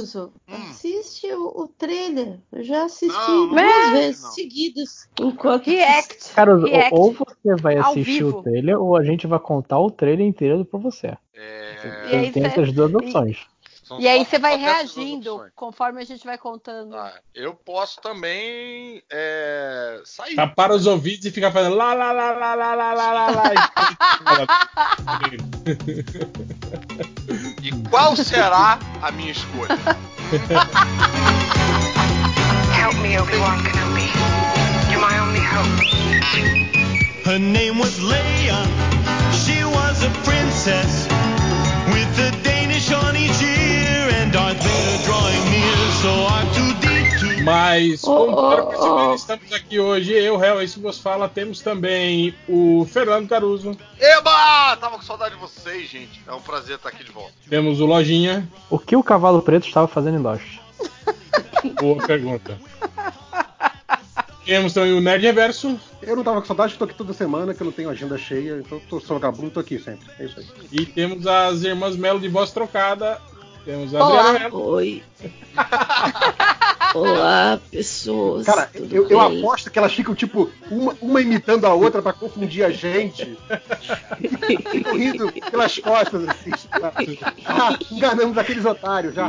Bozo, hum. assiste o, o, trailer. Eu já assisti não, duas não. vezes não. seguidas. Enquanto... É React. Cara, React. ou você vai assistir o trailer, ou a gente vai contar o trailer inteiro pra você. É... Você e tem essas é... duas opções. E... São e aí você vai reagindo conforme a gente vai contando. Ah, eu posso também é, sair. Tapar os ouvidos e ficar fazendo lá, lá, lá, lá, lá, lá, lá, lá. E qual será a minha escolha? Help me, Obi-Wan Kenobi. You're my only hope. Her name was Leia. She was a princess with the Danish on each ear Mas, como oh, perceber, oh. estamos aqui hoje, eu, Hel, esse vos fala, temos também o Fernando Caruso, Eba! Tava com saudade de vocês, gente. É um prazer estar aqui de volta. temos o Lojinha, O que o cavalo preto estava fazendo em Lost? boa pergunta. Temos também o Nerd Reverso Eu não tava com saudade, tô aqui toda semana, que eu não tenho agenda cheia, então tô sou vagabundo, tô aqui sempre. É isso aí. e temos as irmãs Melo de voz trocada. Temos a Olá. Adriana. Oi. Olá, pessoas. Cara, tudo eu, eu aposto que elas ficam, tipo, uma, uma imitando a outra pra confundir a gente. Ficam rindo pelas costas, assim. tipo, Ah, enganamos aqueles otários, já.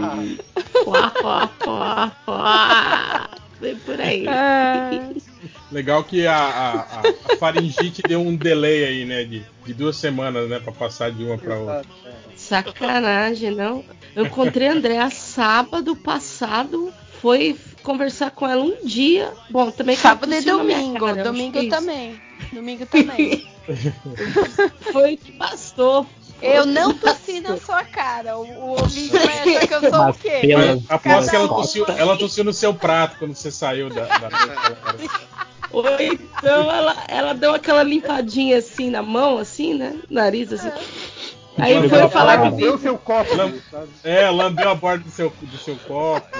Vem por aí. Legal que a, a, a- a faringite deu um delay aí, né? De, de duas semanas, né? Pra passar de uma pra outra. Sacanagem, não? Eu encontrei a Andréa sábado passado. Foi conversar com ela um dia. Bom, também Sábado e domingo. cara, eu domingo que é também. Domingo também. Foi que bastou. Eu não tossi na sua cara. O, o ouvinte vai achar que eu sou o Mas quê? pela- Mas aposto que ela tossiu, ela tossiu no seu prato quando você saiu da. da- Ou então ela, ela deu aquela limpadinha assim na mão, assim, né? Nariz assim. Aí foi falar parada. comigo. Deu seu copo, Lam-? É, lambeu a borda do seu, do seu copo.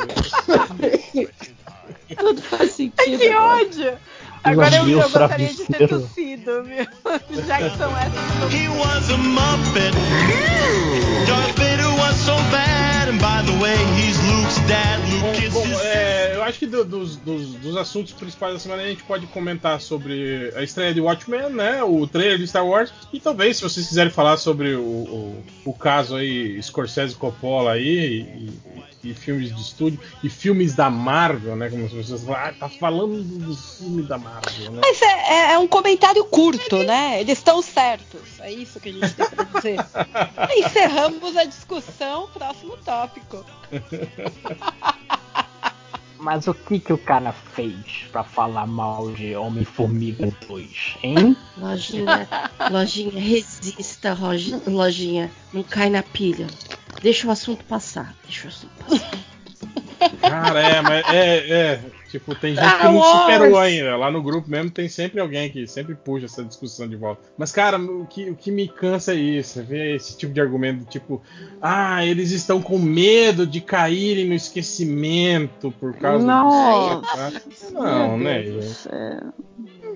Tudo faz sentido. Que agora. ódio! Agora eu, Lambeu eu gostaria de ter tossido, que são essas. He was a Muppet. Darth Vader was so bad. Bom, é, eu acho que do- dos, dos- dos assuntos principais da semana a gente pode comentar sobre a estreia de Watchmen, né? O trailer de Star Wars. E talvez, se vocês quiserem falar sobre o, o, o caso aí, Scorsese Coppola aí, e, e filmes de estúdio, e filmes da Marvel, né? Como as pessoas falam, ah, tá falando dos filmes da Marvel, né? Mas é, é- é um comentário curto, né? Eles estão certos. É isso que a gente tem pra dizer. Encerramos a discussão. Próximo tópico. Mas o que que o cara fez pra falar mal de Homem-Formiga 2, hein? Lojinha, lojinha, resista, lojinha. Não cai na pilha. Deixa o assunto passar. Deixa o assunto passar. Cara, é, mas é, é. Tipo, tem gente que Star não superou ainda. Lá no grupo mesmo tem sempre alguém que sempre puxa essa discussão de volta. Mas, cara, o que, o que me cansa é isso. é Ver esse tipo de argumento, tipo, ah, eles estão com medo de caírem no esquecimento por causa Nossa, disso. tá? Não, né, gente?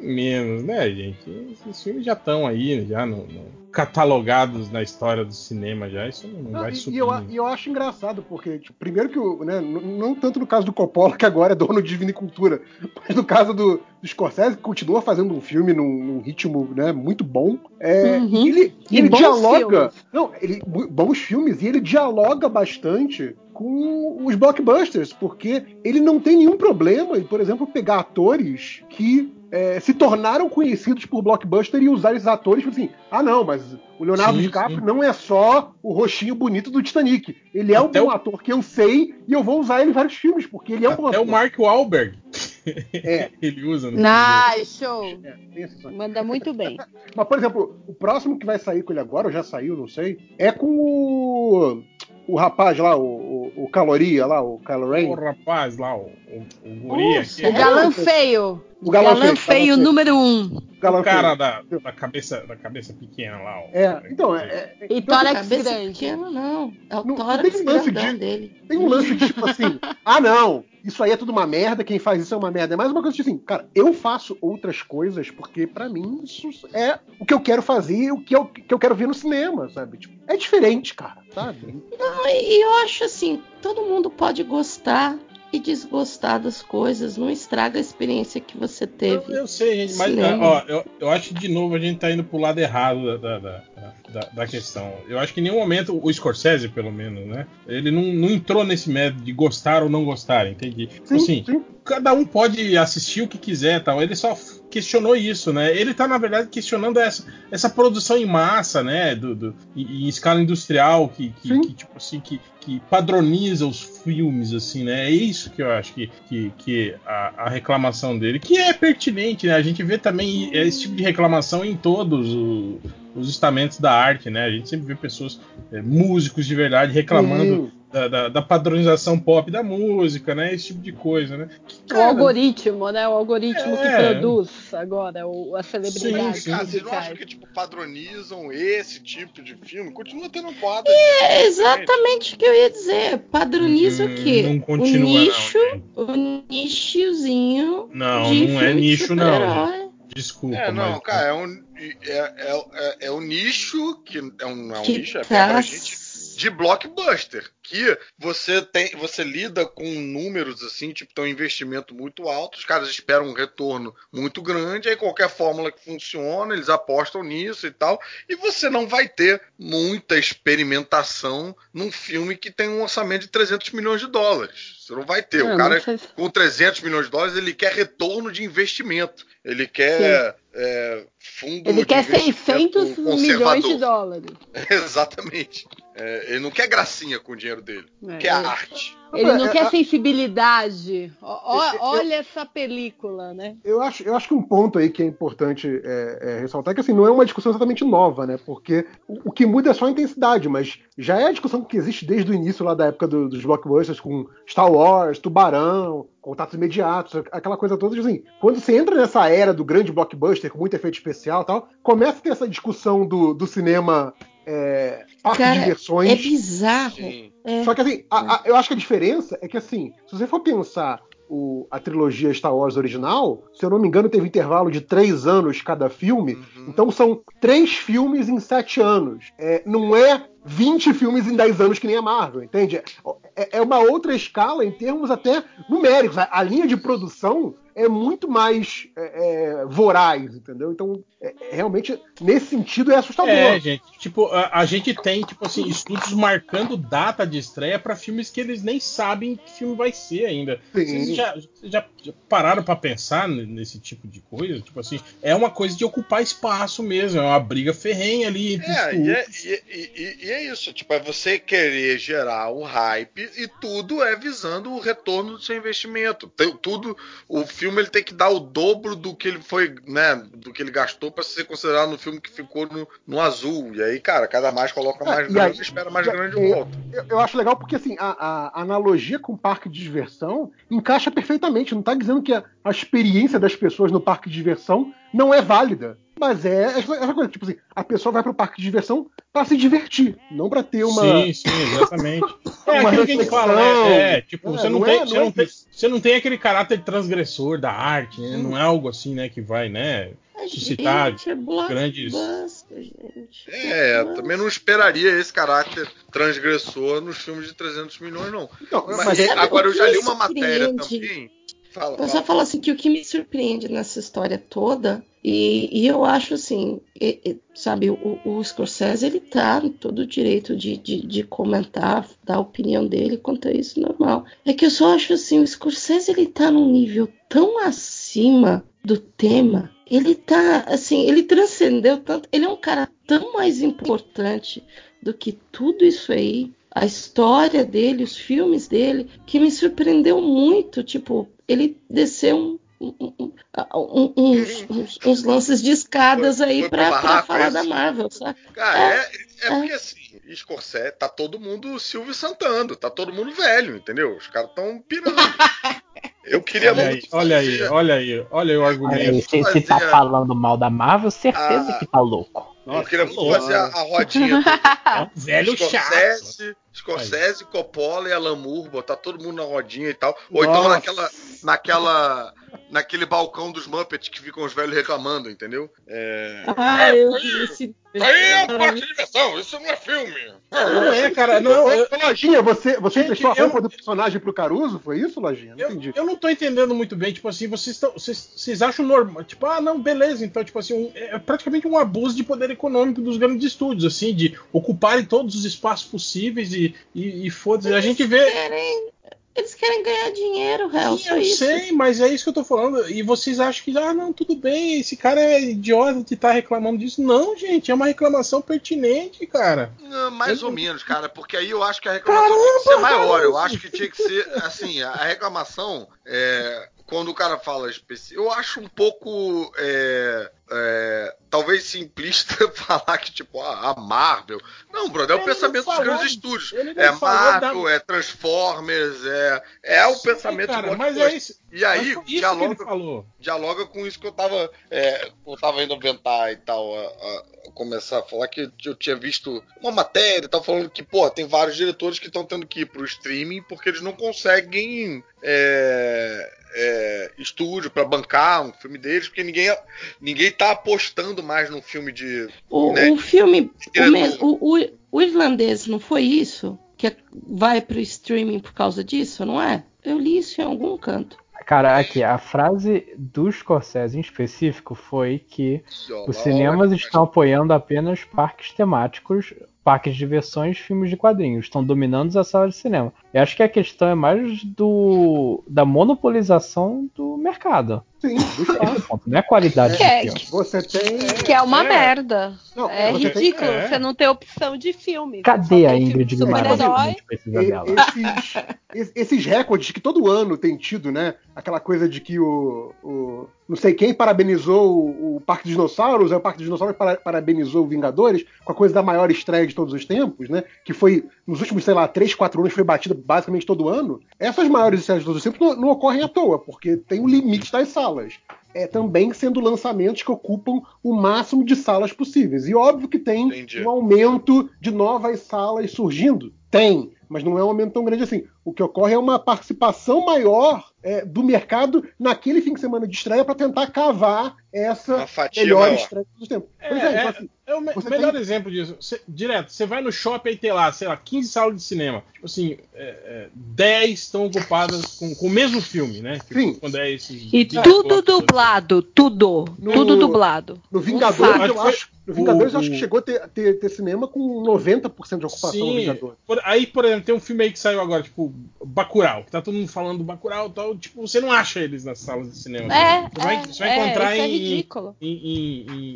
Menos, né, gente? Esses filmes já estão aí, já no, no- catalogados na história do cinema já. Isso não, não vai e, subir. e eu, e eu acho engraçado, porque, tipo, primeiro que o. Né, não tanto no caso do Coppola, que agora é dono de Vinicultura, mas no caso do, do Scorsese, que continua fazendo um filme num, num ritmo né, muito bom. É, Uhum. ele, E ele bons dialoga. filmes. Não, ele, bons filmes, e ele dialoga bastante com os blockbusters, porque ele não tem nenhum problema em, por exemplo, pegar atores que é, se tornaram conhecidos por blockbuster e usar esses atores, tipo assim, ah não, mas o Leonardo Sim, DiCaprio sim. não é só o rostinho bonito do Titanic. Ele é Até um bom o- ator que eu sei e eu vou usar ele em vários filmes, porque ele é um bom ator. o Mark Wahlberg. É. ele usa no Ai, show. É, esse só. Manda muito bem. Mas, por exemplo, o próximo que vai sair com ele agora, ou já saiu, não sei, é com o. O rapaz lá, o, o, o Caloria lá, o Kylo Ren. O rapaz lá, o, o, o guri aqui, O galã feio. O galã Galã feio, feio número um. O galã o cara da, da, cabeça, da cabeça pequena lá. ó. É, então, é, é- E então, tórax Cabeça grande. pequena, não. É o Não- tórax tem lance grandão de- dele. tem um lance de tipo assim, ah não, isso aí é tudo uma merda, quem faz isso é uma merda. É mais uma coisa assim, cara, eu faço outras coisas porque pra mim isso é o que eu quero fazer, o que eu, que eu quero ver no cinema, sabe? Tipo, é diferente, cara, sabe? Não, e eu acho assim, todo mundo pode gostar e desgostar das coisas, não estraga a experiência que você Eu, teve. eu sei, gente, mas ó, eu, eu acho que de novo a gente tá indo pro lado errado da, da, da, da- da questão. Eu acho que em nenhum momento, o Scorsese, pelo menos, né? Ele não, não entrou nesse método de gostar ou não gostar, entende? Sim, assim, sim. cada um pode assistir o que quiser tal. Ele só questionou isso, né? Ele tá, na verdade, questionando essa, essa produção em massa, né? Do, do- em, em escala industrial, que, que, que, tipo assim, que, que padroniza os filmes, assim, né? É isso que eu acho que, que, que a, a reclamação dele, que é pertinente, né? A gente vê também esse tipo de reclamação em todos o- os estamentos da arte, né? A gente sempre vê pessoas, é, músicos de verdade, reclamando Sim. Da, da- da padronização pop da música, né? Esse tipo de coisa, né? Que, O cara, algoritmo, né? O algoritmo que É. produz agora o, as celebridades Sim, Cara, vocês não acham musicais. que, tipo, padronizam esse tipo de filme? Continua tendo porrada. É exatamente o que eu ia dizer. Padroniza Hum, o quê? não o continua, não, nicho, gente. o nichozinho. Não, de não é nicho, não. Desculpa, É, não, mas. cara, é um, é, é, é, é um nicho, que é um, não é um Que nicho, é tá abrangente, de blockbuster, que você tem, você lida com números assim, tipo, tem um investimento muito alto, os caras esperam um retorno muito grande, aí qualquer fórmula que funciona, eles apostam nisso e tal, e você não vai ter muita experimentação num filme que tem um orçamento de 300 milhões de dólares. Você não vai ter. Não, o cara com 300 milhões de dólares, ele quer retorno de investimento. Ele quer é, fundo Ele quer investimento 600 milhões de dólares. Exatamente. É, ele não quer gracinha com o dinheiro dele. É, quer é. arte. Ele não É, quer é- sensibilidade. Eu- olha essa película, né? Eu acho, eu acho que um ponto aí que é importante é, é, ressaltar é que assim, não é uma discussão exatamente nova, né? Porque o, o que muda é só a intensidade, mas já é a discussão que existe desde o início lá da época do- dos blockbusters com Star Wars, Tubarão, Contatos Imediatos, aquela coisa toda. Assim, quando você entra nessa era do grande blockbuster com muito efeito especial e tal, começa a ter essa discussão do, do cinema é, parque de Cara, diversões. É bizarro. Sim. É. Só que assim, a- a- eu acho que a diferença é que assim, se você for pensar o- a trilogia Star Wars original, se eu não me engano, teve intervalo de três anos cada filme. Uhum. Então são três filmes em sete anos. É, não é 20 filmes em 10 anos que nem a Marvel, entende? É, é uma outra escala em termos até numéricos. A, a linha de produção é muito mais é, é, voraz, entendeu? Então, é- é realmente, nesse sentido, é assustador. É, gente, tipo, a, a gente tem, tipo assim, estúdios marcando data de estreia pra filmes que eles nem sabem que filme vai ser ainda. Sim. Vocês já, já- já pararam pra pensar nesse tipo de coisa? Tipo assim, é uma coisa de ocupar espaço mesmo, é uma briga ferrenha ali entre É, e é, e- e- e- é isso, tipo, é você querer gerar o hype e tudo é visando o retorno do seu investimento. Tem- tudo, o filme ele tem que dar o dobro do que ele foi, né, do que ele gastou pra ser considerado no filme que ficou no, no azul. E aí, cara, cada mais coloca É, mais e grana aí- e espera mais e- grana de e- volta. Eu, eu acho legal porque assim, a, a analogia com o parque de diversão encaixa perfeitamente. Não tá dizendo que a, a experiência das pessoas no parque de diversão não é válida. Mas é essa essa coisa, tipo assim, a pessoa vai pro parque de diversão pra se divertir, não pra ter uma. Sim, sim, exatamente. É aquilo que a gente fala, né? É, tipo, É, você, não não tem, é- você, não é não tem, você não tem aquele caráter transgressor da arte, né? Não é algo assim, né, que vai, né? Suscitar gente é grandes-. É, também não esperaria esse caráter transgressor nos filmes de 300 milhões, não. Não, Mas, mas é- agora eu já li uma matéria também. Fala, Eu fala. só falo assim que o que me surpreende nessa história toda, e, e eu acho assim, e- e, sabe, o, o Scorsese ele tá todo o direito de, de, de comentar, dar a opinião dele quanto a isso, normal. É que eu só acho assim, o Scorsese ele tá num nível tão acima do tema, ele tá, assim, ele transcendeu tanto, ele é um cara tão mais importante do que tudo isso aí, a história dele, os filmes dele, que me surpreendeu muito. Tipo, ele desceu um- um- um- um- uns, uns- uns lances de escadas Foi- aí barraco, falar é da? Marvel, sabe? Cara, É, é, é porque assim, Scorsese, tá todo mundo Silvio Santando, tá todo mundo velho, entendeu? Os caras tão pirando. Eu queria Olha aí, muito olha aí, olha aí, olha aí o Olha aí, argumento. se, se tá falando mal da Marvel, certeza Ah. que tá louco. Eu queria muito fazer a, a rodinha. É um velho chato. Scorsese, Scorsese, Coppola e Alan Moore, botar todo mundo na rodinha e tal. Ou então Nossa. naquela, naquela, naquele balcão dos Muppets que ficam os velhos reclamando, entendeu? É... Ah, eu vi esse. Aí é um parque de diversão, isso não é filme. Não é, cara. Não, eu, Ô, Lojinha, você, você Gente, emprestou a eu roupa não- do personagem pro Caruso? Foi isso, Lojinha? Não eu, entendi. eu não tô entendendo muito bem, tipo assim, vocês, tão, vocês, vocês acham normal, tipo, ah, não, beleza, então, tipo assim, um- é praticamente um abuso de poder econômico dos grandes estúdios, assim, de ocuparem todos os espaços possíveis e, e, e foda-se, a gente vê... Querem, eles querem ganhar dinheiro, réu. Sim, Só eu isso. sei, mas é isso que eu tô falando. E vocês acham que, ah, não, tudo bem, esse cara é idiota de estar reclamando disso. Não, gente, é uma reclamação pertinente, cara. Não, mais ou menos, cara, porque aí eu acho que a reclamação tinha que ser maior. Eu acho que tinha que ser, assim, a a reclamação, é, quando o cara fala específico, eu acho um pouco, é, é, talvez simplista falar que, tipo, ah, a Marvel. Não, brother, é o pensamento dos falou- grandes estúdios. É falou da- Marvel, é Transformers, é, é o Sim, pensamento cara, do mas é isso. E aí, dialoga falou. dialoga com isso que eu tava, é, eu tava indo inventar e tal, a, a- a começar a falar que eu tinha visto uma matéria e tal, falando que, pô, tem vários diretores que estão tendo que ir pro streaming porque eles não conseguem é, é, estúdio pra bancar um filme deles, porque ninguém, ninguém tá apostando mais num filme de. O, né? o filme, mes- o- o- o irlandês, não foi isso? Que é- vai pro streaming por causa disso, não é? Eu li isso em algum canto. Cara, aqui, a frase do Scorsese em específico foi que os cinemas olha, estão apoiando apenas parques temáticos, parques de diversões, filmes de quadrinhos. Estão dominando as salas de cinema. Eu acho que a questão é mais do da monopolização do mercado. Sim, do é não é a qualidade Que é, do filme. Você tem. que é uma É. merda. Não, É você tem- ridículo é. você não ter opção de filme. Cadê a tem Ingrid Guimarães? A gente precisa E- dela. Esses, es- esses recordes que todo ano tem tido, né? Aquela coisa de que o. o- não sei quem parabenizou o, o Parque dos Dinossauros, aí o Parque dos Dinossauros para- parabenizou o Vingadores, com a coisa da maior estreia de todos os tempos, né? Que foi, nos últimos, sei lá, 3, 4 anos, foi batida basicamente todo ano. Essas maiores estreias de todos os tempos não, não ocorrem à toa, porque tem o limite das salas. É também sendo lançamentos que ocupam o máximo de salas possíveis. E óbvio que tem Entendi. um aumento de novas salas surgindo. Tem, mas não é um aumento tão grande assim. O que ocorre é uma participação maior é, do mercado naquele fim de semana de estreia para tentar cavar essa melhor maior. estreia de todos os tempos. É, Pois é, então, é, assim, é o me- melhor tem- exemplo disso. Cê- direto, você vai no shopping e tem lá, sei lá, 15 salas de cinema. Tipo assim, é, é, 10 estão ocupadas com, com o mesmo filme, né? Tipo, Sim. Quando é E 20 tudo dublado, tudo. No- Tudo dublado. no Vingadores, fato. eu acho, no Vingadores eu acho O- que chegou a ter, ter- ter cinema com 90% de ocupação no Sim. Vingadores. Por- aí, por exemplo, tem um filme aí que saiu agora, tipo, Bacurau, que tá todo mundo falando do Bacurau e tal. Tipo, você não acha eles nas salas de cinema. É, Você vai, é, você vai é, encontrar isso é em, ridículo. em, em- em-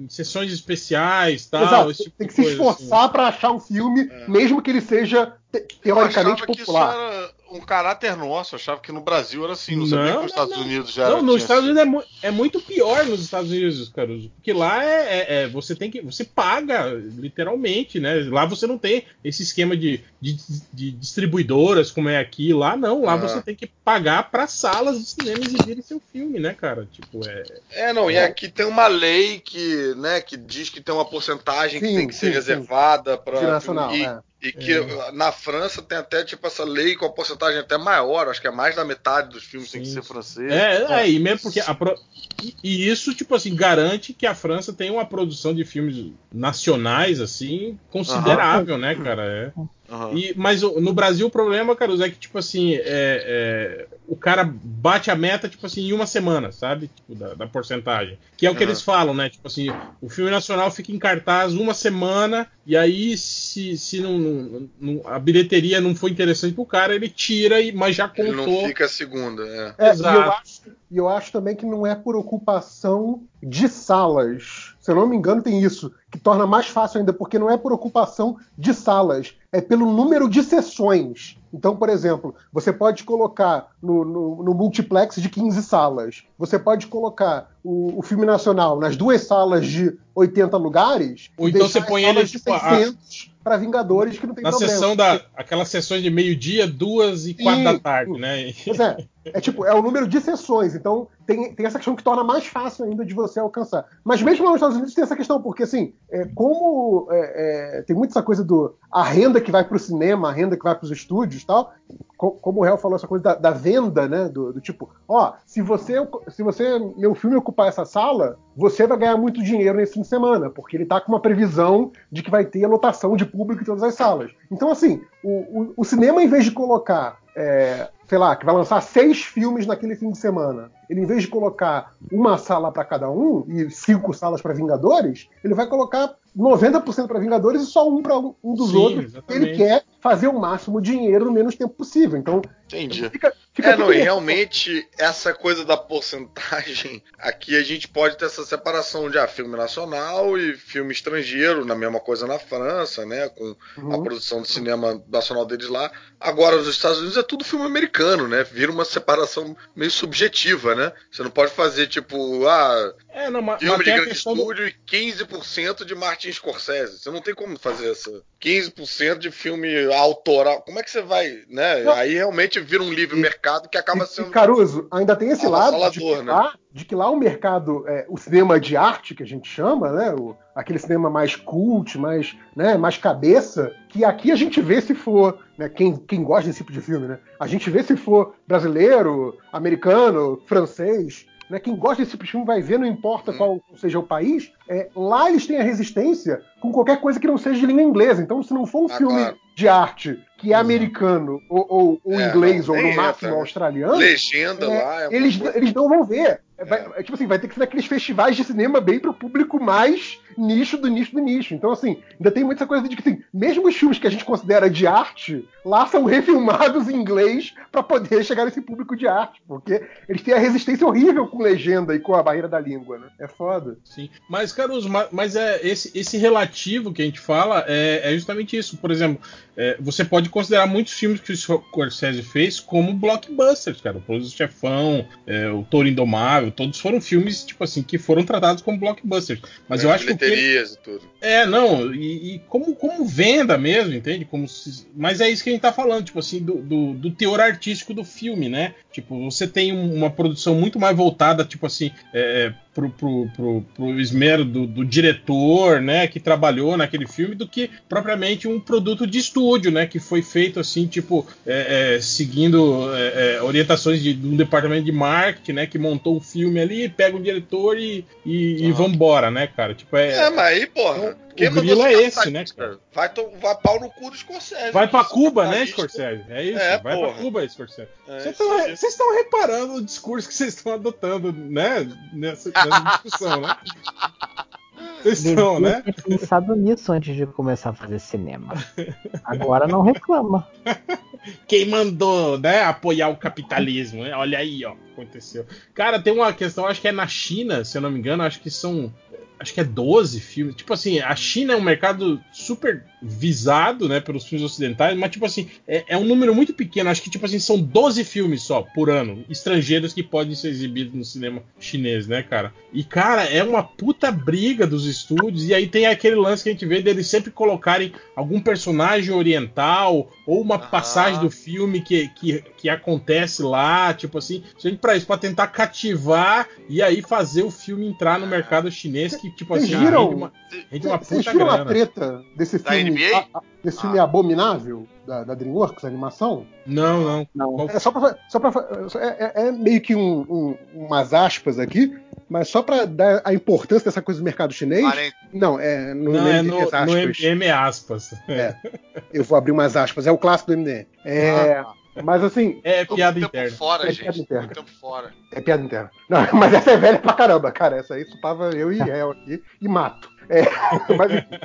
em- em sessões especiais tal. Exato, esse tipo tem que se esforçar para achar um filme, mesmo que ele seja Eu teoricamente achava que isso popular. era um caráter nosso, eu achava que no Brasil era assim, não, sabia Não, que nos Estados não. Unidos já Não, nos Estados sido. Unidos é, mu- é muito pior nos Estados Unidos, Caruso. Porque lá é, é- é- você tem que. Você paga, literalmente, né? Lá você não tem esse esquema de, de, de distribuidoras como é aqui. Lá não. Lá Ah. você tem que pagar para salas de cinema exibirem seu filme, né, cara? Tipo, é. É, não, e aqui tem uma lei que, né, que diz que tem uma porcentagem que Sim, tem que ser sim, sim. reservada para nacional, e, é. E que na França tem até tipo essa lei com a porcentagem até maior, acho que é mais da metade dos filmes tem que Sim. ser francês. É, é, e mesmo porque. a pro- e, isso, tipo assim, garante que a França tem uma produção de filmes nacionais, assim, considerável, né, cara? É. Aham. E, mas no Brasil o problema, Caruso, é que, tipo assim, é, é, o cara bate a meta, tipo assim, em uma semana, sabe? Tipo, da, da porcentagem. Que é o que Aham. eles falam, né? Tipo assim, o filme nacional fica em cartaz uma semana, e aí, se, se não, não- não- a bilheteria não foi interessante pro cara, ele tira, e, mas já Ele contou. não fica a segunda, é. É, e Exato. eu acho, e eu acho também que não é por ocupação de salas. Se eu não me engano, tem isso, que torna mais fácil ainda, porque não é por ocupação de salas, é pelo número de sessões. Então, por exemplo, você pode colocar no, no- no multiplex de 15 salas, você pode colocar o, o filme nacional nas duas salas de 80 lugares, Ou então você põe ele, de tipo, a- 600 para Vingadores que não tem Na problema. sessão da. Aquelas sessões de meio-dia, duas e quatro Isso. da tarde, né? Pois é, é tipo, é o número de sessões, então tem, tem essa questão que torna mais fácil ainda de você alcançar. Mas mesmo lá nos Estados Unidos tem essa questão, porque assim, é, como é, é, tem muito essa coisa do a renda que vai pro cinema, a renda que vai pros estúdios e tal, co- como o Real falou, essa coisa da, da venda, né? Do, do tipo, ó, se você, se você, meu filme ocupar essa sala, você vai ganhar muito dinheiro nesse fim de semana, porque ele tá com uma previsão de que vai ter a lotação de público em todas as salas. Então, assim, o, o, o cinema, em vez de colocar é, sei lá, que vai lançar seis filmes naquele fim de semana. Ele, em vez de colocar uma sala para cada um e cinco salas para Vingadores, ele vai colocar 90% para Vingadores e só um para um dos Sim, outros. exatamente. Ele quer fazer o máximo dinheiro no menos tempo possível. Então, Entendi. fica, fica É, não, e realmente essa coisa da porcentagem, aqui a gente pode ter essa separação de ah, filme nacional e filme estrangeiro, na mesma coisa na França, né, com a Uhum. produção de cinema nacional deles lá. Agora, nos Estados Unidos é tudo filme americano, né? Vira uma separação meio subjetiva, né? Você não pode fazer tipo, ah, É, não, mas, filme mas de grande questão do, estúdio e 15% de Martin Scorsese. Você não tem como fazer essa 15% de filme autoral. Como é que você vai, né? Não. Aí realmente vira um livre mercado que acaba sendo e, Caruso, ainda tem esse lado de né? De que lá o mercado, é, o cinema de arte, que a gente chama, né? o- aquele cinema mais cult, mais, né, mais cabeça, que aqui a gente vê se for, né, quem, quem gosta desse tipo de filme, né? A gente vê se for brasileiro, americano, francês. Né, quem gosta desse tipo de filme vai ver, não importa qual seja o país. é, lá eles têm a resistência com qualquer coisa que não seja de língua inglesa. Então, se não for um Ah, filme claro. de arte que é americano ou, ou- ou É, inglês não, ou no máximo entra, né? australiano, legenda é, lá. É eles, coisa- eles não vão ver. É, vai- é tipo assim, vai ter que ser naqueles festivais de cinema bem pro público mais nicho do nicho do nicho. Então, assim, ainda tem muita coisa de que, assim, mesmo os filmes que a gente considera de arte, lá são refilmados em inglês pra poder chegar nesse público de arte. Porque eles têm a resistência horrível com legenda e com a barreira da língua, né? É foda. Sim. Mas, Caruso, ma- mas é esse, esse relativo que a gente fala é, é justamente isso. Por exemplo, é, você pode considerar muitos filmes que o Scorsese fez como blockbusters, cara. O Poderoso Chefão, é, o Toro Indomável, todos foram filmes, tipo assim, que foram tratados como blockbusters. Mas eu né, acho que bilheterias e tudo. é, não, e, e como, como venda mesmo, entende? Como se- mas é isso que a gente tá falando, tipo assim, do, do, do teor artístico do filme, né? Tipo, você tem um- uma produção muito mais voltada, tipo assim, é, pro, pro, pro, pro esmero do, do diretor, né? Que trabalhou naquele filme, do que propriamente um produto de estúdio, né? Que foi feito assim, tipo, é, é, seguindo é, é, orientações de, de um departamento de marketing, né? Que montou o filme ali, pega o diretor e, e, e Ah. vambora, né, cara? Tipo, É, mas aí, porra. o quem mandou grilo é caçar esse, né, cara? Vai, to- vai pau no cu do Scorsese. Vai pra Isso, Cuba, né, capitalista. Scorsese? É isso, É, vai porra. pra Cuba, Scorsese. É, Vocês estão aí. vocês estão reparando o discurso que vocês estão adotando, né? Nessa, discussão, né? Vocês estão, né? ter pensado nisso antes de começar a fazer cinema. Agora não reclama. Quem mandou, né, apoiar o capitalismo, né? Olha aí, ó, aconteceu. Cara, tem uma questão, acho que é na China, se eu não me engano, acho que são acho que é 12 filmes. Tipo assim, a China é um mercado super visado, né, pelos filmes ocidentais, mas tipo assim, é, é um número muito pequeno. Acho que tipo assim, são 12 filmes só por ano, estrangeiros que podem ser exibidos no cinema chinês, né, cara? E cara, é uma puta briga dos estúdios e aí tem aquele lance que a gente vê deles sempre colocarem algum personagem oriental ou uma Aham. passagem do filme que, que, que acontece lá, tipo assim, sempre pra isso, pra tentar cativar e aí fazer o filme entrar no mercado chinês que, tipo Vocês assim, viram? rende uma, rende uma Vocês puta viram a grana. treta desse Da filme? NBA? a- a- desse filme abominável da, da DreamWorks, a animação? Não, não. Não. É só pra, só pra é, é- é meio que um- um- umas aspas aqui, mas só pra dar a importância dessa coisa do mercado chinês. Parem- Não, é no, Não, é MDM, no, no aspas. M aspas. É. Eu vou abrir umas aspas, é o clássico do MDM. É, mas assim, É piada interna. fora, É gente. piada interna. fora. é piada interna. Não, mas essa é velha pra caramba, cara. Essa aí supava eu e réu aqui e mato. É, mas enfim.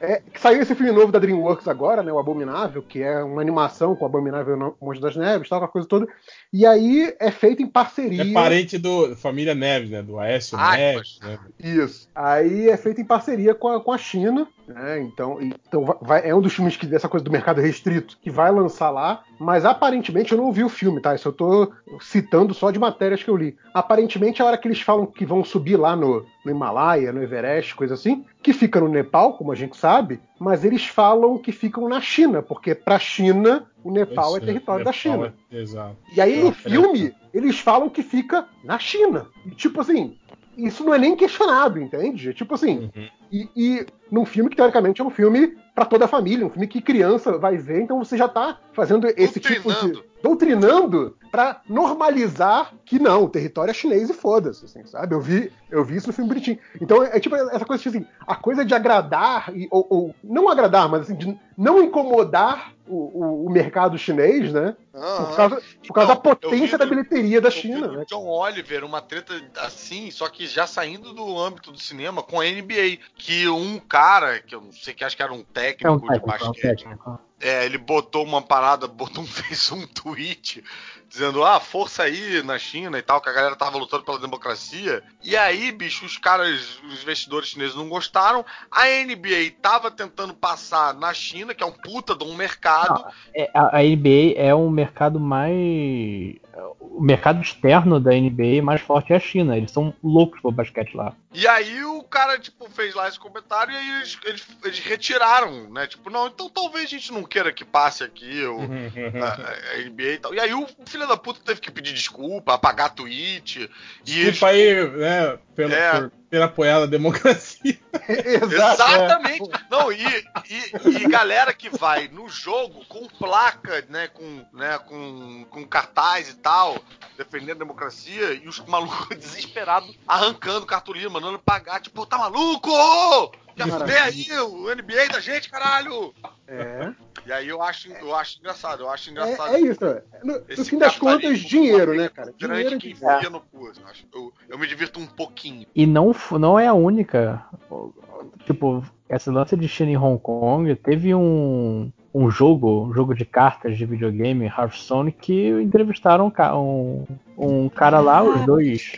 É, que saiu esse filme novo da DreamWorks agora, né? O Abominável, que é uma animação com o Abominável no Monte das Neves, tal, aquela coisa toda. E aí é feito em parceria. É parente do família Neves, né? Do Aécio Aspas. Neves, né? Isso. Aí é feito em parceria com a, com a China, né? Então, então vai- é um dos filmes que dessa coisa do mercado restrito que vai lançar lá, mas aparentemente eu não vi o filme, tá? Isso eu tô citando só de matérias que eu li. Aparentemente, a hora que eles falam que vão subir lá no, no Himalaia, no Everest, coisa assim, que fica no Nepal, como a gente sabe, mas eles falam que ficam na China, porque para a China o Nepal é território da Nepal China. é- Exato. E aí no É, filme eles falam que fica na China. E, tipo assim, isso não é nem questionado, entende? É Tipo assim, Uhum. e, e num filme que teoricamente é um filme pra toda a família, um filme que criança vai ver, então você já tá fazendo esse tipo de Doutrinando. Pra normalizar que não, o território é chinês e foda-se, assim, sabe? Eu vi, eu vi isso no filme bonitinho. Então é, é tipo essa coisa tipo assim, a coisa de agradar e- ou, ou não agradar, mas assim, de não incomodar o, o- o mercado chinês, né? Por causa, por causa Então, da potência vi da bilheteria da China, né? John Oliver, uma treta assim, só que já saindo do âmbito do cinema com a NBA, que um cara, que eu não sei que acho que era um técnico, É um de técnico, é um basquete, técnico. é, ele botou uma parada, botou um, fez um tweet dizendo, ah, força aí na China e tal, que a galera tava lutando pela democracia. E aí, bicho, os caras, os investidores chineses não gostaram. A NBA tava tentando passar na China, que é um puta de um mercado. É, a, a NBA é um mercado mais. O mercado externo da NBA mais forte é a China. Eles são loucos pro basquete lá. E aí o cara, tipo, fez lá esse comentário e aí eles, eles, eles retiraram, né? Tipo, não, então talvez a gente não queira que passe aqui o, Uhum. a, a NBA e tal. E aí o filho da puta teve que pedir desculpa, apagar tweet. E eles- aí, né, pelo, É. por ter apoiado a democracia. Exato. Exatamente. Não, e, e, e galera que vai no jogo com placa, né, com, né, com, com cartaz e tal, defendendo a democracia, e os malucos desesperados arrancando cartolina, mandando pagar, tipo, tá maluco? Já fuder aí o NBA da gente, caralho! É, E aí eu acho, eu acho engraçado, eu acho engraçado. é, é isso. é. No, no Esse fim das contas, dinheiro, né, cara? Grande Dinheiro que é enfia no cu. Eu, acho. Eu, eu me divirto um pouquinho. E não, não é a única. Tipo, essa lance de China em Hong Kong teve um, um jogo, um jogo de cartas de videogame, Hearthstone, que entrevistaram um, um, um cara lá, os dois.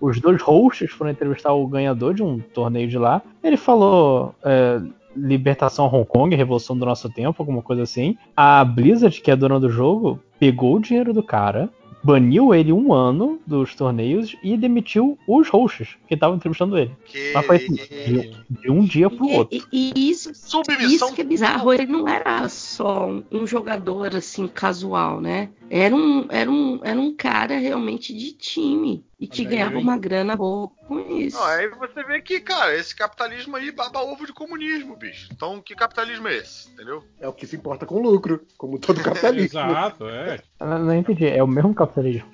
Os dois hosts foram entrevistar o ganhador de um torneio de lá. Ele falou é, Libertação Hong Kong, Revolução do Nosso Tempo, alguma coisa assim. A Blizzard, que é a dona do jogo, pegou o dinheiro do cara, baniu ele um ano dos torneios e demitiu os hosts que estavam entrevistando ele. Que... Mas foi assim, de, de um dia pro outro. E, e isso, Submissão isso que é bizarro, ele não era só um, um jogador assim casual, né? Era um, era um, era um cara realmente de time e que ganhava uma grana boa com isso. Não, aí você vê que, cara, esse capitalismo aí baba ovo de comunismo, bicho. Então, que capitalismo é esse? Entendeu? É o que se importa com lucro, como todo capitalismo. Exato, é. Eu Não entendi, é o mesmo capitalismo.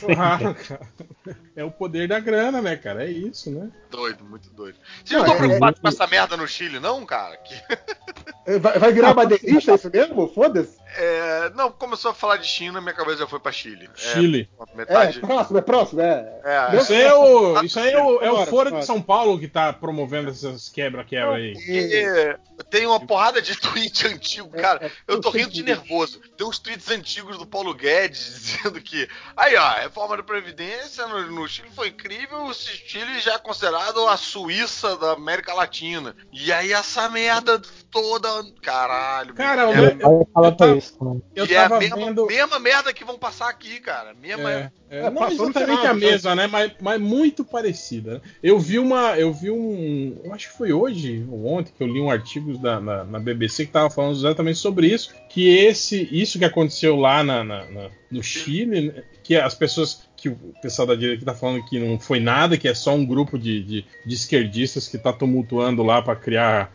Claro, cara. É o poder da grana, né, cara? É isso, né? Doido, muito doido. Vocês não estão é- preocupados é- com essa merda no Chile, não, cara? Que- É, Vai, vai virar madeirista isso mesmo? Foda-se. É, não, começou a falar de China, minha cabeça já foi pra Chile. É, Chile. É, metade. próximo, é próximo, é. É, Isso aí é o, isso aí é o, é o de São Paulo que tá promovendo essas quebra-quebra aí. Porque tem uma porrada de tweet antigo, cara. É, é, Eu tô eu rindo de nervoso. Tem uns tweets antigos do Paulo Guedes dizendo que. Aí, ó, a reforma da Previdência no, no Chile foi incrível. O Chile já é considerado a Suíça da América Latina. E aí, essa merda toda. Caralho. Cara, é, Vai falar eu pra tava- isso também. Eu e é a mesma, vendo. mesma merda que vão passar aqui, cara. Mesma. É, é, É, não exatamente a mesma, né? Mas, mas muito parecida. né? Eu vi uma. Eu vi um. Eu acho que foi hoje ou ontem que eu li um artigo da, na, na BBC que tava falando exatamente sobre isso. Que esse, isso que aconteceu lá na, na- na- no Chile, né, que as pessoas. Que o pessoal da direita tá falando que não foi nada, que é só um grupo de, de, de esquerdistas que tá tumultuando lá para criar.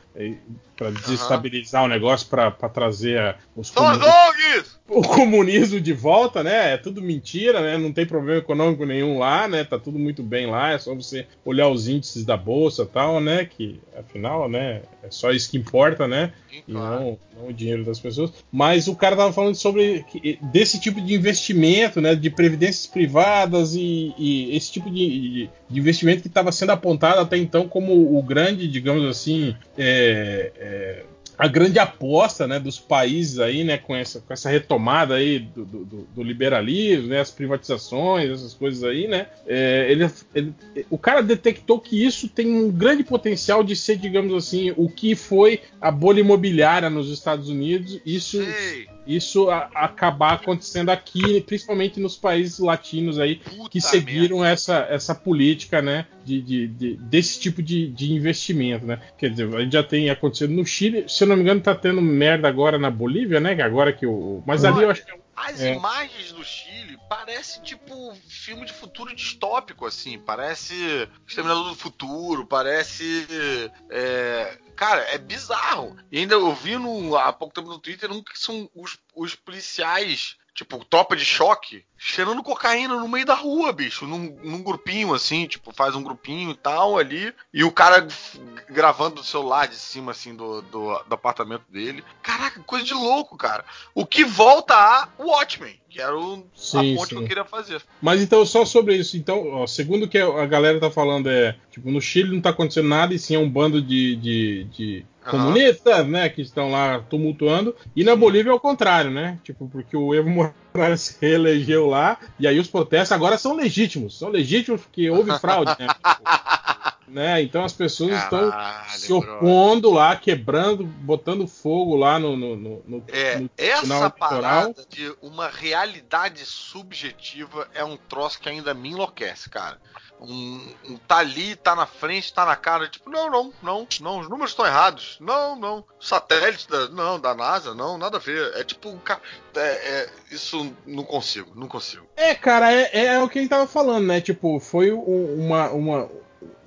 Para desestabilizar o negócio, para trazer a- os São o comunismo de volta, né? É tudo mentira, né? Não tem problema econômico nenhum lá, né? Tá tudo muito bem lá, é só você olhar os índices da bolsa e tal, né? Que afinal, né? É só isso que importa, né? E não, não o dinheiro das pessoas. Mas o cara tava falando sobre desse tipo de investimento, né? De previdências privadas e, e esse tipo de, de investimento que estava sendo apontado até então como o grande, digamos assim, é, é, a grande aposta né, dos países aí, né, com essa, com essa retomada aí do, do, do liberalismo, né, as privatizações, essas coisas aí, né, é, ele, ele- o cara detectou que isso tem um grande potencial de ser, digamos assim, o que foi a bolha imobiliária nos Estados Unidos, isso, isso a- acabar acontecendo aqui, principalmente nos países latinos aí, Puta que seguiram essa, essa política, né, de, de- de- desse tipo de, de investimento, né? Quer dizer, a gente já tem acontecido no Chile, se eu não me engano, tá tendo merda agora na Bolívia, né? que Agora que o. Mas ali eu acho que. As É. imagens do Chile parece tipo filme de futuro distópico, assim. Parece Exterminador do Futuro, parece. é, Cara, é bizarro. E ainda eu vi no, há pouco tempo no Twitter um que são os, os policiais, tipo, tropa de choque, cheirando cocaína no meio da rua, bicho. Num, num grupinho, assim, tipo, faz um grupinho e tal ali. E o cara gravando do celular de cima, assim, do, do, do apartamento dele. Caraca, coisa de louco, cara. O que volta a Watchmen, que era o, Sim, a ponte sim. que eu queria fazer. Mas então, só sobre isso. Então, ó, segundo o que a galera tá falando, é. Tipo, no Chile não tá acontecendo nada, e sim é um bando de. de, de comunistas, né? Que estão lá tumultuando. E na Bolívia é o contrário, né? Tipo, porque o Evo Morales se reelegeu lá. E aí os protestos agora são legítimos. São legítimos porque houve fraude, né? Né? Então as pessoas estão Caralho, se brother. opondo lá, quebrando, botando fogo lá no, no, no, no- É, essa parada de uma realidade subjetiva é um troço que ainda me enlouquece, cara. Um, um tá ali, tá na frente, tá na cara, tipo, não, não, não, não, os números estão errados. Não, não. Satélite da, não, da NASA, não, nada a ver. É tipo, é, é, isso não consigo, não consigo. É, cara, é, é o que a gente tava falando, né? Tipo, foi um- uma, uma,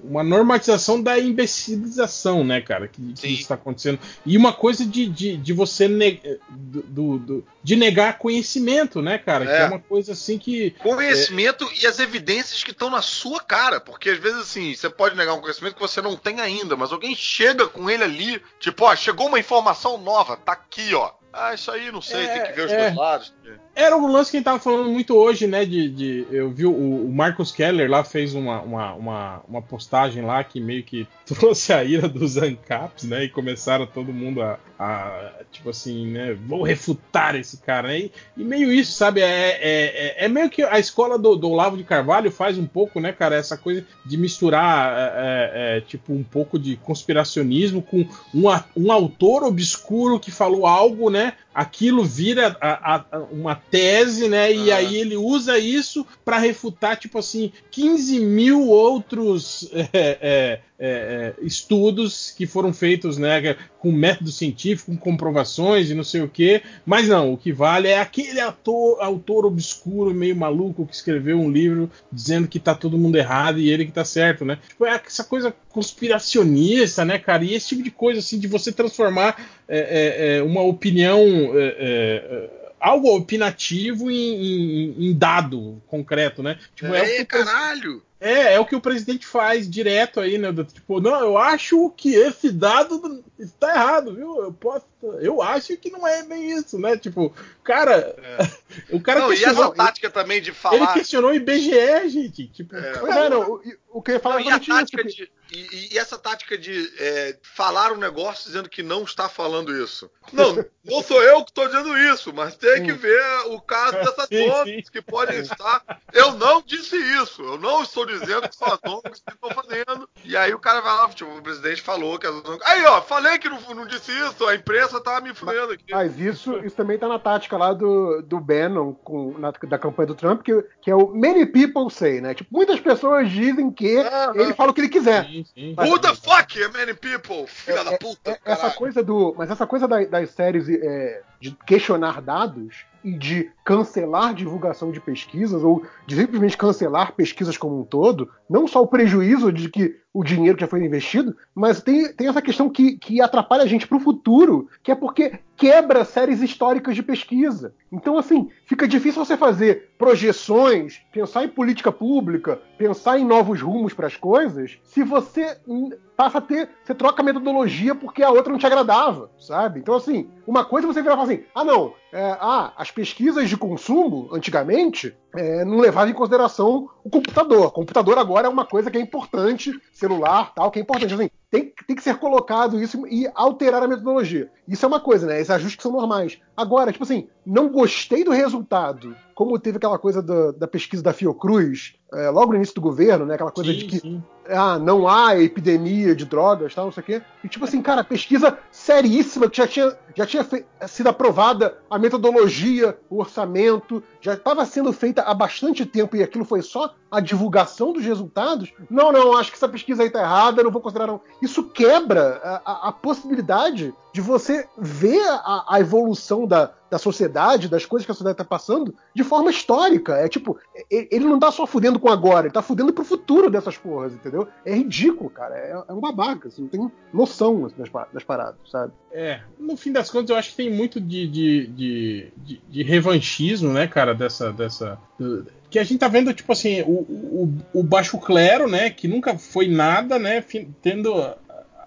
uma normatização da imbecilização, né, cara? Que, que Sim. isso tá acontecendo. E uma coisa de, de, de você ne- do, do- de negar conhecimento, né, cara? Que É. é uma coisa assim que. Conhecimento e as evidências que estão na sua cara. Porque às vezes, assim, você pode negar um conhecimento que você não tem ainda, mas alguém chega com ele ali, tipo, ó, chegou uma informação nova, tá aqui, ó. Ah, isso aí, não sei, É, tem que ver os é. dois lados. Era um lance que a gente tava falando muito hoje, né? De, de- eu vi o, o Marcos Keller lá fez uma, uma, uma, uma postagem lá que meio que trouxe a ira dos ANCAPs, né? E começaram todo mundo a, a, tipo assim, né? Vou refutar esse cara, né? E, e meio isso, sabe? É, é, é- é meio que a escola do, do Olavo de Carvalho faz um pouco, né, cara? Essa coisa de misturar, é, é, é, tipo, um pouco de conspiracionismo com um, um autor obscuro que falou algo, né? Aquilo vira a- a- uma tese, né? E Ah. aí ele usa isso para refutar, tipo assim, 15 mil outros é, é, é, é, estudos que foram feitos, né? Com método científico, com comprovações e não sei o que. Mas não, o que vale é aquele autor, autor obscuro, meio maluco, que escreveu um livro dizendo que tá todo mundo errado e ele que tá certo, né? Tipo, é essa coisa conspiracionista, né, cara? E esse tipo de coisa, assim, de você transformar é, é, é, uma opinião. é, algo opinativo em, em- em dado concreto, né? Tipo, é, É, caralho! É, é o que o presidente faz direto aí, né? Tipo, não, eu acho que esse dado está errado, viu? Eu posso. Eu acho que não é bem isso, né? Tipo, cara. O cara Não, e questionou. essa tática também de Ele falar. questionou o IBGE, gente. Tipo, É. É, não, o, o que eu ia falar Não, é e, a tática isso. de, e, e essa tática de é, falar um negócio dizendo que não está falando isso. Não, não sou eu que estou dizendo isso, mas tem que ver o caso dessas sim. que podem estar. Eu não disse isso, eu não estou dizendo que são as ONGs que estão fazendo. E aí o cara vai lá, tipo, o presidente falou que as ONGs. Aí, ó, falei que não, não disse isso, a imprensa tá me fudendo aqui. Mas isso, isso também tá na tática lá do, do Bannon com, na- da campanha do Trump, que, que é o many people say, né? Tipo, muitas pessoas dizem que ele fala o que ele quiser. sim, sim. Who the fuck, many people? Filha É, da puta, É, essa coisa do. Mas essa coisa da- das séries é, de questionar dados e de cancelar divulgação de pesquisas, ou de simplesmente cancelar pesquisas como um todo, não só o prejuízo de que o dinheiro que já foi investido, mas tem, tem essa questão que, que atrapalha a gente pro futuro, que é porque quebra séries históricas de pesquisa. Então, assim, fica difícil você fazer projeções, pensar em política pública, pensar em novos rumos para as coisas, se você passa a ter. Você troca a metodologia porque a outra não te agradava, sabe? Então, assim, uma coisa é você virar e falar assim: ah, não, é, ah, as pesquisas de consumo, antigamente, é, não levavam em consideração o computador. O computador agora é uma coisa que é importante, celular tal, que é importante. Assim, tem, tem que ser colocado isso e alterar a metodologia. Isso é uma coisa, né? Esses ajustes que são normais. Agora, tipo assim, não gostei do resultado, como teve aquela coisa da, da pesquisa da Fiocruz, é, logo no início do governo, né? Aquela coisa Sim, de que sim. ah, não há epidemia de drogas, tal, não sei o quê. E tipo assim, cara, pesquisa seríssima que já tinha, já tinha sido aprovada a metodologia, o orçamento, já estava sendo feita há bastante tempo e aquilo foi só a divulgação dos resultados. Não, não, acho que essa pesquisa aí tá errada, não vou considerar não. Isso quebra a, a- a possibilidade de você ver a, a evolução da, da sociedade, das coisas que a sociedade está passando, de forma histórica. É tipo, ele não tá só fudendo com agora, ele tá fudendo pro futuro dessas porras, entendeu? É ridículo, cara. É, é um babaca, assim, não tem noção assim, das, das paradas, sabe? É, no fim das contas, eu acho que tem muito de, de, de, de- de revanchismo, né, cara, dessa. dessa que a gente tá vendo, tipo assim, o, o, o baixo clero, né, que nunca foi nada, né, tendo.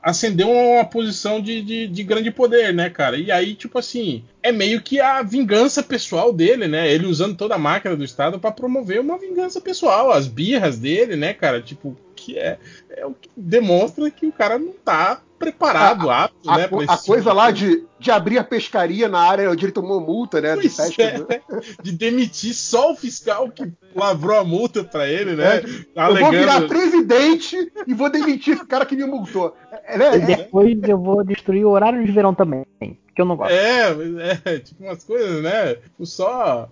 Ascendeu uma posição de, de, de grande poder, né, cara? E aí, tipo assim, é meio que a vingança pessoal dele, né? Ele usando toda a máquina do Estado pra promover uma vingança pessoal, as birras dele, né, cara? Tipo, que é, é o que demonstra que o cara não tá preparado, apto, A, né? pra a esse coisa tipo lá de de, abrir a pescaria na área onde ele tomou multa, né? De festa. é, né? de demitir só o fiscal que lavrou a multa pra ele, né? É, Eu vou virar presidente e vou demitir esse cara que me multou. É, né? E depois eu vou destruir o horário de verão também, que eu não gosto. É, é, tipo umas coisas, né? Tipo, só.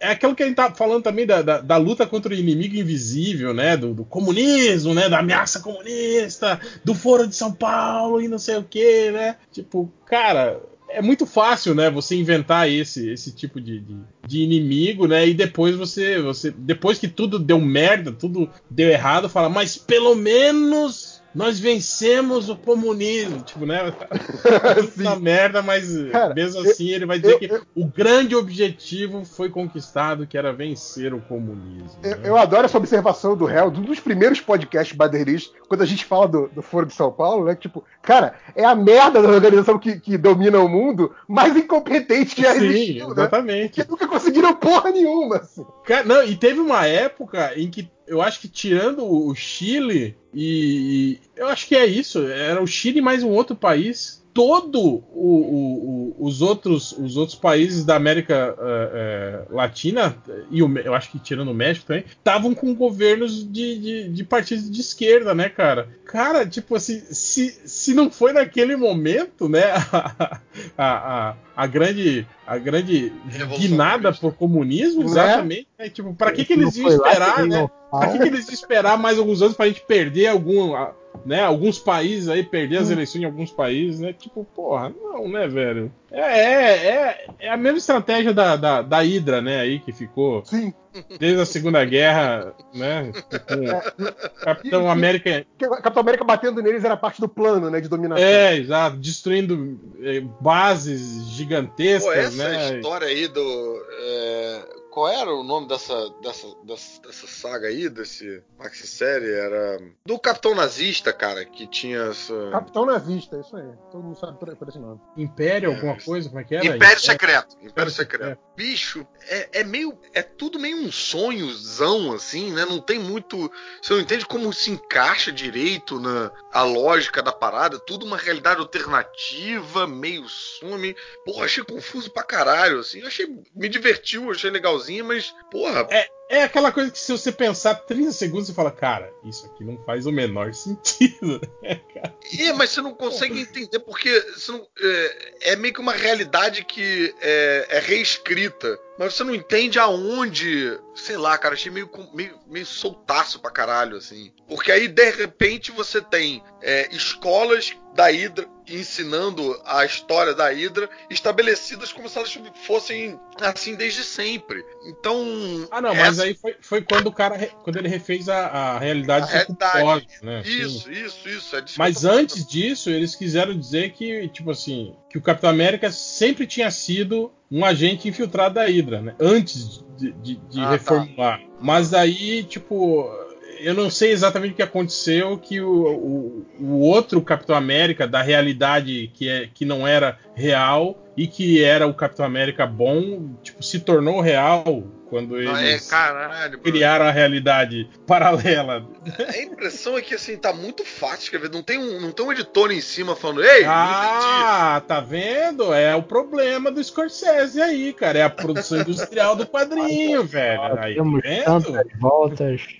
É, aquilo que a gente tá falando também da, da, da luta contra o inimigo invisível, né? Do, do comunismo, né? Da ameaça comunista, do Foro de São Paulo e não sei o que, né? Tipo, cara. É muito fácil, né? Você inventar esse, esse tipo de, de, de inimigo, né? E depois você, você. Depois que tudo deu merda, tudo deu errado, fala, mas pelo menos nós vencemos o comunismo. Tipo, né? Puta merda, mas Cara, mesmo eu- assim ele vai dizer eu- que eu- o grande objetivo foi conquistado, que era vencer o comunismo. Eu, né? eu adoro essa observação do réu, um dos primeiros podcasts badeiristas, quando a gente fala do, do Foro de São Paulo, né? Tipo, cara, é a merda da organização que, que domina o mundo mais incompetente que já Sim, existiu, né? exatamente. Que nunca conseguiram porra nenhuma, assim. Cara, não, e teve uma época em que eu acho que tirando o Chile e, e eu acho que é isso, era o Chile mais um outro país. Todo o, o- o- os outros os outros países da América eh, eh, Latina e o, eu acho que tirando o México também estavam com governos de, de, de partidos de esquerda, né, cara? Cara, tipo assim, se, se não foi naquele momento, né, a, a, a, a grande a grande Revolução guinada por comunismo, Né? exatamente. né? Tipo, para que, que eles iam esperar, né? Pra que, que eles iam esperar mais alguns anos pra gente perder algum, a- né, alguns países aí, perder Hum. as eleições em alguns países, né? Tipo, porra, não, né, velho? É, é, é, é a mesma estratégia da, da, da Hydra, né, aí que ficou Sim. desde a Segunda Guerra, né? Com o Capitão América. Que a Capitão América batendo neles era parte do plano, né? De dominação. É, exato, destruindo eh, bases Pô, gigantescas, essa né? história aí do. é, Qual era o nome dessa, dessa, dessa, dessa saga aí, desse maxi-série? Era. Do Capitão Nazista, cara, que tinha essa. Capitão nazista, isso aí. Todo mundo sabe por, por esse nome. Império, alguma coisa, como é que era? Império Secreto. Império Império Secreto. Secreto. Bicho, é, é meio. É tudo meio um sonhozão, assim, né? Não tem muito. Você não entende como se encaixa direito na a lógica da parada. Tudo uma realidade alternativa, meio some. Porra, achei confuso pra caralho, assim. Achei. Me divertiu, achei legalzinho, mas, porra, É aquela coisa que se você pensar 30 segundos você fala, cara, isso aqui não faz o menor sentido. É, mas você não consegue entender porque não- é, é meio que uma realidade que é, é reescrita. Mas você não entende aonde. Sei lá, cara, achei meio, meio, meio soltaço pra caralho, assim. Porque aí, de repente, você tem é, escolas da Hydra ensinando a história da Hydra estabelecidas como se elas fossem assim desde sempre. Então. Ah, não, mas essa- aí foi, foi quando o cara, quando ele refez a, a realidade A realidade. né? Isso, isso, isso. É Mas antes disso, eles quiseram dizer que, tipo assim, que o Capitão América sempre tinha sido um agente infiltrado da Hydra, né? Antes de, de- de Ah, tá. reformular. Mas aí, tipo, eu não sei exatamente o que aconteceu que o, o, o outro Capitão América da realidade que, é, que não era real e que era o Capitão América bom, tipo, se tornou real quando Não, é eles caralho, mano. criaram a realidade paralela. A impressão é que assim, tá muito fácil escrever. Não tem um, não tem um editor em cima falando, ei, Ah, tá vendo? É o problema do Scorsese aí, cara. É a produção industrial do quadrinho, velho. Aí, tá Temos vendo? tantas voltas.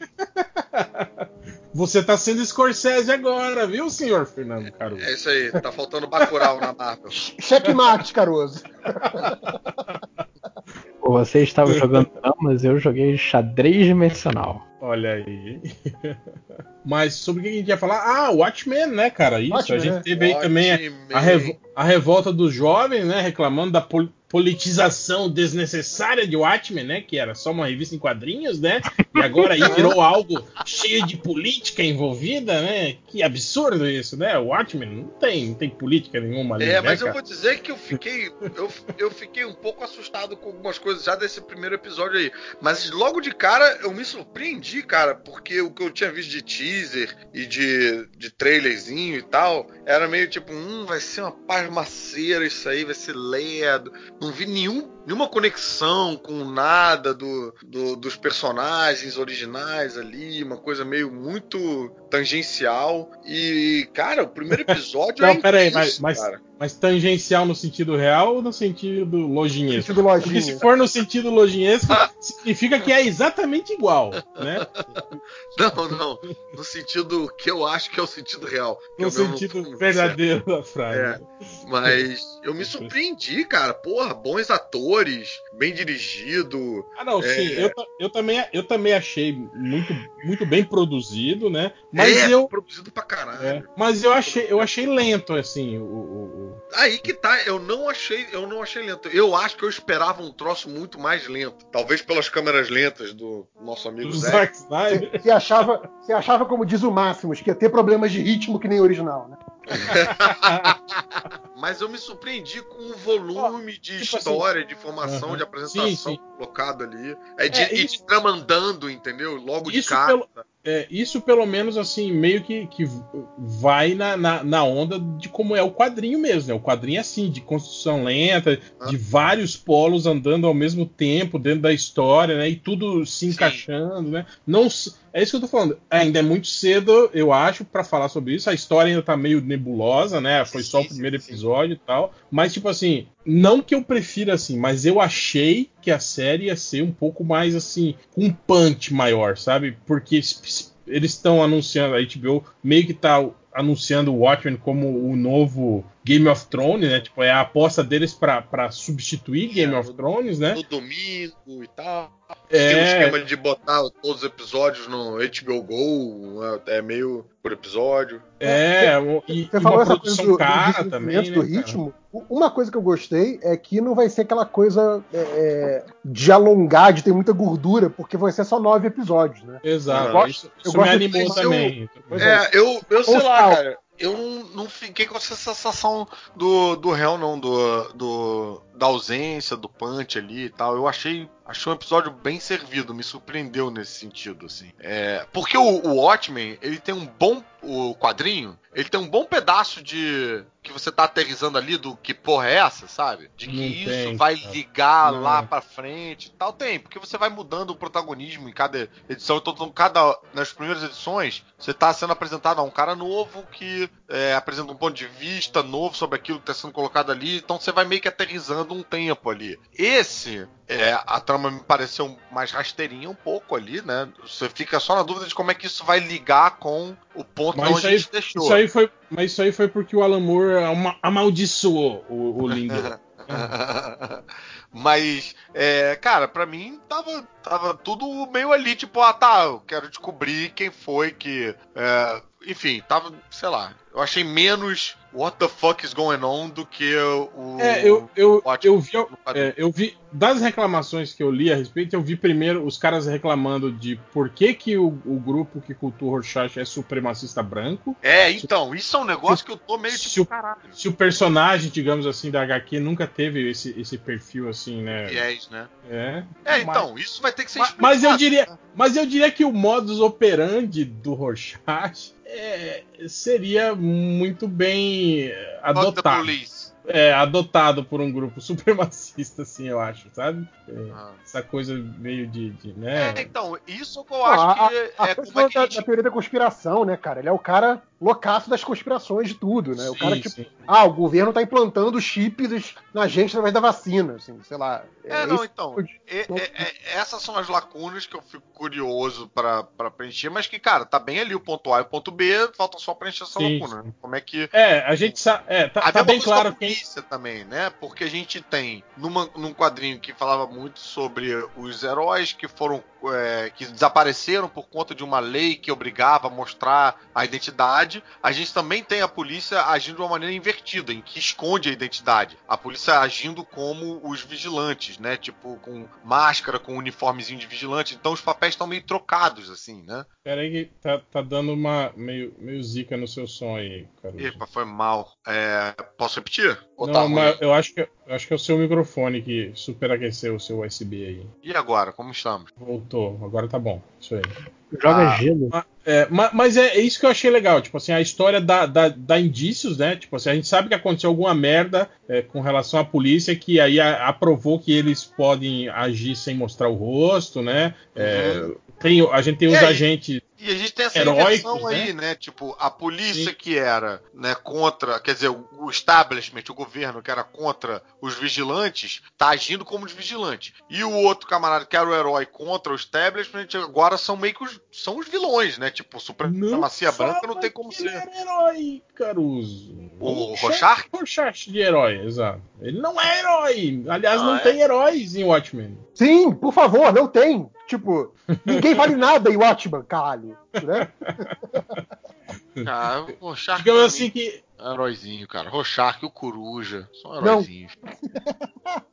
Você tá sendo Scorsese agora, viu, senhor Fernando Caruso? É isso aí, tá faltando Bacurau na Marvel. Checkmate, Caruso. Você estava jogando damas, eu joguei xadrez dimensional. Olha aí. Mas sobre o que a gente ia falar? Ah, Watchmen, né, cara? Isso, Watchmen, a gente né? teve aí também a, Watchmen. a revo- a revolta dos jovens, né, reclamando da pol- politização desnecessária de Watchmen, né, que era só uma revista em quadrinhos, né, e agora aí virou algo cheio de política envolvida, né? Que absurdo isso, né? O Watchmen não tem, não tem política nenhuma ali, É, né, mas eu cara? vou dizer que eu fiquei. Eu, eu fiquei um pouco assustado com algumas coisas já desse primeiro episódio aí. Mas logo de cara eu me surpreendi, cara, porque o que eu tinha visto de teaser e de, de trailerzinho e tal, era meio tipo, hum, vai ser uma pasmaceira isso aí, vai ser ledo. Não vi nenhum, nenhuma conexão com nada do, do- dos personagens originais ali, uma coisa meio muito tangencial. E, cara, o primeiro episódio Não, é peraí, mas- mas-. Mas tangencial no sentido real ou no sentido lojinhesco? Sentido Porque se for no sentido lojinhesco, significa que é exatamente igual, né? Não, não. No sentido que eu acho que é o sentido real. que No sentido não- verdadeiro da frase. É. Mas eu me surpreendi, cara. Porra, bons atores, bem dirigido. Ah, não, É. sim, eu, eu, também, eu também achei muito, muito bem produzido, né? Mas é, eu. produzido pra caralho. é, mas eu achei, eu achei lento, assim, o- o- o, Aí que tá, eu não achei, eu não achei lento. Eu acho que eu esperava um troço muito mais lento. Talvez pelas câmeras lentas do nosso amigo do Zé. Zack Snyder. Você achava, você achava, como diz o Máximos, que ia ter problemas de ritmo que nem o original, né? Mas eu me surpreendi com o volume de tipo história, de informação, Aham. de apresentação Sim, sim. colocado ali. É de, É, e isso- de trama andando, entendeu? Logo de cara. pelo- É, isso pelo menos assim, meio que, que vai na, na, na onda de como é o quadrinho mesmo, né? O quadrinho é assim, de construção lenta, de vários polos andando ao mesmo tempo dentro da história, né? E tudo se Sim. encaixando, né? Não, é isso que eu tô falando. Ainda é muito cedo, eu acho, pra falar sobre isso. A história ainda tá meio nebulosa, né? Foi só o Sim, sim, primeiro sim. episódio e tal. Mas, tipo assim, não que eu prefira assim, mas eu achei que a série ia ser um pouco mais assim, com um punch maior, sabe? Porque eles estão anunciando, a HBO meio que tá anunciando o Watchmen como o novo Game of Thrones, né? Tipo, é a aposta deles pra pra substituir Game É, of Thrones, né? No domingo e tal. Tem um É, esquema de botar todos os episódios no HBO Go, é meio por episódio. é, um- e, Você e falou uma essa coisa produção do, do cara desenvolvimento, também, né? do cara? ritmo. U- Uma coisa que eu gostei é que não vai ser aquela coisa é, é, de alongar, de ter muita gordura, porque vai ser só nove episódios, né? Exato, Eu gosto- isso, eu isso me gosto de animou também. Pois é. É, eu, eu sei lá, cara. Eu não, não fiquei com essa sensação do, do réu, não, do, do, da ausência, do punch ali e tal. Eu achei, achei um episódio bem servido, me surpreendeu nesse sentido, assim. É, porque o, o Watchmen, ele tem um bom. O quadrinho, ele tem um bom pedaço de. que você tá aterrizando ali do que porra é essa, sabe? De que Não isso tem, vai cara. ligar Não. lá pra frente e tal. Tem, porque você vai mudando o protagonismo em cada edição. Então, então, cada, nas primeiras edições, você tá sendo apresentado a um cara novo que é, apresenta um ponto de vista novo sobre aquilo que tá sendo colocado ali. Então você vai meio que aterrizando um tempo ali. Esse, é, a trama me pareceu mais rasteirinha um pouco ali, né? Você fica só na dúvida de como é que isso vai ligar com o ponto Mas onde isso a aí, gente deixou. isso aí foi, mas isso aí foi porque o Alan Moore ama- amaldiçoou o, o. Mas, é, cara, pra mim tava, tava tudo meio ali, tipo, ah tá, eu quero descobrir quem foi que. é, enfim, tava, sei lá. Eu achei menos what the fuck is going on do que o. É, eu, eu, eu vi, é, eu vi das reclamações que eu li a respeito, eu vi primeiro os caras reclamando de por que, que o, o grupo que cultua o Rorschach é supremacista branco. É, então, isso é um negócio que eu tô meio se tipo, o- caralho. Se o personagem, digamos assim, da HQ nunca teve esse, esse perfil assim, né? Viés, né? É. É, então, isso vai ter que ser Mas, mas eu explicado. diria, mas eu diria que o modus operandi do Rorschach é, seria muito bem adotado. É, adotado por um grupo supremacista, assim, eu acho, sabe? É, Ah. Essa coisa meio de, de, né? É, então, isso que eu acho a, que a, a é coisa como é que da, a gente da teoria da conspiração, né, cara? Ele é o cara loucaço das conspirações de tudo, né? o Sim, cara que, sim. ah, o governo tá implantando chips na gente através da vacina, assim, sei lá. É, não, esse então. tipo de- é- é- é- essas são as lacunas que eu fico curioso pra, pra preencher, mas que, cara, tá bem ali o ponto A e o ponto B, falta só preencher essa Sim, lacuna. né? Como é que. É, a gente sabe. É, tá, A tá bem claro polícia também, né? Porque a gente tem numa, num quadrinho que falava muito sobre os heróis que foram é, que desapareceram por conta de uma lei que obrigava a mostrar a identidade. A gente também tem a polícia agindo de uma maneira invertida, em que esconde a identidade. A polícia agindo como os vigilantes, né? Tipo com máscara, com uniformezinho de vigilante. Então os papéis estão meio trocados assim, né? Pera aí que tá, tá dando uma meio, meio zica no seu som aí, Caruso. Epa, foi mal. É, posso repetir? Ou Não, tá mas eu acho que eu acho que é o seu microfone que superaqueceu o seu USB aí. E agora, como estamos? Voltou, agora tá bom. Isso aí. Joga Ah. gelo. É, ma- mas é, é isso que eu achei legal. Tipo assim, a história dá, dá, dá indícios, né? Tipo assim, a gente sabe que aconteceu alguma merda é, com relação à polícia que aí a- aprovou que eles podem agir sem mostrar o rosto, né? É, tem, a gente tem E os aí? agentes. E a gente tem essa Heróicos, inversão aí, né? Tipo, a polícia Sim. que era né, contra, quer dizer, o o establishment, o governo que era contra os vigilantes, tá agindo como os vigilantes. E o outro camarada que era o herói contra o establishment, agora são meio que os, são os vilões, né? Tipo, supremacia branca não tem como que ele ser. era herói, Caruso. O Ele chama Rorschach de herói, exato. Ele não é herói. Aliás, Ah, não é? tem heróis em Watchmen. Sim, por favor, não tem. Tipo, ninguém vale nada em Watchman, caralho. Né? Ah, o Rorschach Digamos assim que. é um heróizinho, cara. Rorschach e o Coruja são Não. heróizinhos.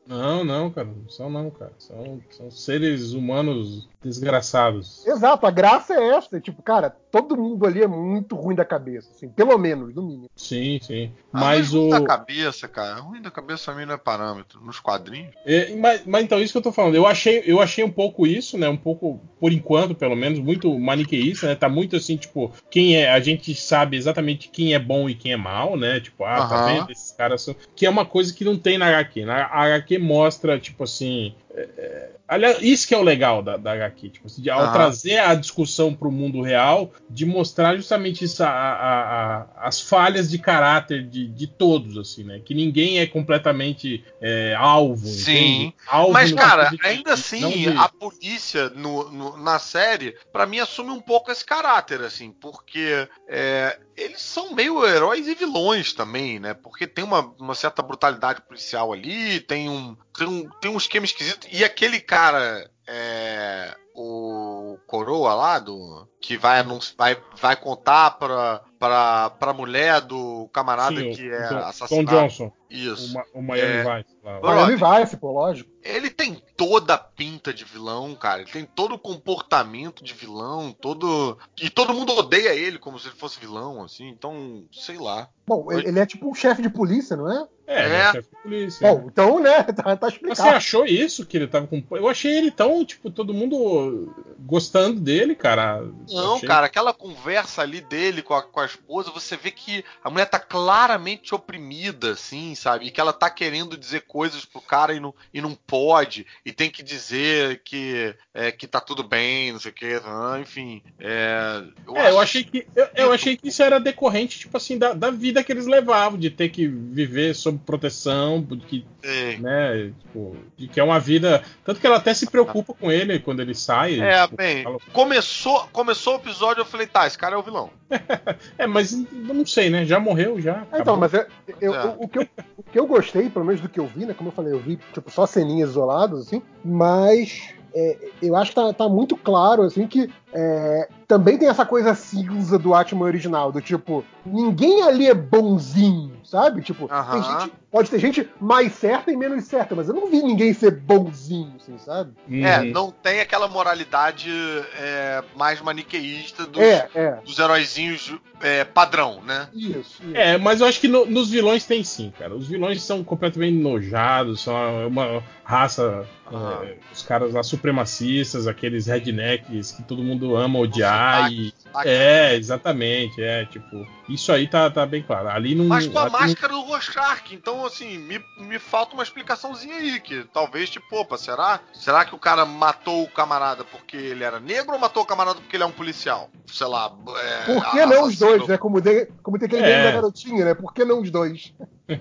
Não, não, cara. Não são não, cara. São, são seres humanos desgraçados. Exato, a graça é essa. Tipo, cara, todo mundo ali é muito ruim da cabeça, assim, pelo menos, no mínimo. Sim, sim. Ah, Mas ruim o. da cabeça, cara. Ruim da cabeça mim não é parâmetro. Nos quadrinhos. É, mas, mas então, isso que eu tô falando. Eu achei, eu achei um pouco isso, né? Um pouco, por enquanto, pelo menos, muito maniqueísta, né? Tá muito assim, tipo, quem é. A gente sabe exatamente quem é bom e quem é mal, né? Tipo, ah, tá Aham. vendo? Esses caras são. Que é uma coisa que não tem na HQ. Na HQ mostra, tipo assim. É, é, aliás, isso que é o legal da, da HQ, tipo, assim, de, ao Aham. trazer a discussão pro mundo real, de mostrar justamente isso, a- a- a- as falhas de caráter de, de todos, assim, né? Que ninguém é completamente é, alvo, Sim. Alvo Mas, cara, de- ainda assim, a polícia no, no- na série, pra mim, assume um pouco esse caráter, assim, porque é, eles são meio heróis e vilões também, né? Porque tem uma, uma certa brutalidade policial ali, tem um, tem um, tem um esquema esquisito. E aquele cara, é, o Coroa lá, do, que vai, vai, vai contar pra, pra, pra mulher do camarada Sim, o que é Tom- Tom assassinado. Johnson, o, Isso. Ma- o Miami É. Vice. Lá. Miami Vice, pô, lógico. Ele tem toda a pinta de vilão, cara. Ele tem todo o comportamento de vilão, todo. E todo mundo odeia ele como se ele fosse vilão, assim. Então, sei lá. Bom, ele ele é tipo um chefe de polícia, não é? É, É. é chefe de polícia. Bom, então, né, tá, tá Você explicado. achou isso que ele tava com. Eu achei ele tão, tipo, todo mundo gostando dele, cara. Não, Achei- cara, aquela conversa ali dele com a, com a esposa, você vê que a mulher tá claramente oprimida, assim, sabe? E que ela tá querendo dizer coisas pro cara e não, e não pode, e tem que dizer que, é, que tá tudo bem, não sei o que, enfim. É, eu, É, eu acho- achei que eu, eu achei que isso era decorrente, tipo assim, da, da vida que eles levavam, de ter que viver sob proteção, de que, Sim. né, tipo, de que é uma vida. Tanto que ela até se preocupa com ele quando ele sai. É, tipo, bem, fala- começou, começou o episódio, eu falei, tá, esse cara é o vilão. É, mas eu não sei, né? Já morreu, já. Ah, Então, mas é- eu- É. o, o que eu, o que eu gostei, pelo menos do que eu vi, né? Como eu falei, eu vi tipo, só ceninhas isoladas, assim, mas é, eu acho que tá, tá muito claro, assim, que é, também tem essa coisa cinza do Atman original, do tipo, ninguém ali é bonzinho, sabe? Tipo, tem gente- pode ter gente mais certa e menos certa, mas eu não vi ninguém ser bonzinho, assim, sabe? É, Uhum. não tem aquela moralidade é, mais maniqueísta dos, É, é. dos heróizinhos é, padrão, né? Isso. isso. É, mas eu acho que no- nos vilões tem sim, cara. Os vilões são completamente nojados, são uma raça, Ah. é, os caras lá supremacistas, aqueles rednecks que todo mundo ama odiar. E... É, exatamente, é, tipo, isso aí tá, tá bem claro. Ali não. Mas tu ali- máscara do Rorschach. Então, assim, me, me falta uma explicaçãozinha aí. Que talvez, tipo, opa, será? Será que o cara matou o camarada porque ele era negro ou matou o camarada porque ele é um policial? Sei lá. É, Por que não os dois, né? Como, de- como tem aquele É. da garotinha, né? Por que não os dois?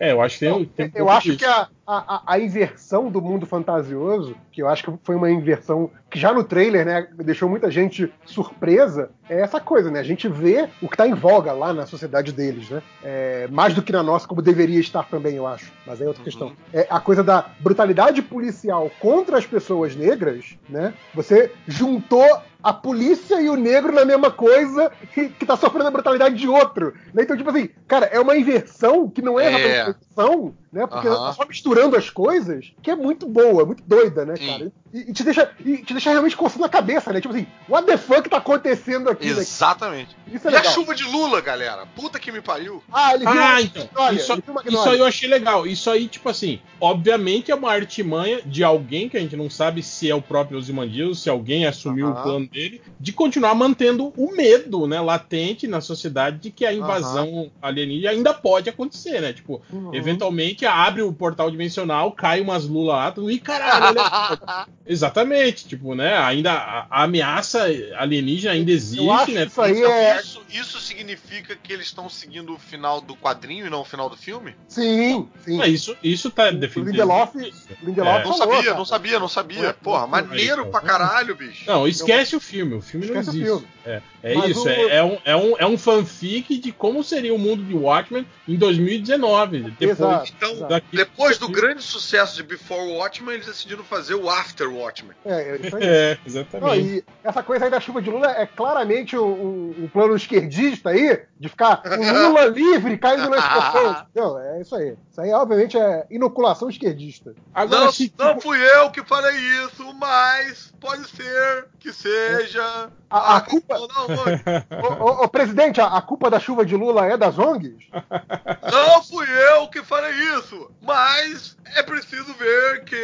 É, eu acho que tem, tem um Eu acho disso. que a, a, a- a inversão do mundo fantasioso, que eu acho que foi uma inversão que já no trailer, né, deixou muita gente surpresa, é essa coisa, né? A gente vê o que tá em voga lá na sociedade deles, né? É, mais do que na nossa, como deveria estar também, eu acho. Mas é outra Uhum. questão. É a coisa da brutalidade policial contra as pessoas negras, né? Você juntou a polícia e o negro na mesma coisa que, que tá sofrendo a brutalidade de outro. Né? Então, tipo assim, cara, é uma inversão que não é É. inversão, né? Porque Aham. tá só misturando as coisas, que é muito boa, muito doida, né, Sim. cara? E, e te deixa, e te deixa realmente coçando a cabeça, né? Tipo assim, what the fuck tá acontecendo aqui? né? Exatamente. Isso é e a legal. chuva de Lula, galera? Puta que me pariu. Ah, ele viu Ah, uma então. Magnolia, Isso, ele isso aí eu achei legal. Isso aí, tipo assim, obviamente é uma artimanha de alguém que a gente não sabe se é o próprio Ozymandias, se alguém assumiu Aham. o plano dele, de continuar mantendo o medo, né, latente na sociedade de que a invasão alienígena ainda pode acontecer, né? Tipo, Uhum. eventualmente abre o portal dimensional, cai umas lula lá, tudo, e caralho, olha... Exatamente, tipo, né? Ainda a, a ameaça alienígena ainda existe, né? isso aí é. Isso, isso significa que eles estão seguindo o final do quadrinho e não o final do filme? Sim, sim. É, isso, isso tá definido. Lindelof, o Lindelof É. Não falou, sabia, cara. não sabia, não sabia. É, Porra, não- maneiro aí, pra caralho, bicho. Não, esquece o filme. O filme não Esquece o existe. filme. É, é Mas isso. o- É, é um, é, um, é um fanfic de como seria o mundo de Watchmen em 2019. Depois, Exato. Então, exato. Depois do grande sucesso de Before Watchmen, eles decidiram fazer o After Watchmen. É, é isso aí. É, Não, exatamente. e essa coisa aí da chuva de Lula é claramente um, um- um plano esquerdista aí, de ficar o Lula livre caindo nas pessoas. Não, é isso aí. Isso aí, obviamente, é inoculação esquerdista. Agora, Não, se, não fui eu que falei isso, mas pode ser que seja. A- a culpa- Não, não, Ô, presidente, a, a culpa da chuva de Lula é das ONGs? não fui eu que falei isso, mas é preciso ver que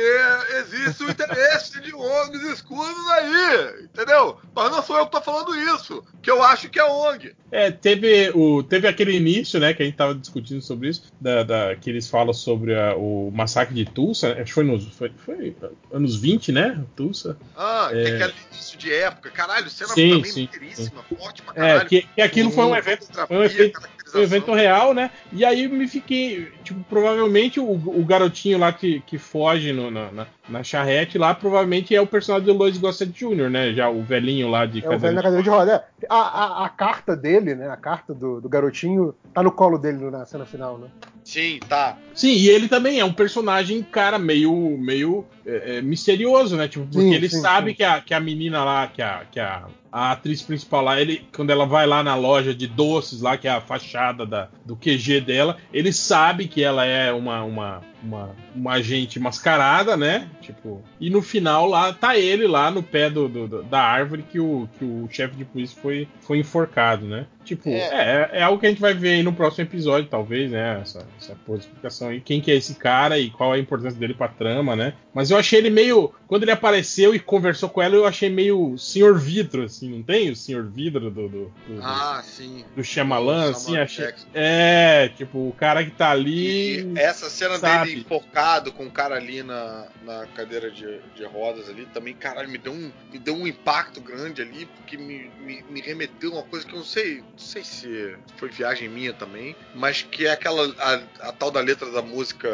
existe o interesse de ONGs escuros aí, entendeu? Mas não sou eu que tô falando isso, que eu acho que é ONG. É, teve, o, teve aquele início, né, que a gente tava discutindo sobre isso, da, da- que eles falam sobre a- o massacre de Tulsa, acho que foi nos foi, foi anos 20, né, Tulsa. Ah, É. tem aquele início de época, caralho, cena Sim, também sim, inteiríssima, forte pra É, caralho. que, que aquilo foi um evento, foi um evento, foi um evento real, né? E aí me fiquei, tipo, provavelmente o, o garotinho lá que, que foge no- na, na, na charrete lá, provavelmente é o personagem do Lois Gossett Jr., né? Já o velhinho lá de É o velho na cadeira de roda. É. A, a- a carta dele, né? A carta do, do garotinho tá no colo dele na cena final, né? Sim, tá. Sim, e ele também é um personagem, cara, meio, meio é, é, misterioso, né? Tipo, porque Sim, ele sim, sabe sim. Que, a, que a menina lá, que a, que a, a atriz principal lá, ele, quando ela vai lá na loja de doces lá, que é a fachada da, do QG dela, ele sabe que ela é uma, uma, uma, uma agente mascarada, né? Tipo, e no final lá tá ele lá no pé do, do- da árvore que o, que o chefe de polícia foi, foi enforcado, né? Tipo, é. É, algo que a gente vai ver aí no próximo episódio, talvez, né? Essa, essa porra de explicação aí. Quem que é esse cara e qual é a importância dele pra trama, né? Mas eu achei ele meio. Quando ele apareceu e conversou com ela, eu achei meio senhor vidro, assim, não tem? O senhor vidro do. do, do- Ah, sim. do Shyamalan, Do assim, achei. Jackson. É, tipo, o cara que tá ali. E essa cena sabe. dele enforcado com o cara ali na, na cadeira de, de rodas ali também, caralho, me deu um, me deu um impacto grande ali, porque me, me, me remeteu a uma coisa que eu não sei, não sei se foi viagem minha também, mas que é aquela, a, a tal da letra da música,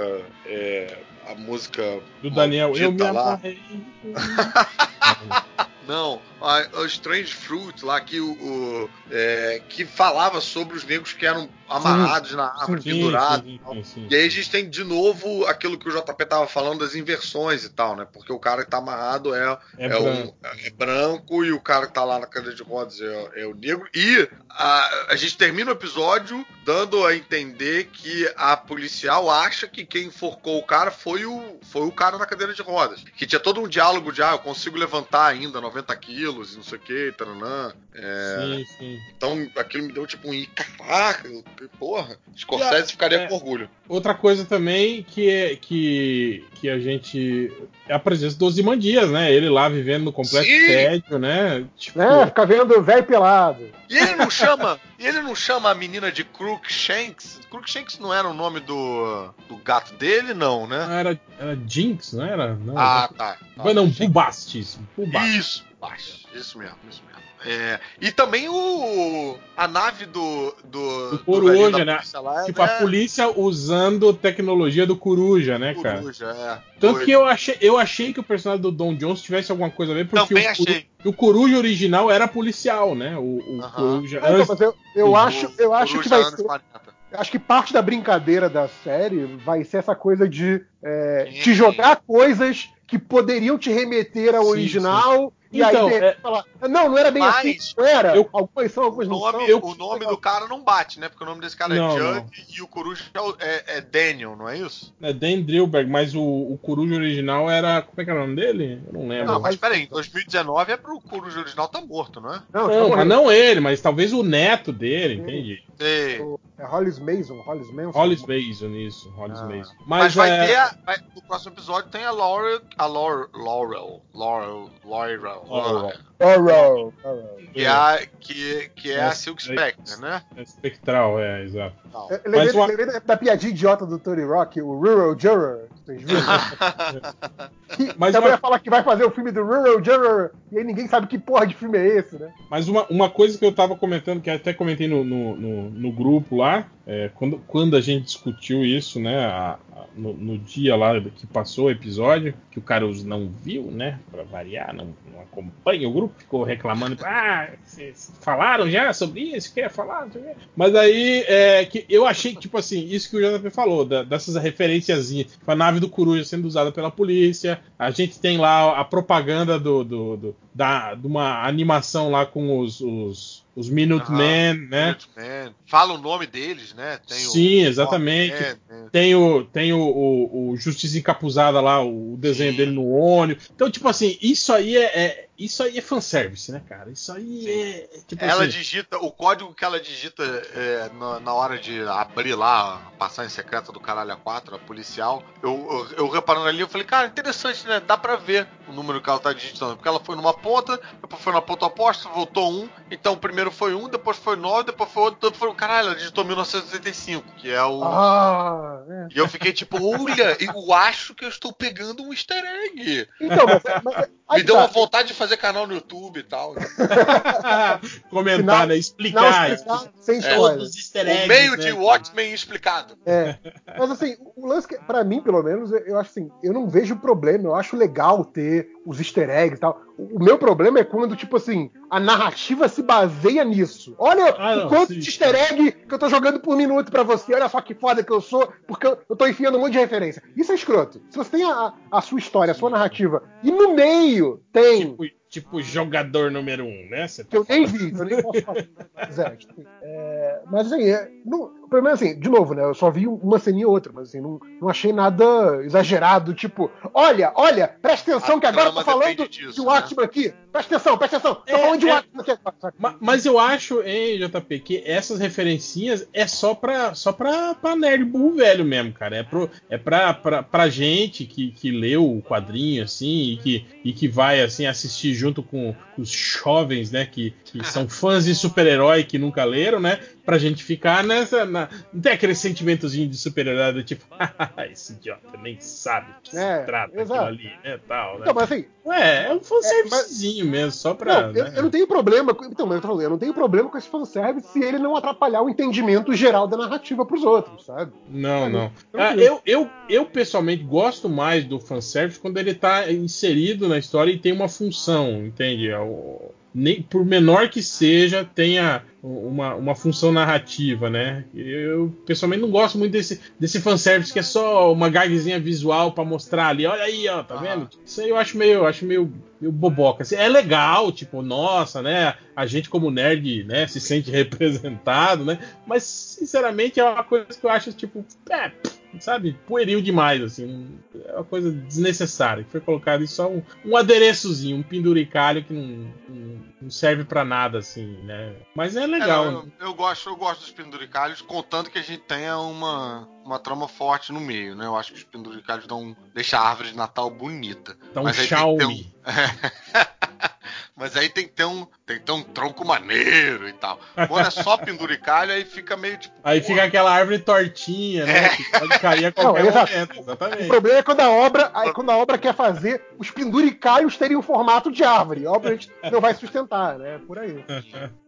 é, a música Do Daniel, eu me lá. amarrei. Não, a, a Strange Fruit lá que o, o, é, que falava sobre os negros que eram amarrados na árvore, Sim, pendurados. sim, e sim, sim. E aí a gente tem de novo aquilo que o JP tava falando das inversões e tal, né? Porque o cara que tá amarrado é, É, é, branco. um, é branco e o cara que tá lá na cadeira de rodas é, é o negro. E a, a gente termina o episódio dando a entender que a policial acha que quem enforcou o cara foi o, foi o cara na cadeira de rodas. Que tinha todo um diálogo de, ah, eu consigo levantar ainda 90 quilos e não sei o que, taranã. É, Sim, sim. então aquilo me deu tipo um, "Ih, caraca, porra. Scorsese ficaria é. com orgulho. Outra coisa também que é que, que a gente. É a presença do Ozymandias, né? Ele lá vivendo no completo Sim. tédio, né? Tipo, Né? Fica vendo velho pelado. E ele não chama, e ele não chama a menina de Crookshanks? Crookshanks não era o nome do, do gato dele, não, né? Era, era Jinx, não era? Não, Ah, tá. Mas não, Bubastis. Bubastis. Isso, baixo. Isso mesmo, isso mesmo. É, e também o a nave do do, Do do Coruja, da né? lá, Tipo, a né? polícia usando tecnologia do Coruja, né, cara? Coruja, é. Tanto Foi. que eu achei, eu achei que o personagem do Don Jones tivesse alguma coisa a ver, porque Também o, achei. o Coruja original era policial, né? O, o Aham. Coruja. Mas, antes- mas eu, eu O acho, eu acho que Coruja vai ser. 40. Acho que parte da brincadeira da série vai ser essa coisa de é, Sim. te jogar coisas que poderiam te remeter ao Sim, original. E Então, aí é- falar, não, não era bem Mas assim, não era. eu- algumas são, O algumas não nome, são. o nome do cara não bate, né? Porque o nome desse cara Não, é não. Judd e o Coruja é o- é, é Daniel, não é isso? É Dan Drillberg, mas o, o Coruja original era. Como é que era o nome dele? Eu não lembro. Não, mas peraí, em 2019 é pro Coruja original tá morto, não é? Não, Não, tá mas não ele, mas talvez o neto dele, entende? Sei. É Hollis Mason, Hollis Manson. Hollis Mason, isso, Hollis Ah. Mason. Mas, Mas, vai é, ter. a- vai- no próximo episódio tem a Laurel. A Laurel. Laurel. Laurel. Laurel. Laurel. Horror. Que é a, que, que é a É, Silk é- Spectre, né? é espectral, é, exato. Eu lembrei, Mas uma- lembrei da, da piadinha idiota do Tony Rock, o Rural Juror. Vocês viram? Mas também uma- falar que vai fazer o filme do Rural Juror, e aí ninguém sabe que porra de filme é esse, né? Mas uma, uma coisa que eu tava comentando, que até comentei no, no, no- no grupo lá, é, quando, quando a gente discutiu isso, né, a- a- no, no dia lá que passou o episódio, que o Carlos não viu, né, pra variar, não, não acompanha o grupo, ficou reclamando, ah, vocês falaram já sobre isso, quer falar? não sei o quê." Mas aí, é, que eu achei, tipo assim, isso que o JP falou, da- dessas referenciazinhas, tipo, a nave do Coruja sendo usada pela polícia, a gente tem lá a propaganda do, do, do- da, de uma animação lá com os, os, os Minutemen, né? Minutemen. Fala o nome deles, né? Tem o- Sim, exatamente. É, né? Tem o, tem o, o, o Justiça Encapuzada lá, o desenho Sim. dele no ônibus. Então, tipo assim, isso aí é, é- isso aí é fanservice, né, cara? Isso aí Sim. é, é, tipo Ela assim, digita, o código que ela digita é, na, na hora de abrir lá a passagem secreta do caralho A4, a policial, eu, eu, eu reparando ali, eu falei, cara, interessante, né? Dá pra ver o número que ela tá digitando. Porque ela foi numa ponta, depois foi na ponta oposta, voltou um. Então o primeiro foi um, depois foi nove, depois foi outro, depois foi. Caralho, ela digitou 1985, que é o. Ah, é. E eu fiquei tipo, olha, eu acho que eu estou pegando um easter egg. Então, mas, mas aí Me deu tá. uma vontade de fazer canal no YouTube e tal. comentar, Final- né? Explicar. Não, sem- É. Todos eggs. o meio né, de cara? Watchmen explicado. É. Mas assim, o lance que, pra mim, pelo menos, eu acho assim, eu não vejo problema, eu acho legal ter os easter eggs e tal. O o meu problema é quando, tipo assim, a narrativa se baseia nisso. Olha Ah, o não, quanto sim. de easter egg que eu tô jogando por minuto pra você, olha só que foda que eu sou, porque eu, eu tô enfiando um monte de referência. Isso é escroto. Se você tem a, a sua história, a sua narrativa, e no meio tem. Tipo, tipo jogador número um, né? Que eu nem vi, eu nem posso falar. Zero, tipo, é, mas assim, é, não, pelo menos assim, de novo, né? Eu só vi uma ceninha ou outra, mas assim, não, não achei nada exagerado, tipo, olha, olha, presta atenção A que agora eu tô falando disso, de né? Watchmen aqui. Presta atenção, presta atenção. Tô É, falando de é. Watchmen aqui agora. saca? Ma- Mas eu acho, hein, JP, que essas referencinhas é só pra, só pra, pra nerd burro velho mesmo, cara. É, pro, é pra, pra, pra gente que, que leu o quadrinho, assim, e que, e que vai, assim, assistir junto com, com os jovens, né, que, que são fãs de super-herói que nunca leram, né, pra gente ficar nessa... Na, não tem aquele sentimentozinho de super-herói do tipo, esse idiota nem sabe o que É, se trata exato. aquilo ali, né, tal, né. Então, mas assim, É, é um fanservicezinho mesmo, só pra... não, eu, né? eu não tenho problema. com- Então, mas eu falando, eu não tenho problema com esse fanservice se ele não atrapalhar o entendimento geral da narrativa pros outros, sabe? Não, não. Tranquilo. Ah, eu, eu, eu, pessoalmente, gosto mais do fanservice quando ele tá inserido na história e tem uma função, entende? É o- Nem, por menor que seja, tenha uma, uma função narrativa, né? Eu, pessoalmente, não gosto muito desse, desse fanservice que é só uma gagzinha visual pra mostrar ali. Olha aí, ó, tá Aham. vendo? Isso aí eu acho meio, acho meio, meio boboca. Assim, é legal, tipo, nossa, né? A gente, como nerd, né, se sente representado, né? Mas, sinceramente, é uma coisa que eu acho, tipo, é, sabe, pueril demais, assim. É uma coisa desnecessária. Foi colocado em só um, um adereçozinho, um penduricalho que não, não- não serve pra nada, assim, né? Mas é É, legal. não, eu, eu gosto, eu gosto dos penduricalhos, contando que a gente tenha uma, uma trama forte no meio, né? Eu acho que os penduricalhos dão, deixam a árvore de Natal bonita. Dá um mas aí tem ter Xiaomi. Mas aí tem que ter um, tem que ter um tronco maneiro e tal. Quando é só penduricalho, aí fica meio tipo. Aí fica aquela árvore tortinha, né? É. Que pode cair a qualquer Não, exato. momento. O Exatamente. problema é quando a obra, aí quando a obra quer fazer os penduricalhos terem o formato de árvore. Obviamente não vai sustentar, né? Por aí.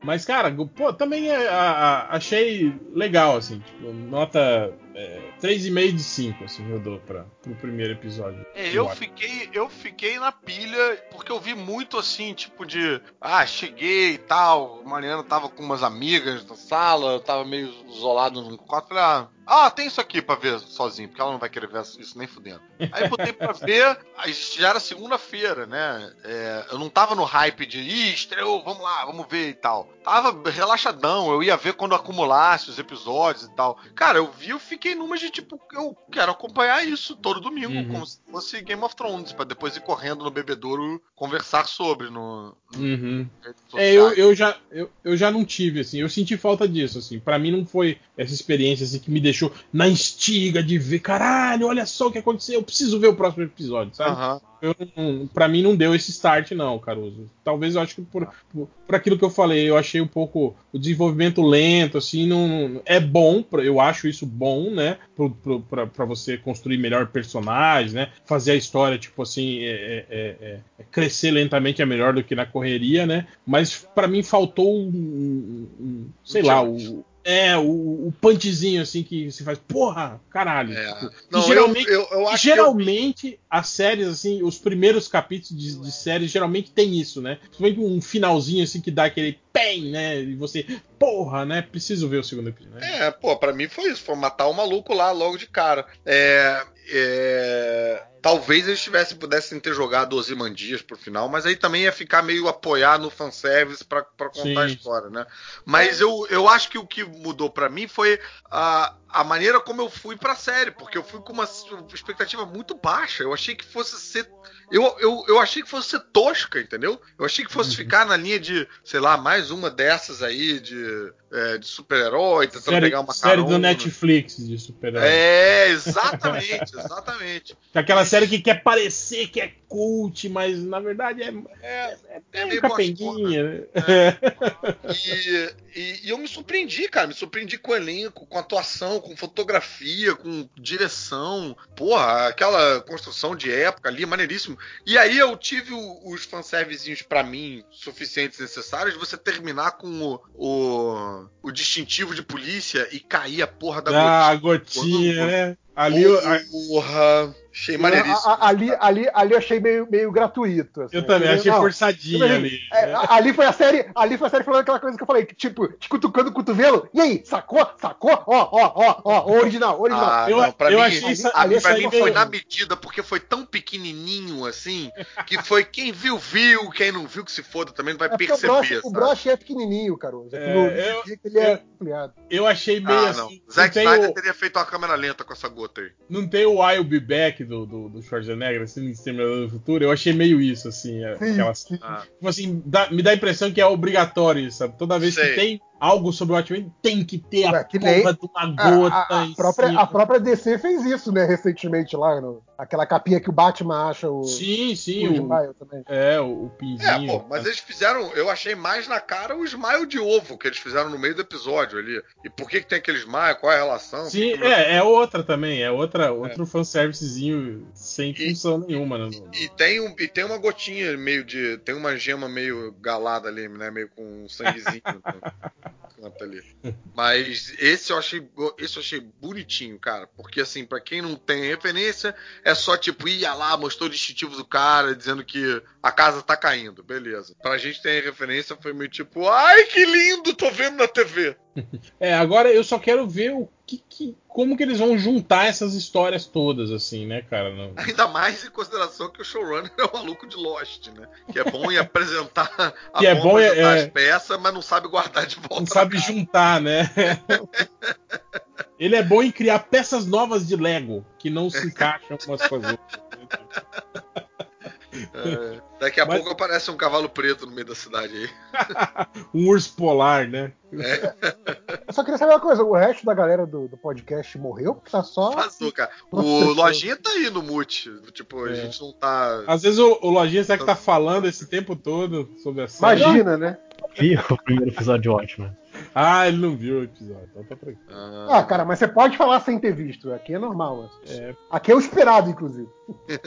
Mas, cara, pô, também é, a- a- achei legal, assim. Tipo, nota é, 3,5 de 5, assim, eu dou pra, pro primeiro episódio. É, eu fiquei, eu fiquei na pilha, porque eu vi muito assim, tipo de. Ah, cheguei e tal. Mariana tava com umas amigas na sala, eu tava meio isolado num quarto. Falei, ah, ah, tem isso aqui pra ver sozinho, porque ela não vai querer ver isso nem fudendo. Aí botei pra ver, já era segunda-feira, né? É, eu não tava no hype de, ih, estreou, vamos lá, vamos ver e tal. Tava relaxadão, eu ia ver quando acumulasse os episódios e tal. Cara, eu vi, eu fiquei numa de tipo, eu quero acompanhar isso todo domingo, Uhum. como se fosse Game of Thrones, pra depois ir correndo no bebedouro conversar sobre no. no Uhum. É, eu, eu, já, eu, eu já não tive, assim, eu senti falta disso, assim. Pra mim não foi essa experiência assim, que me deixou na instiga de ver, caralho, olha só o que aconteceu, eu preciso ver o próximo episódio, sabe? Não, pra mim não deu esse start, não, Caruso. Talvez eu acho que por, por, por aquilo que eu falei, eu achei um pouco o desenvolvimento lento, assim, não. É bom, eu acho isso bom, né? Pra você construir melhor personagens, né? Fazer a história, tipo assim, é- é- é- é- é crescer lentamente é melhor do que na correria, né? Mas pra mim faltou um. um- um- sei lá, o. É, o, o punchzinho assim que se faz, porra, caralho. É. tipo, Não, geralmente, eu, eu, eu acho que eu- geralmente as séries, assim, os primeiros capítulos de, de séries geralmente tem isso, né? Principalmente um finalzinho assim que dá aquele PEM, né? E você, porra, né? Preciso ver o segundo episódio. Né? É, pô, pra mim foi isso, foi matar o maluco lá logo de cara. É, é, talvez eles tivessem, pudessem ter jogado Ozymandias pro final, mas aí também ia ficar meio apoiar no fanservice pra, pra contar a Sim. história, né? Mas eu, eu acho que o que mudou pra mim foi a, a maneira como eu fui pra série, porque eu fui com uma expectativa muito baixa. Eu achei que fosse ser. Eu, eu, eu achei que fosse ser tosca, entendeu? Eu achei que fosse ficar na linha de, sei lá, mais uma dessas aí de, é, de super-herói, tentando Série, pegar uma série do carona. Netflix de super-herói. É, exatamente, exatamente. Aquela série que quer parecer que é cult, mas na verdade é, É, é, é meio meio capenguinha. né? E, e- e eu me surpreendi, cara. Me surpreendi com o elenco, com atuação, com fotografia, com direção. Porra, aquela construção de época ali, maneiríssimo. E aí eu tive os fanservicezinhos pra mim suficientes e necessários de você terminar com o, o, o distintivo de polícia e cair a porra da Ah, a gotinha. gotinha, né? Ali eu, Porra, achei maneiríssimo. A- a- ali, ali, ali eu achei meio, meio gratuito. assim. eu também achei Não, forçadinha Tipo assim, ali. é, ali foi a série, ali foi a série falando aquela coisa que eu falei, que, tipo, te cutucando o cotovelo. E aí, sacou? Sacou? Ó, ó, ó, ó, original, original. Ah, Eu- não, pra eu mim, achei isso- a- ali pra mim meio- foi na medida, porque foi tão pequenininho assim, que foi quem viu, viu, quem não viu que se foda também não vai é o perceber. broche, o broche é pequenininho, Caruso. É, É, no- eu- que ele é eu-. Eu achei meio Ah, assim. não. Não Zack Snyder o, teria feito uma câmera lenta com essa gota não tem o I'll Be Back do, do, do Schwarzenegger, assim, no Exterminador do Futuro. Eu achei meio isso, assim. Aquela, sim. Ah. Tipo assim, dá- me dá a impressão que é obrigatório, sabe? Toda vez Sei. que tem algo sobre o Watchmen, tem que ter a É, que porra nem- de uma A, gota a- a em própria, cima. a própria DC fez isso, né, recentemente lá, no- aquela capinha que o Batman acha o, Sim, sim, o o, Smile também. é, o, o É, pinzinho. pô, mas eles fizeram, eu achei mais na cara o smile de ovo que eles fizeram no meio do episódio ali. E por que, que tem aquele smile? Qual é a relação? Sim, Que- é, é outra também, é outra, outro fanservicezinho sem E- função nenhuma. né, no- E tem, um, e tem uma gotinha meio de. Tem uma gema meio galada ali, né? Meio com um sanguezinho no canto ali. Mas esse eu achei. Esse eu achei bonitinho, cara. Porque assim, pra quem não tem referência, é só tipo, ia lá, mostrou o distintivo do cara, dizendo que a casa tá caindo. Beleza. Pra gente ter referência, foi meio tipo, ai que lindo, tô vendo na TV. É, agora eu só quero ver o que, que- como que eles vão juntar essas histórias todas, assim, né, cara? Não- Ainda mais em consideração que o showrunner é o maluco de Lost, né? Que é bom em apresentar, a Que é bom, apresentar é- as peças, mas não sabe guardar de volta. Não sabe casa. juntar, né? Ele é bom em criar peças novas de Lego que não se encaixam umas com as outras. É, daqui a Mas- pouco aparece um cavalo preto no meio da cidade aí. Um urso polar, né? Eu só queria saber uma coisa: o resto da galera do, do podcast morreu? Tá só. Passou, cara. O. Lojinha tá aí no mute. Tipo, a É. gente não tá. Às vezes o, o Lojinha será que tá falando esse tempo todo sobre a série. Imagina, né? Vi o primeiro episódio Watchmen. Ah, ele não viu o episódio, então tá tranquilo. Ah, cara, mas você pode falar sem ter visto. Aqui é normal. assim. É. Aqui é o esperado, inclusive.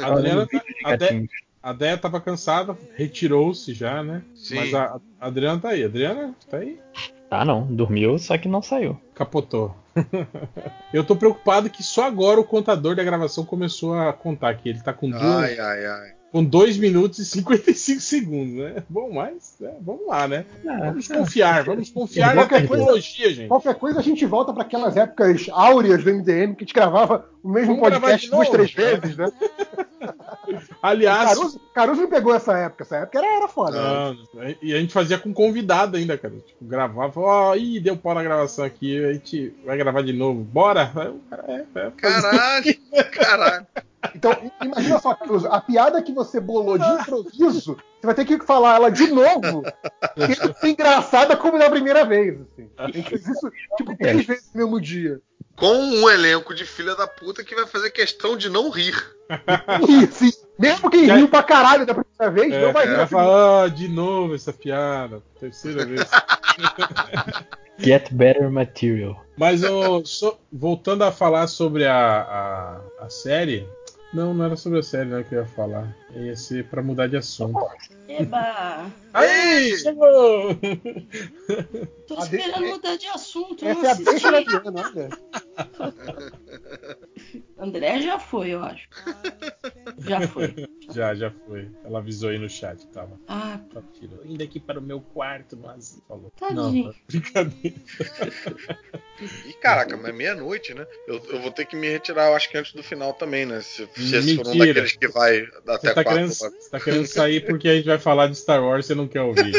A Adriana, vídeo de a, De- gatinhos. a Deia tava cansada, retirou-se já, né? Sim. Mas a, a Adriana tá aí. Adriana, tá aí? Ah, não. Dormiu, só que não saiu. Capotou. Eu tô preocupado que só agora o contador da gravação começou a contar que ele tá com duas, Ai, ai, ai. Com 2 minutos e 55 segundos, né? Bom, mas né, vamos lá, né? Vamos confiar, vamos confiar na Qualquer coisa- tecnologia, gente. Qualquer coisa a gente volta para aquelas épocas áureas do MDM que a gente gravava o mesmo Vamos podcast duas, três vezes, né? Aliás, Caruso, Caruso não pegou essa época. Essa época era, era foda. Não, e a gente fazia com convidado ainda, cara. Tipo, gravava, ó, ih, deu pau na gravação aqui, a gente vai gravar de novo. Bora? Aí o cara, é, é, Caralho, caralho. Então, imagina só, Caruso, a piada que você bolou de improviso, você vai ter que falar ela de novo, que é engraçada como na primeira vez. Assim. A gente fez isso, tipo, três vezes no mesmo dia. Com um elenco de filha da puta que vai fazer questão de não rir. E, sim, mesmo quem riu pra caralho da primeira vez, É, não vai rir ela na segunda. fala, ah, de novo essa piada, terceira vez. Get better material. Mas ô, só- voltando a falar sobre a, a, a série. Não, não era sobre a série né, que eu ia falar. Ia ser pra mudar de assunto. Eba! Aí, chegou! Tô A de- esperando mudar de assunto. Essa não é a deixa da. Diana, olha. André já foi, eu acho. Já foi. Já, já foi. Ela avisou aí no chat tava. Ah, Tá. Indo aqui para o meu quarto, mas falou. Tadinho. Não, brincadeira. E caraca, mas é meia-noite, né? Eu, eu vou ter que me retirar, eu acho que antes do final também, né? Se, se esse for um daqueles que vai até Você tá, querendo, você tá querendo sair porque a gente vai falar de Star Wars e você não quer ouvir.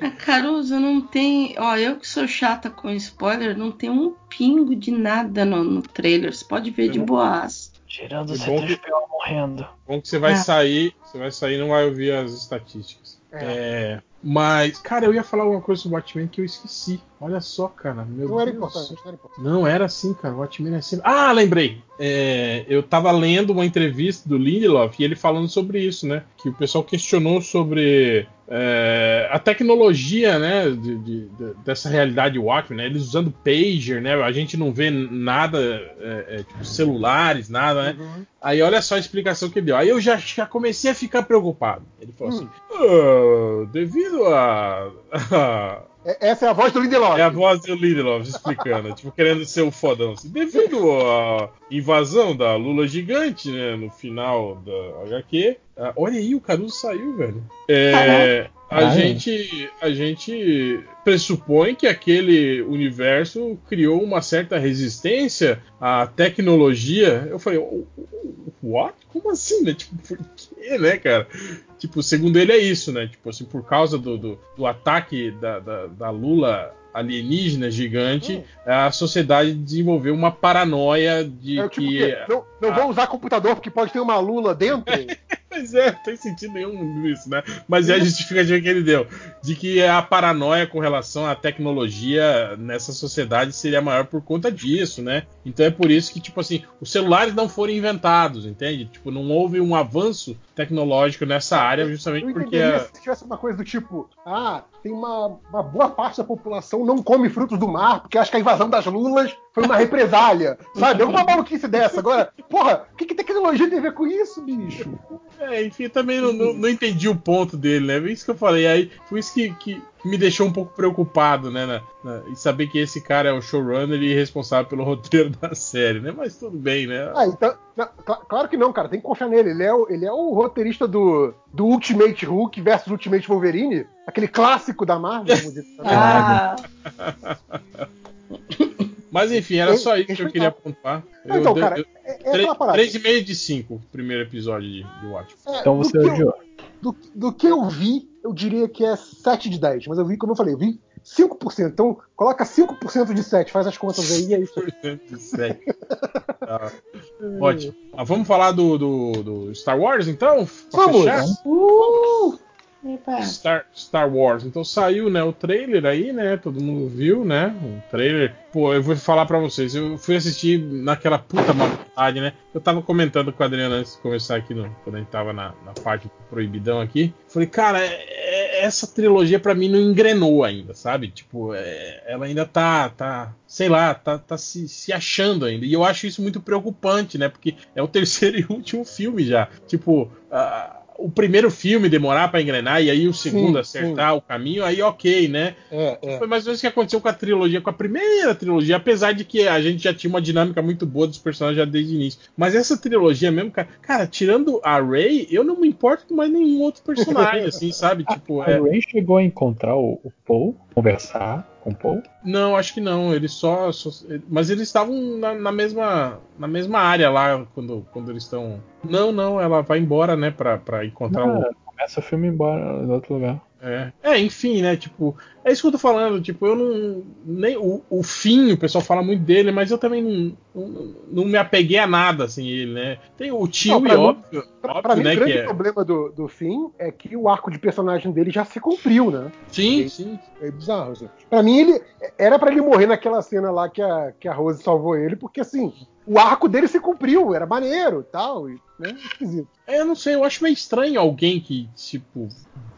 a Caruso não tem. Ó, eu que sou chata com spoiler, não tem um pingo de nada no, no trailer. Você pode ver de boas. Tirando o É que- C3PO morrendo. Bom que você vai Ah. sair, você vai sair e não vai ouvir as estatísticas. É, mas, cara, eu ia falar alguma coisa sobre o Watchmen que eu esqueci. Olha só, cara. Meu Não era Deus. importante, não era importante. Não era assim, cara. O Watchmen é sempre. Ah, lembrei. É, eu tava lendo uma entrevista do Lindelof e ele falando sobre isso, né? Que o pessoal questionou sobre é, a tecnologia, né? de- de- de- dessa realidade Watchmen, né? Eles usando pager, né? A gente não vê nada, é, é, tipo celulares, nada, né? Uhum. Aí olha só a explicação que ele deu. Aí eu já, já comecei a ficar preocupado. Ele falou Hum. assim: "Ah, devido a, Essa é a voz do Lindelof. é a voz do Lindelof explicando, tipo, querendo ser o fodão. Assim, devido à invasão da Lula gigante, né, no final da HQ. olha aí, o Caruso saiu, velho. É, a, gente, a gente pressupõe que aquele universo criou uma certa resistência à tecnologia. Eu falei, "O- o- what? Como assim, né? Tipo, por quê, né, cara? Tipo, segundo ele é isso, né? Tipo assim, por causa do, do, do ataque da, da, da Lula alienígena gigante, a sociedade desenvolveu uma paranoia de É tipo que. que não, não vou usar computador porque pode ter uma lula dentro. Pois é, não tem sentido nenhum isso, né? Mas é a justificativa que ele deu. De que a paranoia com relação à tecnologia nessa sociedade seria maior por conta disso, né? Então é por isso que, tipo assim, os celulares não foram inventados, entende? Tipo, não houve um avanço tecnológico nessa área justamente porque. a- se tivesse uma coisa do tipo, ah, tem uma, uma boa parte da população não come frutos do mar porque acha que a invasão das lulas foi uma represália, sabe? Alguma maluquice dessa. Agora, porra, o que, que tecnologia tem a ver com isso, bicho? É, enfim, eu também não, não- não entendi o ponto dele, né? Foi isso que eu falei. Aí foi isso que, que me deixou um pouco preocupado, né? na- na- e saber que esse cara é o showrunner e responsável pelo roteiro da série, né? Mas tudo bem, né? Ah, então. não, cla- claro que não, cara, tem que confiar nele. Ele é o, ele é o roteirista do, do Ultimate Hulk versus Ultimate Wolverine, aquele clássico da Marvel. Ah, Mas enfim, era só isso que eu queria pontuar. Não, então, dei- cara, eu- é, é aquela parada. 3,5 de 5 o primeiro episódio de, de Watchmen. É, Então do você que eu- odiou. do, do que eu vi, eu diria que é 7 de 10. Mas eu vi, como eu falei, eu vi 5%. Então, coloca 5% de 7, faz as contas aí, é isso. 5% de sete. Tá. Ótimo. Mas vamos falar do, do, do Star Wars, então? Vamos! Uh! Star, Star Wars. Então saiu, né, o trailer aí, né? Todo mundo viu, né? O trailer. Pô, eu vou falar pra vocês. Eu fui assistir naquela puta má vontade, né? Eu tava comentando com o Adriano antes de começar aqui, no, quando a gente tava na, na parte proibidão aqui. Falei, cara, é- é- essa trilogia pra mim não engrenou ainda, sabe? Tipo, é- ela ainda tá, tá, sei lá, tá, tá se, se achando ainda. E eu acho isso muito preocupante, né? Porque é o terceiro e último filme já. Tipo, ah, o primeiro filme demorar pra engrenar e aí o segundo Sim, acertar o caminho, aí ok, né? É, é. Foi mais ou menos o que aconteceu com a trilogia, com a primeira trilogia, apesar de que a gente já tinha uma dinâmica muito boa dos personagens já desde o início. Mas essa trilogia mesmo, cara, cara, tirando a Rey, eu não me importo com mais nenhum outro personagem, assim, sabe? Tipo, A é, Ray chegou a encontrar o, o Paul, conversar com o Paul. não, acho que não. Eles só, só- mas eles estavam na, na mesma na mesma área lá quando, quando eles estão. Não, não, ela vai embora, né, pra encontrar o Ah, começa o filme embora em outro lugar. É. É, enfim, né? Tipo, é isso que eu tô falando. Tipo, eu não. Nem, o, o fim, o pessoal fala muito dele, mas eu também não, não, não me apeguei a nada, assim, ele, né? Tem o tio Não, e mim- óbvio, Pra, óbvio, pra mim, né? o grande é. problema do, do fim é que o arco de personagem dele já se cumpriu, né? Sim, sim. É bizarro, assim. Pra mim, ele era pra ele morrer naquela cena lá que a, que a Rose salvou ele, porque assim, o arco dele se cumpriu, era maneiro e tal, e, né? Esquisito. É, eu não sei, eu acho meio estranho alguém que, tipo,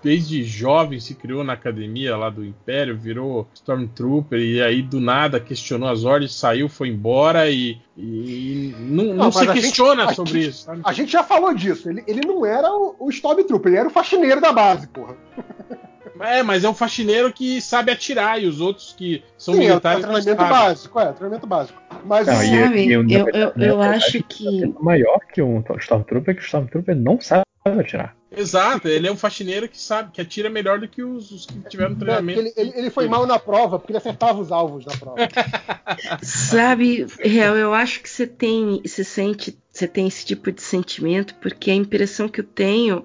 desde jovem se criou na academia lá do Império, virou Stormtrooper e aí do nada questionou as ordens, saiu, foi embora e, e não, não Não, se gente- questiona a sobre gente- isso, sabe? A gente já falou disso, ele, ele não era o, o Stormtrooper, ele era o faxineiro da base, porra. É, mas é um faxineiro que sabe atirar e os outros que são Sim, é, é militares. não treinamento sabem. básico, é, treinamento básico. Mas Não, o- e- Sabe, e eu, eu, eu na acho que. É maior que um Stormtrooper, que o Stormtrooper não sabe atirar. Exato, ele é um faxineiro que sabe, que atira melhor do que os, os que tiveram treinamento. ele, ele- ele foi mal na prova, porque ele acertava os alvos na prova. Sabe, Real, eu acho que você tem, você sente, você tem esse tipo de sentimento, porque a impressão que eu tenho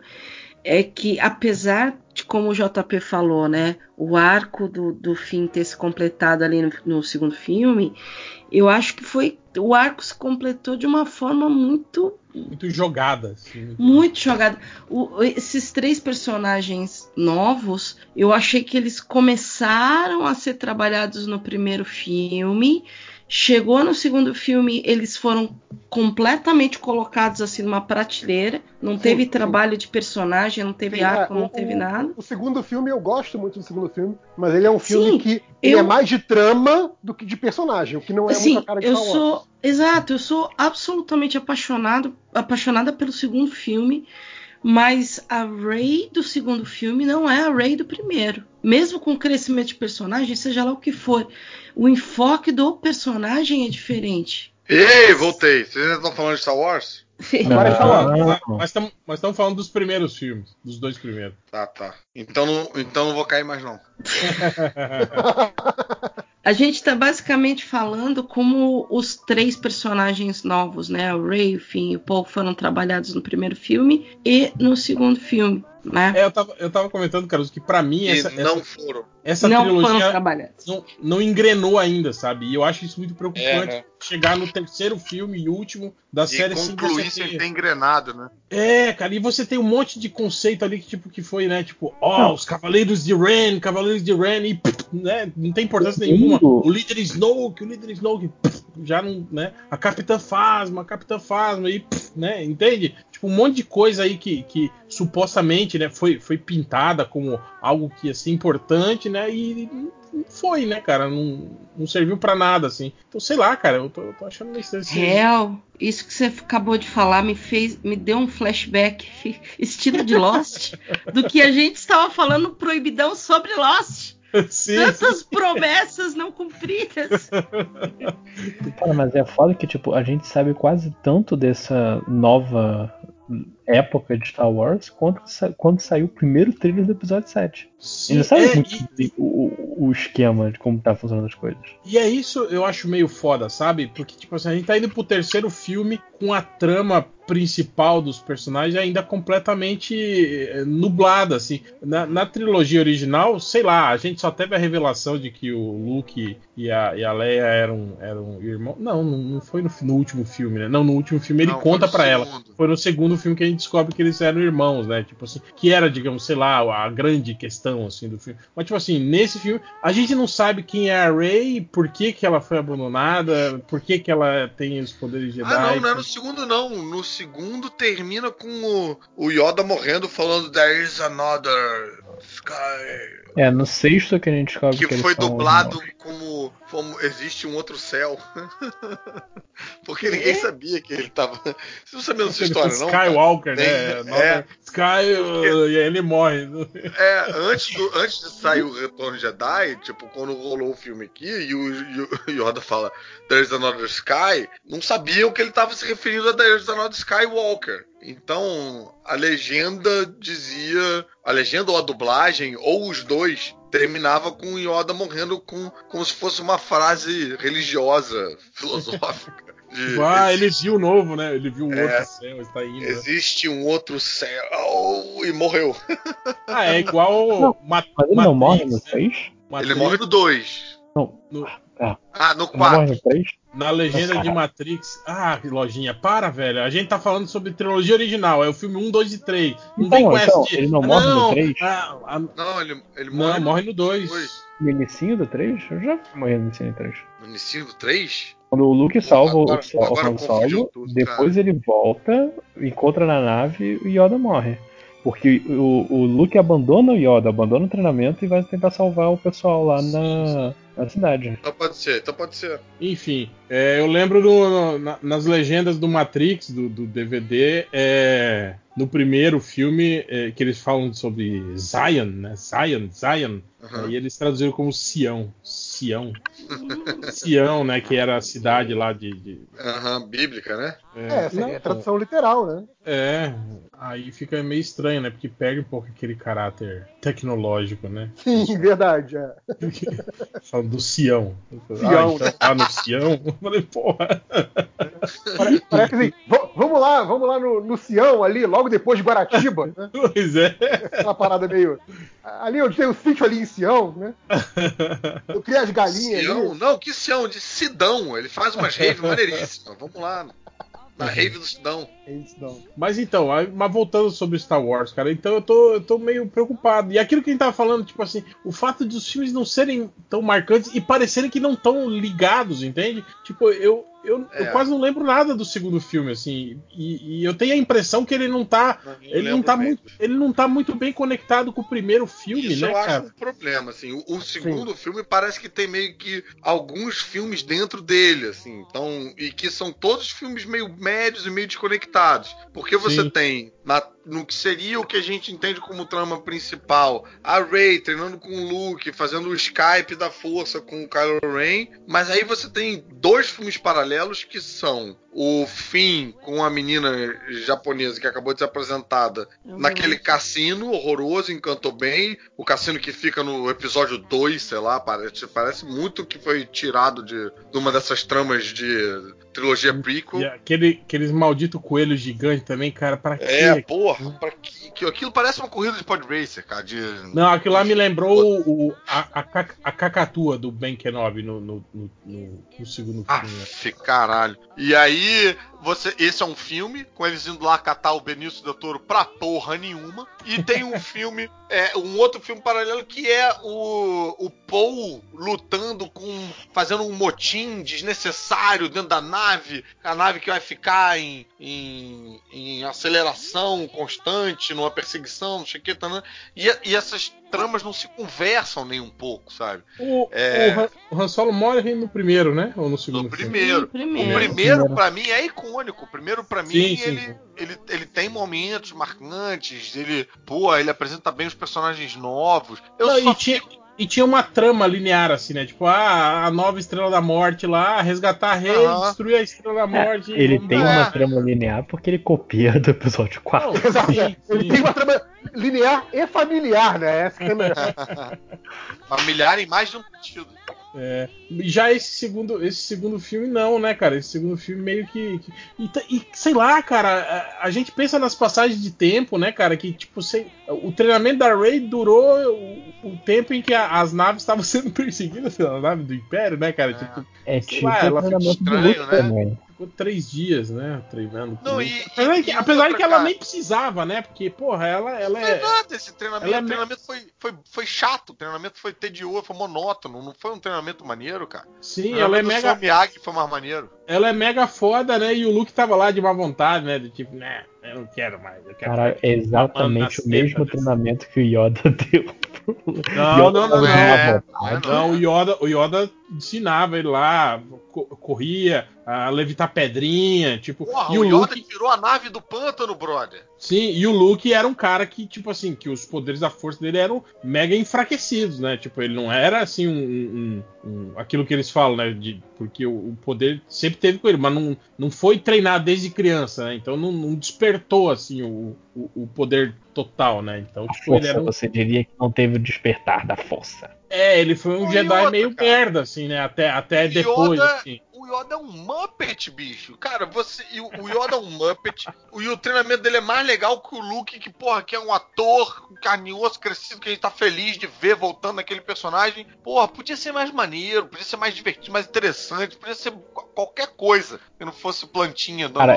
é que, apesar de como o JP falou, né, o arco do, do fim ter se completado ali no, no segundo filme, eu acho que foi o arco se completou de uma forma muito Muito jogada. Assim. muito jogada. O- esses três personagens novos, eu achei que eles começaram a ser trabalhados no primeiro filme. Chegou no segundo filme, eles foram completamente colocados assim numa prateleira. Não Sim, teve sim. trabalho de personagem, não teve Sim, arco, é, não o- teve nada. O segundo filme, eu gosto muito do segundo filme, mas ele é um filme que ele eu- é mais de trama do que de personagem, o que não é Assim, muito a cara de eu Wars. sou, exato, eu sou absolutamente apaixonado, apaixonada pelo segundo filme, mas a Rey do segundo filme não é a Rey do primeiro. Mesmo com o crescimento de personagem, seja lá o que for, o enfoque do personagem é diferente. Ei, voltei. Vocês ainda estão falando de Star Wars? Não. Mas- estamos falando dos primeiros filmes, dos dois primeiros. Tá, tá. Então não, então não vou cair mais não. A gente está basicamente falando como os três personagens novos, né? O Rey, o Finn e o Paul foram trabalhados no primeiro filme e no segundo filme, né? É, eu tava, eu tava comentando, Carlos, que pra mim essa, não essa, foram. essa não foram trilogia trabalhados. não, não engrenou ainda, sabe? E eu acho isso muito preocupante. É, né? Chegar no terceiro filme e último da E série sem concluir você sem ter- ter engrenado, né? É, cara, e você tem um monte de conceito ali que tipo que foi, né? Tipo, ó, os Cavaleiros de Ren, Cavaleiros de Ren, e né, não tem importância nenhuma. O líder Snoke, o líder Snoke, pff, já não, né? A Capitã Phasma, a Capitã Phasma, e, pff, né? Entende? Tipo, um monte de coisa aí que, que supostamente, né, foi, foi pintada como algo que ia ser importante, né? E foi, né, cara? Não, não serviu pra nada, assim. Então, sei lá, cara, eu tô, eu tô achando meio estranho. Real, isso que você acabou de falar me fez, me deu um flashback estilo de Lost do que a gente estava falando proibidão sobre Lost. Sim, Tantas promessas não cumpridas. Cara, mas é foda que, tipo, a gente sabe quase tanto dessa nova época de Star Wars quanto sa- quando saiu o primeiro trailer do episódio 7. A sim. gente sabe É, muito e- o- o esquema de como tá funcionando as coisas. E é isso eu acho meio foda, sabe? Porque, tipo assim, a gente tá indo pro terceiro filme com a trama principal dos personagens ainda completamente eh, nublada, assim. Na, na trilogia original, sei lá, a gente só teve a revelação de que o Luke e a, e a Leia eram, eram irmãos. Não, não, foi no, no último filme, né? Não, no último filme ele Não, conta pra ela. Foi no segundo filme que a gente descobre que eles eram irmãos, né? Tipo assim, que era, digamos, sei lá, a grande questão assim do filme. Mas tipo assim, nesse filme a gente não sabe quem é a Rey, por que que ela foi abandonada, por que que ela tem os poderes Jedi. Ah, não, não no segundo, não. No segundo termina com o, o Yoda morrendo falando There is another sky. É, no sexto que a gente descobre que, Que foi dublado como, como Existe um outro céu. Porque ninguém sabia que ele tava. Vocês não sabiam dessa história, não? Skywalker, né? É. Sky, uh, e aí ele morre. É, antes, do- antes de sair o Retorno Jedi, tipo, quando rolou o filme aqui e o, e o Yoda fala There's Another Sky, não sabiam que ele estava se referindo a There's Another Skywalker. Então, a legenda dizia, a legenda ou a dublagem, ou os dois, terminava com o Yoda morrendo com, como se fosse uma frase religiosa, filosófica. de- Ah, ele viu o novo, né? Ele viu o É. outro céu, está indo. né? Existe um outro céu. e morreu. Ah, é igual Não, Ma- Mas ele não morre Matrix, no né? 6? Ele Matrix, morre no 2. Não. No- Ah, Ah, no ele não morre 4. no 3? Na legenda de Matrix. Ah, que lojinha, para, velho. A gente tá falando sobre trilogia original. É o filme 1, 2 e 3. Não Então, vem com então, essa de. ele não "Ah, morre no três? ah, ah, Não, ele, ele não, morre morre no 2. dois. No inicinho do 3? Eu já morri no inicinho do 3. no início do 3. Quando o Luke salva agora- o, agora o Solo, tudo, depois ele volta, encontra na nave e o Yoda morre. Porque o, o Luke abandona o Yoda, abandona o treinamento e vai tentar salvar o pessoal lá na, na cidade. Então pode ser, então pode ser. Enfim, é, eu lembro do- no- na- nas legendas do Matrix, do, do DVD, é, no primeiro filme, é, que eles falam sobre Zion, né? Zion, Zion. Aham. Aí eles traduziram como Sião. Sião. Sião, né? Que era a cidade lá de. de- Aham, bíblica, né? É, seria não, a tradução literal, né? É, aí fica meio estranho, né? Porque perde um pouco aquele caráter tecnológico, né? Sim, verdade. É. Falando do Sião. Sião, ah, então tá no Sião? Eu falei, porra. Pare- Parece assim, "Va- vamos lá, vamos lá no, no Sião ali, logo depois de Guaratiba, né? Pois é. Aquela parada meio. Ali onde tem o sítio ali em Sião, né? Eu criei as galinhas Sião? ali. Não, que Sião? De Sidão. Ele faz umas raves maneiríssimas. Vamos lá. Na rave do Sidão. É isso, não. Mas então, aí- mas voltando sobre Star Wars, cara, então eu tô, eu tô meio preocupado. E aquilo que a gente tava falando, tipo assim, o fato de os filmes não serem tão marcantes e parecerem que não estão ligados, entende? Tipo, eu, eu, eu É. quase não lembro nada do segundo filme, assim. E, e eu tenho a impressão que ele não tá. Ele não, tá muito, ele não tá muito bem conectado com o primeiro filme, Isso né, eu acho cara? um problema, assim. O, o segundo filme parece que tem meio que alguns filmes dentro dele, assim. Então, e que são todos filmes meio médios e meio desconectados. Porque você Sim. tem na- no que seria o que a gente entende como trama principal, a Rey treinando com o Luke, fazendo o Skype da força com o Kylo Ren, mas aí você tem dois filmes paralelos que são o Finn com a menina japonesa que acabou de ser apresentada Eu naquele cassino horroroso, encantou bem. O cassino que fica no episódio 2, sei lá, parece, parece muito que foi tirado de, de uma dessas tramas de trilogia prequel. E aquele, aqueles malditos coelhos gigantes também, cara, pra quê? É, porra, pra que, que- aquilo parece uma corrida de pod racer, cara. De, Não, aquilo lá me lembrou o, a, a, a cacatua do Ben Kenobi no, no, no, no- segundo Ah, filme. né? caralho. E aí, você, esse é um filme, com eles indo lá catar o Benício Del Toro pra porra nenhuma. E tem um filme, é, um outro filme paralelo que é o, o Paul lutando com. fazendo um motim desnecessário dentro da nave. A nave que vai ficar em, em, em aceleração constante, numa perseguição, não sei o que, tá, e, e essas tramas não se conversam nem um pouco, sabe? O, É. o, Han, o Han Solo morre no primeiro, né? Ou no segundo No primeiro. Primeiro. O primeiro, pra mim, é icônico. O primeiro, pra mim, Sim, sim, ele, sim. Ele, ele tem momentos marcantes. Ele, pô, ele apresenta bem os personagens novos. Eu Não, só e, tinha, fico- e tinha uma trama linear, assim, né? Tipo, ah, a nova Estrela da Morte lá, resgatar a rei, Aham. destruir a Estrela da Morte. Ele vamos tem uma trama linear porque ele copia do episódio 4. Não, Exato. sim, Ele sim. tem uma trama linear e familiar, né? Essa que é. Familiar em mais de um sentido. É, já esse segundo, esse segundo filme não, né, cara? Esse segundo filme meio que, que- e, e, sei lá, cara, a, a gente pensa nas passagens de tempo, né, cara? Que tipo, sei, o treinamento da Rey durou o, o tempo em que a- as naves estavam sendo perseguidas pela nave do Império, né, cara? É. Tipo, É Sei tipo lá, ela ficou Luke estranho, né? também. Ficou três dias, né, treinando. Não, com e- apesar e- que, e apesar outra, que ela nem precisava, né? Porque porra, ela, ela Não foi é, nada esse treinamento. é o me- treinamento foi, foi, foi chato, o treinamento foi tedioso, foi monótono. Não foi um treinamento maneiro, cara. sim, o ela é mega, Sam Miyagi foi mais maneiro. Ela é mega foda, né? E o Luke tava lá de má vontade, né? De tipo, né, eu não quero mais, eu quero Cara, mais. é exatamente o mesmo desse- treinamento que o Yoda deu. pro Luke. Não, Yoda não, não, não. É. Não, o Yoda, o Yoda ensinava ele lá, co- corria, a levitar pedrinha, tipo. Porra, e o o Yoda Luke, tirou a nave do pântano, brother. Sim, e o Luke era um cara que, tipo assim, que os poderes da força dele eram mega enfraquecidos, né? Tipo, ele não era assim um. um- um- aquilo que eles falam, né? De, porque o, o poder sempre teve com ele, mas não, não foi treinado desde criança, né? Então não, não despertou assim o, o, o poder total, né? Então, tipo, ele força, era um, você diria que não teve o despertar da força. É, ele foi um e Jedi outra, meio cara? merda, assim, né? Até, até O depois, Yoda- assim. O Yoda é um Muppet, bicho. Cara, você. O o Yoda é um Muppet. o- E o treinamento dele é mais legal que o Luke, que, porra, que é um ator carinhoso, crescido, que a gente tá feliz de ver voltando naquele personagem. Porra, podia ser mais maneiro, podia ser mais divertido, mais interessante, podia ser qu- qualquer coisa que não fosse plantinha dando Cara.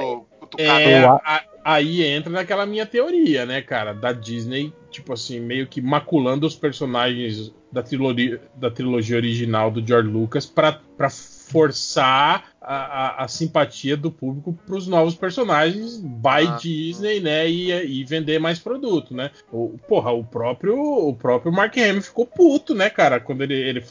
É, a- aí entra naquela minha teoria, né, cara? Da Disney, tipo assim, meio que maculando os personagens da trilogia, da trilogia original do George Lucas pra forçar a, a- a simpatia do público pros novos personagens by Ah. Disney, né? E, e vender mais produto, né? O, porra, o próprio, o próprio Mark Hamill ficou puto, né, cara? Quando ele, ele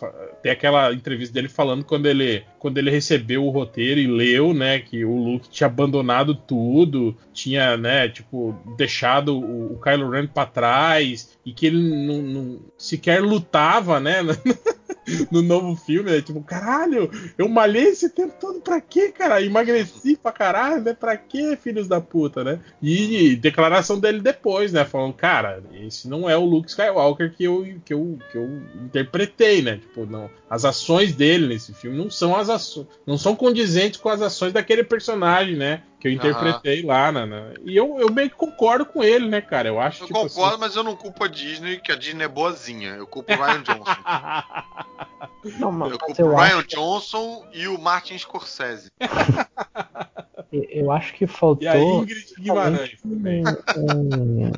tem aquela entrevista dele falando quando ele, quando ele recebeu o roteiro e leu, né, que o Luke tinha abandonado tudo, tinha, né, tipo, deixado o, o Kylo Ren pra trás e que ele não, não sequer lutava, né? No novo filme, né? Tipo, caralho, eu malhei esse tempo todo pra quê, cara? Emagreci pra caralho, né? Pra quê, filhos da puta, né? E declaração dele depois, né? Falando, cara, esse não é o Luke Skywalker que eu, que eu, que eu interpretei, né? Tipo, não. As ações dele nesse filme não são as ações. Não são condizentes com as ações daquele personagem, né? Que eu interpretei lá, né? né? E eu, eu meio que concordo com ele, né, cara? Eu acho Eu tipo concordo, assim... mas eu não culpo a Disney, que a Disney é boazinha. Eu culpo o Ryan Johnson. Não, mas Eu culpo o Ryan acho, Johnson e o Martin Scorsese. eu acho que faltou. E a Ingrid Guimarães também. um,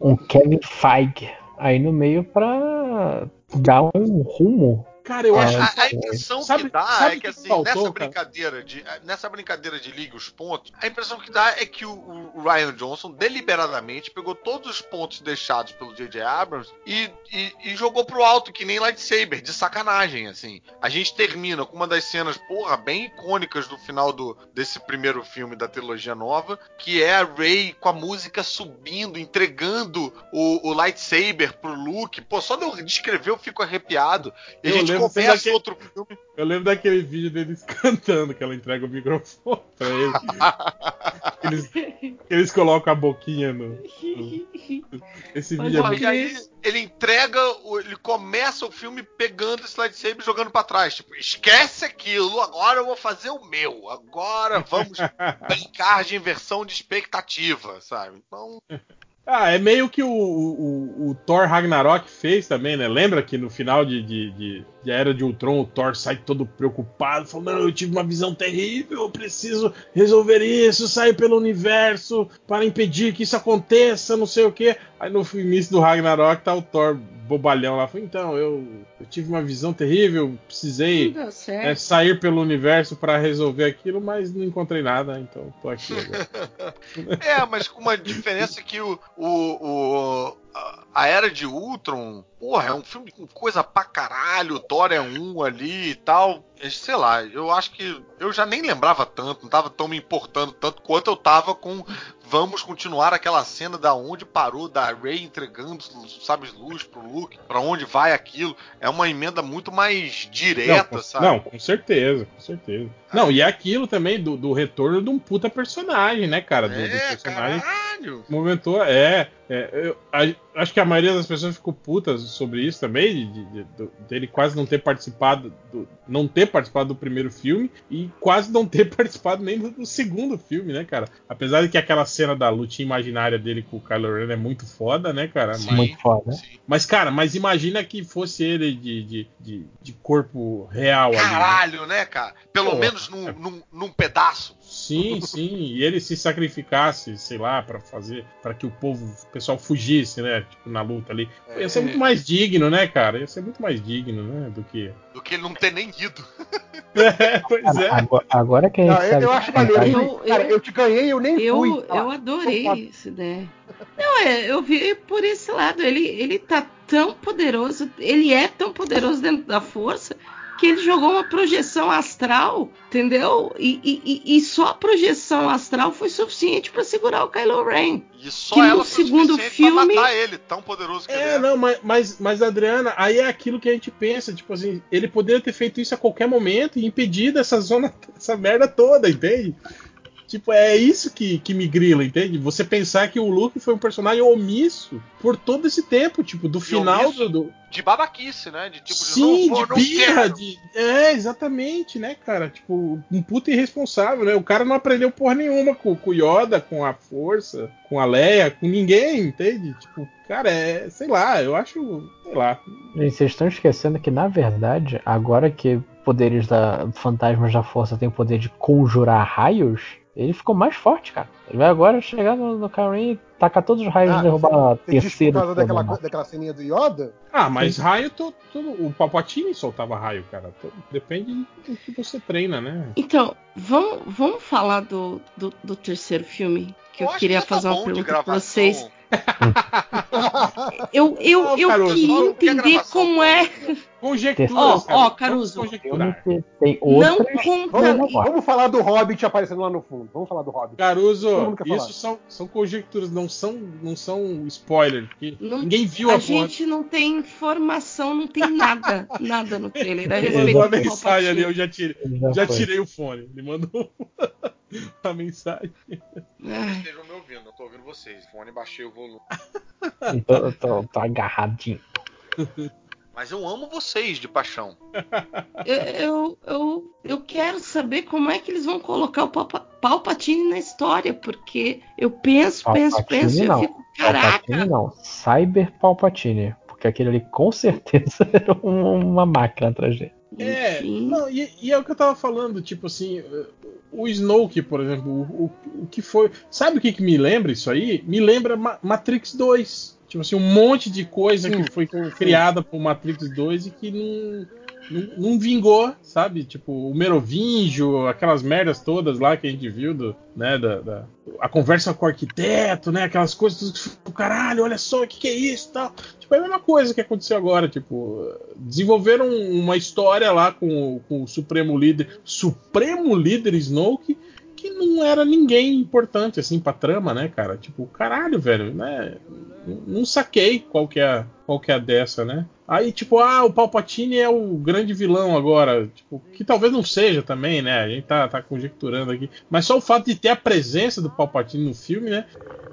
um Kevin Feige aí no meio pra dar um rumo. Cara, eu É, acho A, que a impressão Sabe- que dá sabe é que que assim, faltou, nessa cara? brincadeira de nessa brincadeira de liga os pontos, a impressão que dá é que o, o Ryan Johnson deliberadamente pegou todos os pontos deixados pelo J.J. Abrams e, e, e jogou pro alto que nem lightsaber, de sacanagem assim. A gente termina com uma das cenas, porra, bem icônicas do final do desse primeiro filme da trilogia nova, que é a Rey com a música subindo, entregando o, o lightsaber pro Luke. Pô, só de eu descrever eu fico arrepiado. E Eu a gente lembro começa daquele- outro filme Eu lembro daquele vídeo deles cantando, que ela entrega o microfone pra ele. eles, eles colocam a boquinha no. Esse Mas vídeo é muito. e aí ele entrega, ele começa o filme pegando esse lightsaber e jogando pra trás. Tipo, esquece aquilo, agora eu vou fazer o meu. Agora vamos brincar de inversão de expectativa, sabe? Então, Ah, é meio que o, o, o Thor Ragnarok fez também, né? Lembra que no final de, de, de, de Era de Ultron o Thor sai todo preocupado, falando: eu tive uma visão terrível, eu preciso resolver isso, sair pelo universo para impedir que isso aconteça, não sei o quê. Aí no início do Ragnarok tá o Thor bobalhão lá, falou: Então, eu, eu tive uma visão terrível, precisei. É, sair pelo universo para resolver aquilo, mas não encontrei nada, então tô aqui agora. é, mas com uma diferença que o, o, o- a- Era de Ultron, porra, é um filme com coisa pra caralho, o Thor é um ali e tal. Sei lá, eu acho que eu já nem lembrava tanto, não tava tão me importando tanto quanto eu tava com vamos continuar aquela cena da onde parou da Rey entregando os sabres luz pro Luke, pra onde vai aquilo. É uma emenda muito mais direta, não, sabe? não, com certeza, com certeza. Não, e é aquilo também do, do retorno de um puta personagem, né, cara? Do, do é, personagem caralho. Movimentou, é. É, eu a- acho que a maioria das pessoas ficou putas sobre isso também, de, de- do- dele quase não ter participado, do, não ter participado do primeiro filme e quase não ter participado nem do, do segundo filme, né, cara? Apesar de que aquela cena da lutinha imaginária dele com o Kylo Ren é muito foda, né, cara? Sim. Mas, Muito foda. Sim. mas, cara, mas imagina que fosse ele de, de, de, de corpo real ali. né? Caralho, né, cara? Pelo Porra. menos num, num, num pedaço. Sim, sim, e ele se sacrificasse, sei lá, pra fazer, para que o povo, o pessoal fugisse, né, tipo na luta ali. É. Ia ser muito mais digno, né, cara? Ia ser muito mais digno, né, do que. Do que ele não ter nem ido. É, pois Cara, é. agora, agora que a gente Não, eu, sabe eu que acho a verdade- maneiro. Eu- Cara, eu- eu te ganhei, eu nem fui. Eu, Ah, eu adorei foda. isso, né? Não, é, eu vi por esse lado. Ele, ele tá tão poderoso, ele é tão poderoso dentro da força que ele jogou uma projeção astral, entendeu? E, e- e- só a projeção astral foi suficiente pra segurar o Kylo Ren. E só Que no ela foi segundo suficiente filme- pra matar ele, tão poderoso que ele É, é. não, mas, mas, mas, Adriana, aí é aquilo que a gente pensa, tipo assim, ele poderia ter feito isso a qualquer momento e impedido essa zona, essa merda toda, entende? Tipo, é isso que, que me grila, entende? Você pensar que o Luke foi um personagem omisso por todo esse tempo, tipo, do final omisso do, do- De babaquice, né? De tipo, Sim, de não, de não birra, de. É, exatamente, né, cara? Tipo, um puta irresponsável, né? O cara não aprendeu porra nenhuma com, com o Yoda, com a Força, com a Leia, com ninguém, entende? Tipo, cara, é. Sei lá, eu acho. Sei lá. Gente, vocês estão esquecendo que, na verdade, agora que poderes da fantasmas da força têm o poder de conjurar raios, ele ficou mais forte, cara. Ele vai agora chegar no, no Karen e tacar todos os raios Ah, e derrubar a diz por terceira. causa daquela, daquela ceninha do Yoda? Ah, mas raio, to- todo, o Palpatine soltava raio, cara. Todo- depende do que você treina, né? Então, vamos, vamos falar do, do, do terceiro filme. Que eu, acho queria já tá fazer uma pergunta pra vocês. Eu, eu, eu Caruso, queria ter entender como é. Conjecturas. Ó, ó, Vamos Caruso. Conjecturar. tem Não outras. conta. Vamos, vamos falar do Hobbit aparecendo lá no fundo. Vamos falar do Hobbit. Caruso, isso são, são conjecturas, não são, não são spoilers, porque Não- ninguém viu a, A porra gente não tem informação, não tem nada, nada no trailer. Ele mandou a mensagem ali, eu já tirei, Já já tirei o fone. Ele mandou a mensagem. Ai, Estejam me ouvindo, eu tô ouvindo vocês. Fone, baixei o volume. Então, eu tô, tô agarradinho. Mas eu amo vocês de paixão. eu, eu, eu, eu quero saber como é que eles vão colocar o Palpa- Palpatine na história, porque eu penso, penso, Palpatine penso e eu não. fico, caraca. Palpatine não. Cyber Palpatine. Porque aquele ali com certeza era um- uma máquina atrás dele. É, Enfim. não, e, e é o que eu tava falando, tipo assim, o Snoke, por exemplo, o, o, o que foi. Sabe o que, que me lembra isso aí? Me lembra Ma- Matrix 2. Tipo assim, um monte de coisa Sim, que foi sim, criada por Matrix 2 e que não, não, não vingou, sabe? Tipo, o Merovingio, aquelas merdas todas lá que a gente viu, do, né? Da, da- a conversa com o arquiteto, né? Aquelas coisas, ficou, caralho, olha só, o que, que é isso tal. Tipo, é a mesma coisa que aconteceu agora, tipo, desenvolveram uma história lá com, o- com o Supremo Líder, Supremo Líder Snoke, que não era ninguém importante, assim, pra trama, né, cara? Tipo, caralho, velho, né? Não- Não saquei qual que é, qual que é a dessa, né? Aí, tipo, ah, o Palpatine é o grande vilão agora. Tipo, que talvez não seja também, né? A gente tá, tá conjecturando aqui. Mas só o fato de ter a presença do Palpatine no filme, né?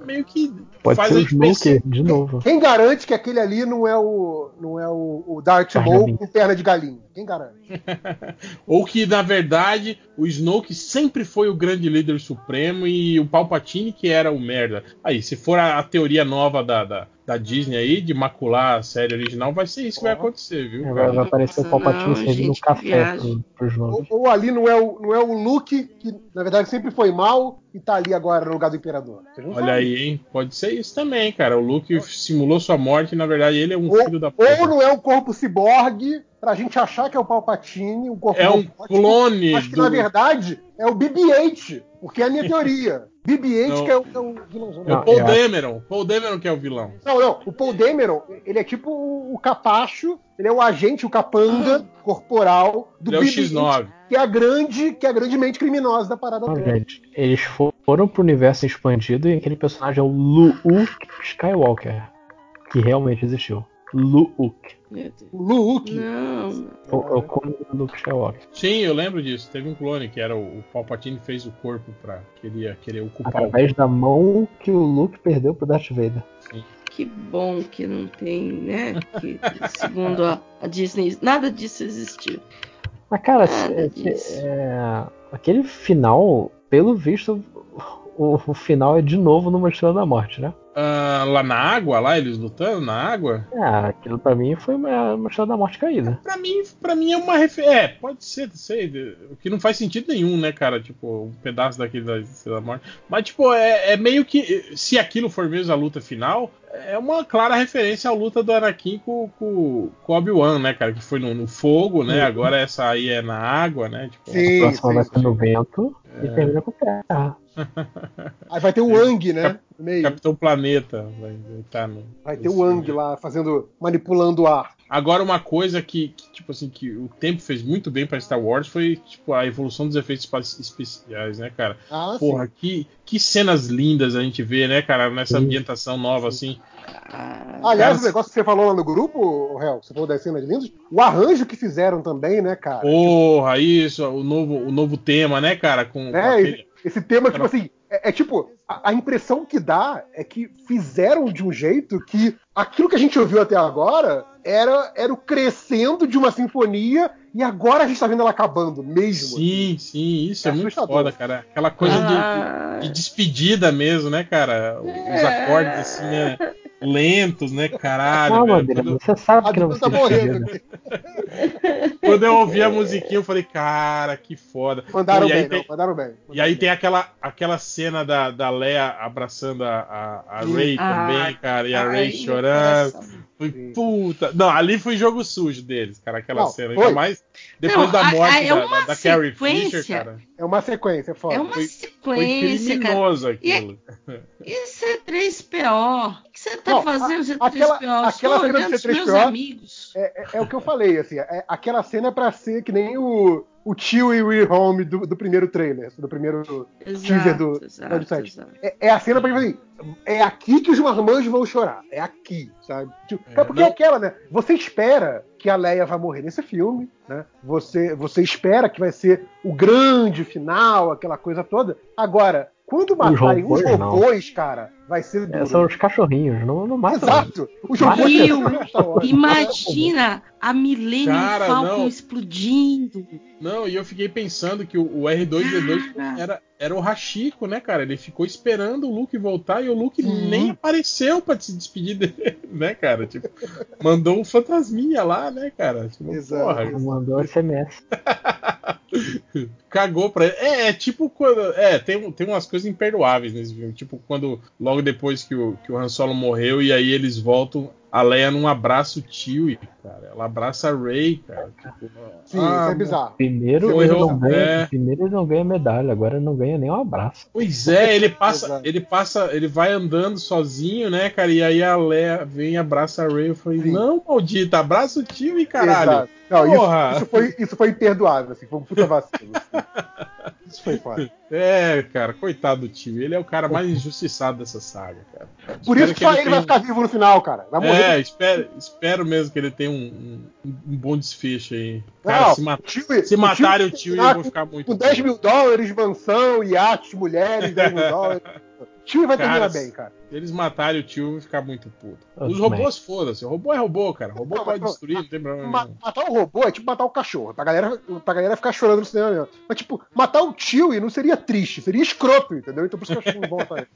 Meio que Pode faz ser a o gente pensar. De novo. Quem garante que aquele ali não é o, não é o, o Darth Maul com perna de galinha? Quem garante? Ou que, na verdade, o Snoke sempre foi o grande líder supremo e o Palpatine que era o merda. Aí, se for a, a teoria nova da, da, da Disney aí, de macular a série original, vai ser isso que vai acontecer, viu? Vai, vai aparecer o Palpatine servindo um café viagem. pro, pros Ou, ou ali não é, o, não é o Luke, que na verdade sempre foi mal e tá ali agora no lugar do Imperador. Olha sabem. aí, hein? Pode ser isso também, cara. O Luke simulou sua morte e, na verdade, ele é um Ou, filho da ou puta. não é um corpo ciborgue pra gente achar que é o Palpatine, um corpo É um clone Mas que do. na verdade é o BB-8, porque é a minha teoria. BB-8 Não. que é o, é o vilãozão. É o Não, Paul eu acho- Dameron. Paul Dameron que é o vilão. Não, não. O Paul Dameron, ele é tipo o, o capacho, ele é o agente, o capanga corporal do Ele é o BB-8, X9. que é a grande, que é a grande mente criminosa da parada Não, toda. gente, eles foram pro universo expandido e aquele personagem é o Luke Skywalker, que realmente existiu. Luke. O Luke. Não. O, o clone do Luke Skywalker. Sim, eu lembro disso. Teve um clone que era o, o Palpatine fez o corpo pra queria querer ocupar o Através da mão que o Luke perdeu pro Darth Vader. Que bom que não tem, né? Que, segundo a, a Disney, nada disso existiu. Mas, cara, Nada se- disso. é, aquele final, pelo visto, o, o final é de novo numa Estrela da Morte, né? Ah, lá na água, lá eles lutando na água. É, aquilo pra mim foi uma, uma Estrela da Morte caída. Pra mim, pra mim é uma referência. É, pode ser, não sei. O que não faz sentido nenhum, né, cara? Tipo, um pedaço daquele da Estrela da Morte. Mas, tipo, é, é meio que. Se aquilo for mesmo a luta final, é uma clara referência à luta do Anakin com, com, com o Obi-Wan, né, cara? Que foi no, no fogo, né? Agora essa aí é na água, né? Tipo, Sim, a próxima sim, vai ser sim. no vento e termina com terra. Aí vai ter o Wang, né? No meio. Capitão Planeta vai estar no. Vai ter o Wang lá fazendo. manipulando o ar. Agora, uma coisa que, que, tipo assim, que o tempo fez muito bem pra Star Wars foi, tipo, a evolução dos efeitos especiais, né, cara? Ah, Porra, que, que cenas lindas a gente vê, né, cara, nessa ambientação nova, assim. Ah, Aliás, Cara, o negócio que você falou lá no grupo, Réu, você falou das cenas lindas, o arranjo que fizeram também, né, cara? Porra, isso, o novo, o novo tema, né, cara? Com, com É, aquele- Esse tema, tipo assim, é, é tipo, a, a impressão que dá é que fizeram de um jeito que aquilo que a gente ouviu até agora era, era o crescendo de uma sinfonia e agora a gente tá vendo ela acabando mesmo. Sim, sim, isso é, É muito foda, cara. Aquela coisa de- ah, de, de despedida mesmo, né, cara? Os acordes, assim, né, lentos, né, caralho. Não, velho. Quando- você sabe que não Duda vai tá morrendo despedida. aqui. Quando eu ouvi a musiquinha, eu falei, cara, que foda. Mandaram e bem, tem- não, mandaram bem. E aí tem aquela, aquela cena da, da Leia abraçando a, a, a Ray Ah, também, cara, e a Ray chorando. Foi puta. Não, ali foi jogo sujo deles, cara, aquela Não, cena. foi. Ainda mais depois Não, da a- morte a- é da, uma da, da Carrie sequência. Fisher, cara. É uma sequência, é foda. É uma Foi- Foi sequência, cara. criminoso aquilo. Isso é 3PO. O que você tá Não, fazendo, a- C3PO? aquela- cena do olhando os C3PO meus amigos. É, é- é o que eu falei, assim, é- aquela cena é pra ser que nem o, o tio e o Home do, do primeiro trailer, do primeiro teaser do Exato, episódio 7. exato. É, é a cena pra tipo assim, é aqui que os marmanjos vão chorar, é aqui, sabe? Tipo, É, cara, porque não- é aquela, né? Você espera que a Leia vai morrer nesse filme, né? Você, você espera que vai ser o grande final, aquela coisa toda. Agora, quando matarem os robôs, cara, vai ser É, duro. são os cachorrinhos, não, não mata. Exato! Rio, Star Wars. Imagina a Millennium Cara, Falcon não. explodindo. Não, e eu fiquei pensando que o, o R2D2 Cara. era, era o Hachiko, né, cara? Ele ficou esperando o Luke voltar e o Luke Sim. nem apareceu pra se despedir dele, né, cara? Tipo, mandou um fantasminha lá, né, cara? Tipo, Exato. porra, Mandou SMS. cagou pra ele. É, é tipo quando. É, tem, tem umas coisas imperdoáveis nesse filme. Tipo, quando logo depois que o, que o Han Solo morreu e aí eles voltam, a Leia não abraça o Chewie, cara. Ela abraça a Rey, cara. Tipo, Sim, ah, isso é bizarro. Primeiro ele, não ganha, é. primeiro ele não ganha medalha, agora ele não ganha nem um abraço. Pois é, ele passa, Exato. ele passa, ele vai andando sozinho, né, cara? E aí a Leia vem e abraça a Rey. Eu falei, Sim. não, maldita, abraça o Chewie, caralho. Exato. Não, isso, Porra! isso foi, isso foi imperdoável, assim, foi um puta vacilo. assim. Isso foi foda. É, cara, coitado do Chewie. Ele é o cara mais injustiçado dessa saga, cara. Por Espero isso que só ele tenha- vai ficar vivo no final, cara. Vai morrer. É, espero, espero mesmo que ele tenha um, um, um bom desfecho aí. Cara, Não, se, ma- o Chewie- se matarem o tio, terminar eu vou ficar muito. Com 10 mil dólares, mansão, iate, mulheres, 10 mil dólares. Tio vai terminar bem, cara. Se eles matarem o tio, vou ficar muito puto. Eu Os robôs, foda-se. O robô é robô, cara. O robô Não, pode mas, destruir, não tem problema Ma- nenhum. matar o robô é tipo matar o cachorro. Pra galera, pra galera ficar chorando no cinema mesmo. Mas, tipo, matar o tio e não seria triste, seria escroto, entendeu? Então por isso que eu acho ele.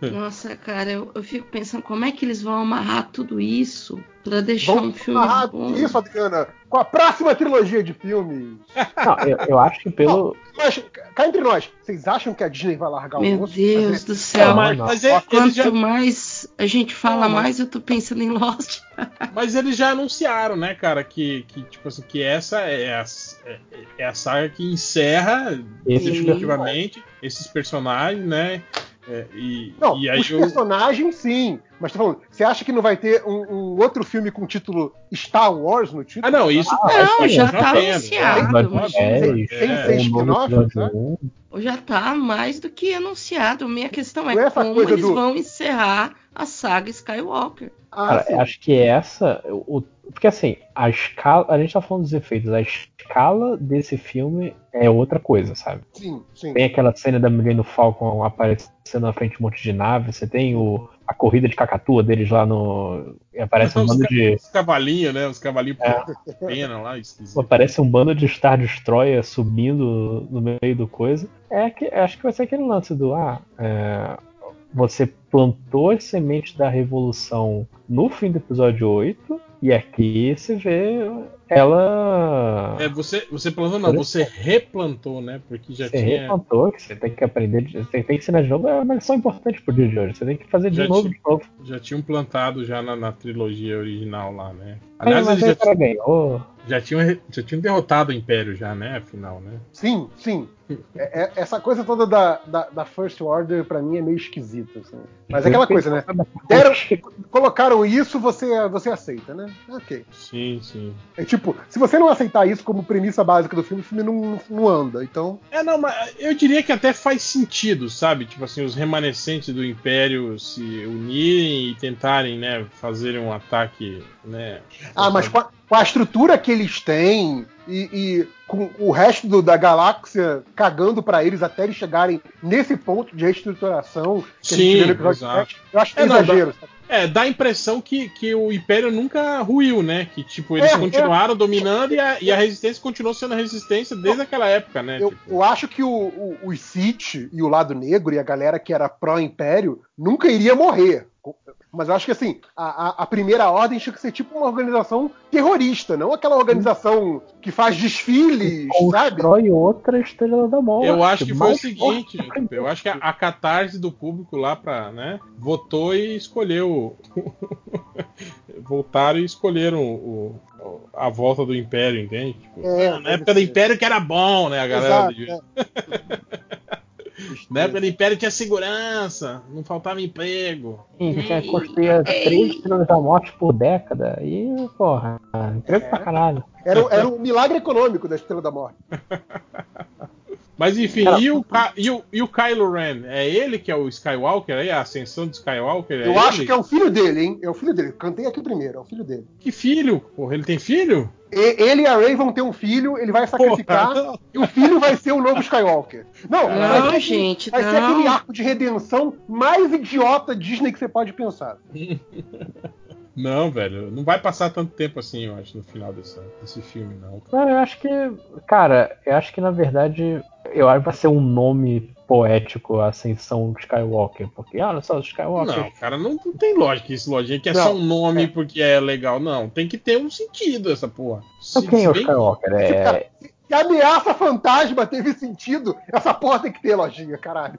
Nossa, cara, eu, eu fico pensando como é que eles vão amarrar tudo isso pra deixar Vão um filme amarrar bom. isso, Adriana, com a próxima trilogia de filmes. Não, eu, eu acho que pelo. Mas, cá entre nós, vocês acham que a Disney vai largar o Meu? Deus Fazer- do céu. Não, mas, não. mas é- Quanto eles já, mais a gente fala, Não, mas- mais eu tô pensando em Lost. mas eles já anunciaram, né, cara, que, que tipo assim, que essa é a, é, é a saga que encerra definitivamente esses personagens, né? É, e, Não, e aí os eu- personagens sim. Mas tô falando, você acha que não vai ter um, um outro filme com o título Star Wars no título? Ah, não, isso. Não, isso já eu tá anunciado. Mas- 10, Sem É, ser spin-off, episódio sabe? 1. Já tá mais do que anunciado. Minha questão é Não é como eles do- vão encerrar a saga Skywalker. Ah, Cara, acho que essa. O, porque assim, a escala. A gente tá falando dos efeitos. A escala desse filme é outra coisa, sabe? sim, sim. Tem aquela cena da Millennium Falcon aparecendo na frente de um monte de nave. Você tem o, a corrida de cacatua deles lá no. E aparece um bando de. os cavalinhos, né? Os cavalinhos É. pena lá, esquisito. Aparece um bando de Star Destroyer subindo no meio do coisa. É que acho que vai ser aquele lance do ah, é, você plantou as sementes da revolução no fim do episódio 8 e aqui você vê ela É, você, você plantou, não, você replantou, né? Porque já você tinha. replantou, que você tem que aprender, de- você tem que ensinar de novo, é uma lição importante pro dia de hoje. Você tem que fazer de Já novo tinha- de novo. Já tinham plantado já na, na trilogia original lá, né? Aliás, mas eles já, ganhou. já, tinham, já tinham derrotado o Império já, né? Afinal, né? Sim, sim. É- é- essa coisa toda da, da, da First Order, pra mim, é meio esquisita. assim. Mas é aquela coisa, né? Deram- colocaram isso, você, você aceita, né? Ok. Sim, sim. Tipo, se você não aceitar isso como premissa básica do filme, o filme não, não anda. Então, É, não, mas eu diria que até faz sentido, sabe? Tipo assim, os remanescentes do Império se unirem e tentarem, né, fazerem um ataque, né? ah, mas com a estrutura que eles têm e, e com o resto do- da galáxia cagando pra eles até eles chegarem nesse ponto de reestruturação que Sim, vê no episódio exato. 7, eu acho que é É, não, exagero. sabe? É, dá a impressão que, que o Império nunca ruiu, né? Que, tipo, eles É, continuaram dominando e a, e a resistência continuou sendo a resistência desde aquela época, né? Eu, Tipo, eu acho que o, o, os Sith e o lado negro e a galera que era pró-império nunca iria morrer. Mas eu acho que assim, a, a- a primeira ordem tinha que ser tipo uma organização terrorista, não aquela organização que faz desfiles, sabe? Constrói outra estrela da morte. eu acho que foi o seguinte, forte que eu acho que a, a catarse do público lá pra, né, votou e escolheu. Voltaram e escolheram o- a volta do Império, entende? Tipo, É, "Ah, na época do ser. Império que era bom, né, a galera? Exato, é. Na época do Império tinha segurança, não faltava emprego. Sim, tinha construído três estrelas da morte por década. E, porra, emprego pra caralho. Era, era o milagre econômico da Estrela da Morte. Mas enfim, Cara, e, o, Ka- e, o, e o Kylo Ren? É ele que é o Skywalker aí? A ascensão do Skywalker? É Eu ele? acho que é o filho dele, hein? É o filho dele. Cantei aqui primeiro, é o filho dele. Que filho? Porra, ele tem filho? E- ele e a Rey vão ter um filho, ele vai sacrificar, Porra, e o filho vai ser o novo Skywalker. Não, vai Não, ser aquele- gente, Vai ser não. aquele arco de redenção mais idiota Disney que você pode pensar. Não, velho, não vai passar tanto tempo assim, eu acho, no final dessa, desse filme, não. Não, eu acho que. Cara, eu acho que na verdade. Eu acho que vai ser um nome poético a Ascensão Skywalker. Porque, olha só, os Skywalker. Não, cara, não, não tem lógica isso, lógica que é Não, só um nome é. porque é legal. Não, tem que ter um sentido essa porra. Então Se- quem é o Skywalker? É. Se a ameaça fantasma teve sentido, essa porra tem que ter lojinha, caralho.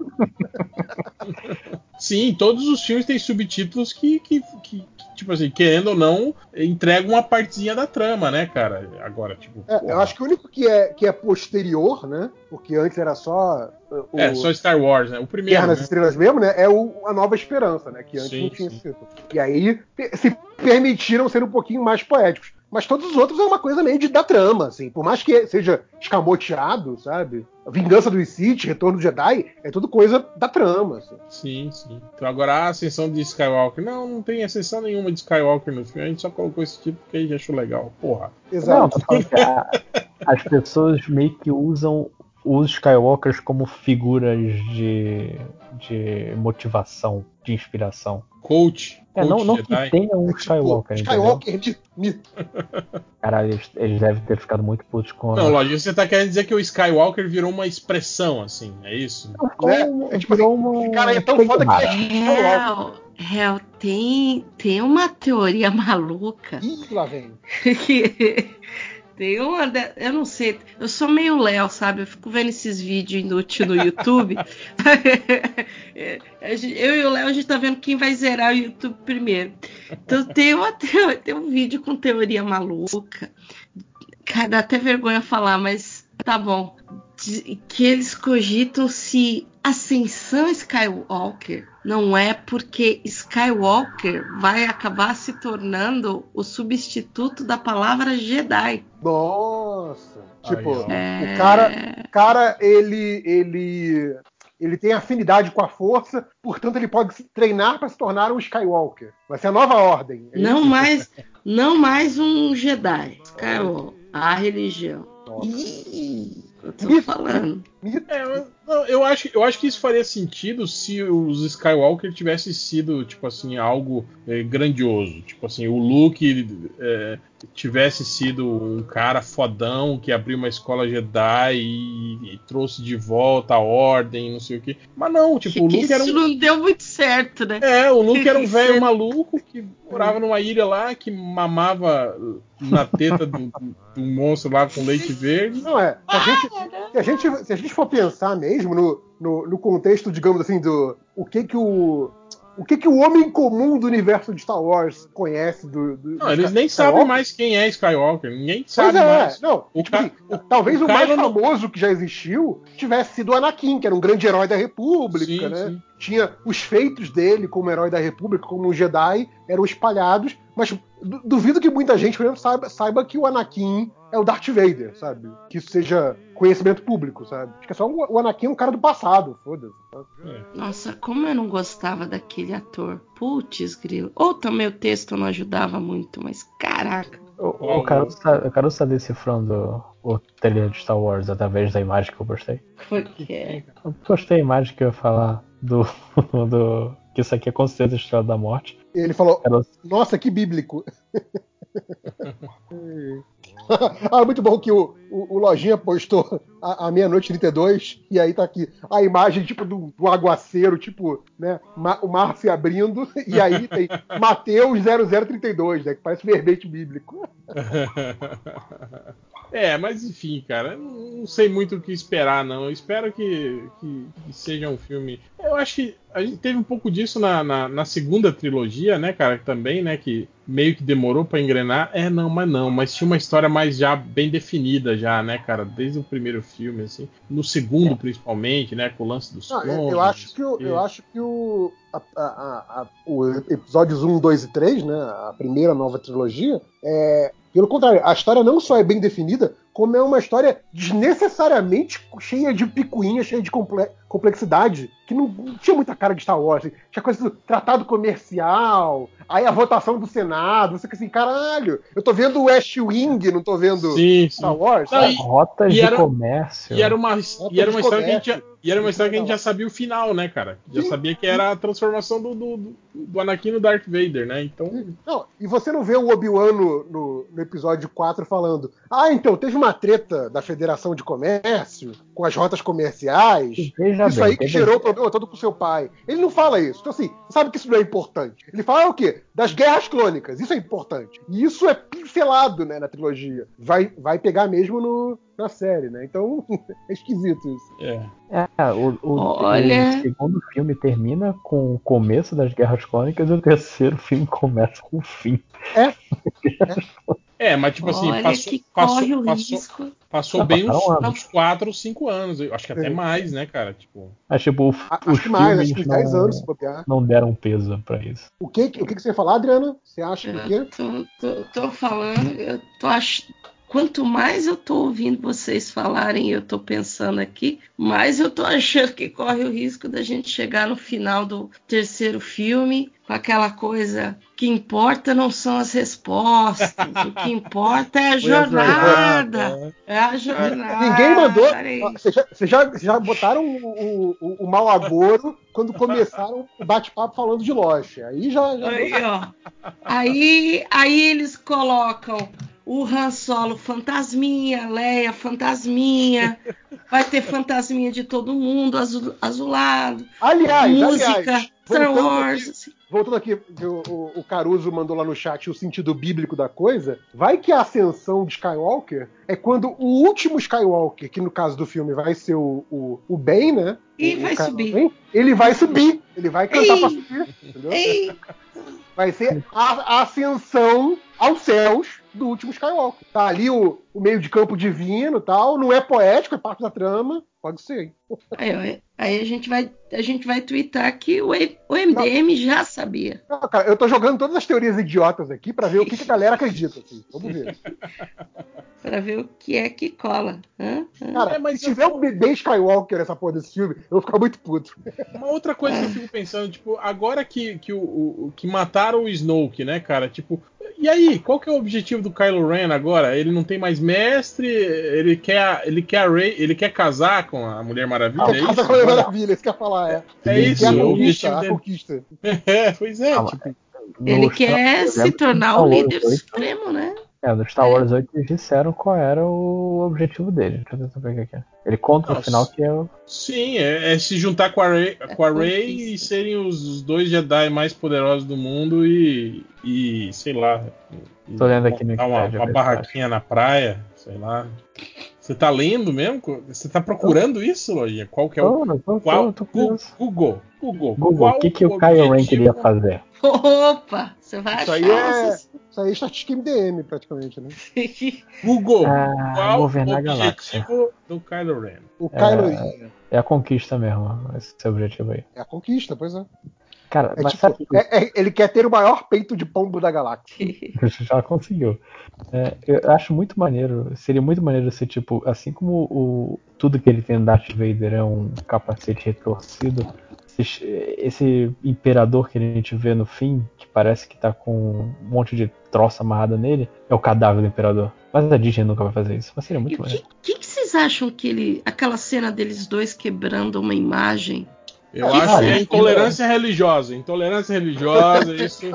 Sim, todos os filmes têm subtítulos que, que, que- que, tipo assim, querendo ou não, entregam uma partezinha da trama, né, cara? Agora, tipo. É, eu acho que o único que é, que é posterior, né? Porque antes era só. uh, O É, só Star Wars, né? O primeiro. Guerra nas né? Estrelas mesmo, né? É o, a Nova Esperança, né? Que antes Sim, não tinha sim. esse título. E aí se permitiram ser um pouquinho mais poéticos. Mas todos os outros é uma coisa meio de da trama, assim. Por mais que seja escamoteado, sabe? Vingança do Sith, Retorno do Jedi, é tudo coisa da trama, assim. Sim, sim. Então agora a ascensão de Skywalker. Não, não tem ascensão nenhuma de Skywalker no filme. A gente só colocou esse tipo porque a gente achou legal. Porra. Não, Exato. a- as pessoas meio que usam os Skywalkers como figuras de, de motivação, de inspiração. Coach. É, coach não, não Jedi. que tenha um Tipo, Skywalker, entendeu? Skywalker mito. mito. Caralho, eles, eles devem ter ficado muito putos com Não, lógico, você tá querendo dizer que o Skywalker virou uma expressão, assim, é isso? Um- É tipo virou assim, uma- esse cara é tão foda que é Hell, Hell, tem, tem uma teoria maluca Ih, lá vem. que tem uma. Eu não sei, eu sou meio Léo, sabe? Eu fico vendo esses vídeos inúteis no YouTube. Eu e o Léo, a gente tá vendo quem vai zerar o YouTube primeiro. Então tem, uma, tem um vídeo com teoria maluca. Dá até vergonha falar, mas tá bom. Que eles cogitam se Ascensão Skywalker não é porque Skywalker vai acabar se tornando o substituto da palavra Jedi. Nossa! Tipo. É... o cara, cara ele, ele, ele tem afinidade com a força, portanto ele pode se treinar para se tornar um Skywalker. Vai ser a nova ordem. é Não isso? mais, não mais um Jedi. Skywalker, a religião. Nossa. Ih, eu tô Mito. falando. É, eu, não, eu acho, eu acho que isso faria sentido se os Skywalker tivessem sido, tipo assim, algo é, grandioso. Tipo assim, o Luke é, tivesse sido um cara fodão que abriu uma escola Jedi e, e trouxe de volta a ordem, não sei o quê. Mas não, tipo, o Que Luke era isso um. não deu muito certo, né? É, o Luke era um Isso. velho maluco que morava numa ilha lá, que mamava na teta do, do- do monstro lá com leite verde. Não é. Se a gente, se a gente, se a gente for pensar mesmo no, no, no contexto, digamos assim, do o que que o o que que o homem comum do universo de Star Wars conhece do, do Não, eles nem Skywalker? sabem mais quem é Skywalker. Ninguém sabe é, mais. não. O tipo assim, talvez o o, mais cara não- famoso que já existiu tivesse sido o Anakin, que era um grande herói da República, Sim, né? sim. Tinha os feitos dele como herói da República, como um Jedi, eram espalhados, mas du- duvido que muita gente, por exemplo, saiba, saiba que o Anakin é o Darth Vader, sabe? Que isso seja conhecimento público, sabe? Acho que é só o, Anakin é um cara do passado, foda-se. Nossa, como eu não gostava daquele ator. Putz, grilo. Ou também o texto não ajudava muito, mas caraca. O, o Caruso tá, o Caruso tá decifrando o trailer de Star Wars através da imagem que eu postei. Foi que é. Eu postei a imagem que eu ia falar do. do que isso aqui é com certeza a Estrela da Morte. E ele falou, Nossa, que bíblico. ah, muito bom que o, o, o Lojinha postou a, a meia-noite 32, e aí tá aqui a imagem tipo do, do aguaceiro, tipo, né? ma- o mar se abrindo, e aí tem Mateus 0032, né? Que parece verbete bíblico. É, mas enfim, cara, não sei muito o que esperar, não. Eu espero que, que, que seja um filme. Eu acho que a gente teve um pouco disso na, na, na segunda trilogia, né, cara? Também, né? Que meio que demorou pra engrenar. É, não, mas não. Mas tinha uma história mais já bem definida, já, né, cara? Desde o primeiro filme, assim. No segundo, principalmente, né? Com o lance dos Não, eu, clones, eu acho que o, eu acho que o, a, a, a, o episódios 1, 2 e 3, né? A primeira nova trilogia, é. Pelo contrário, a história não só é bem definida, como é uma história desnecessariamente cheia de picuinha, cheia de comple- complexidade, que não, não tinha muita cara de Star Wars. assim. Tinha coisa do tratado comercial, aí a votação do Senado, você fica assim, caralho, eu tô vendo o West Wing, não tô vendo Sim, sim. Star Wars, Não, e- rotas e de era- comércio. E era uma, e era uma de história que a gente já, comércio. e era uma história que a gente já sabia o final, né, cara? Já Sim. sabia que era a transformação do, do, do- Anakin no Darth Vader, né? Então. Não, e você não vê o Obi-Wan no, no- no episódio 4 falando: Ah, então, teve uma treta da Federação de Comércio com as rotas comerciais. Veja isso bem, aí que gerou o problema todo com seu pai. Ele não fala isso. Então, assim, sabe que isso não é importante. Ele fala o quê? Das guerras clônicas. Isso é importante. E isso é pincelado né, na trilogia. Vai, vai pegar mesmo no, na série, né? Então, é esquisito isso. É. É, o, o- Olha. o segundo filme termina com o começo das Guerras Clônicas e o terceiro filme começa com o fim. É, mas tipo assim, Olha passou, que passou, corre o passou, risco. passou Não, bem uns, anos. uns 4 ou 5 anos. Eu acho que até É. mais, né, cara? Tipo. Mas, tipo, os Acho que mais, acho que filmes uns 10 não, anos se bobear. não deram peso pra isso. O que, o que, que você ia falar, Adriana? Você acha que o quê? Eu tô, tô- tô falando, eu tô ach... Quanto mais eu tô ouvindo vocês falarem, eu tô pensando aqui, mais eu tô achando que corre o risco da gente chegar no final do terceiro filme com aquela coisa que importa não são as respostas, o que importa é a jornada. É a jornada. Ninguém mandou. Vocês já, vocês já, já botaram o, o, o mau agouro quando começaram o bate-papo falando de Lost. Aí já. já Aí, ó. Aí, aí eles colocam o Han Solo fantasminha, Leia fantasminha, vai ter fantasminha de todo mundo, azul- azulado, Aliás, música, aliás, Star voltando Wars. aqui- assim. Voltando aqui, o, o- o Caruso mandou lá no chat o sentido bíblico da coisa. Vai que a ascensão de Skywalker é quando o último Skywalker, que no caso do filme vai ser o, o, o Ben, né? E O vai subir. Ben, Ele vai subir. Ele vai cantar Ei. pra subir. Entendeu? Ei, Vai ser a, a ascensão aos céus do último Skywalker. Tá ali o, o meio de campo divino e tal. Não é poético, é parte da trama. Pode ser. hein? aí, Aí a gente vai, a gente vai twittar que o, o MDM já sabia. Não, cara, eu tô jogando todas as teorias idiotas aqui pra ver o que, que a galera acredita. Assim. Vamos ver. Pra ver o que é que cola. Hã? Hã? Cara, É, mas se tiver um bebê Skywalker nessa porra desse filme, eu vou ficar muito puto. Uma outra coisa que eu fico pensando, tipo, agora que, que, o, o- que mataram o Snoke, né, cara? Tipo, e aí, qual que é o objetivo do Kylo Ren agora? Ele não tem mais mestre, ele quer, ele quer a Rey, ele quer casar com a Mulher Maravilha, é Ah, Casa isso? com a Maravilha, isso que eu ia falar, é. É Que isso, é a o conquista, objetivo a dele. conquista. É, pois é, Ah, tipo, Ele No quer Star- se que tornar o líder 8 supremo, né? É, no Star Wars 8 eles disseram qual era o objetivo dele. Deixa eu ver se eu pego aqui. Ele conta no Nossa. final que é o. sim, é, é se juntar com a Rey, com a Rey conquista. e serem os, os dois Jedi mais poderosos do mundo e, e sei lá, Tô lendo aqui no uma, uma barraquinha na praia, sei lá. Você tá lendo mesmo? Você tá procurando isso, Lojinha? Qual que é o Tô, tô, Qual? tô, tô. Google. Google. Google, Qual o que, que o Kylo Ren objetivo- queria fazer? Opa! Você vai Isso achar aí é- essas- Isso aí é estatística MDM, praticamente, né? Google. Ah, Qual o governar a galáxia. objetivo do Kylo Ren? O Kylo É. Ren É a conquista mesmo, esse é o objetivo aí. é a conquista, pois é. Cara, É mas tipo, sabe é- é- ele quer ter o maior peito de pombo da galáxia. já conseguiu. É, eu acho muito maneiro, seria muito maneiro se, tipo, assim como o, tudo que ele tem no Darth Vader é um capacete retorcido, esse, esse imperador que a gente vê no fim, que parece que tá com um monte de troça amarrada nele, é o cadáver do imperador. Mas a Disney nunca vai fazer isso, mas seria E muito o maneiro. que, que, que vocês acham que ele. Aquela cena deles dois quebrando uma imagem? Eu Que acho que é intolerância religiosa. Intolerância religiosa, isso.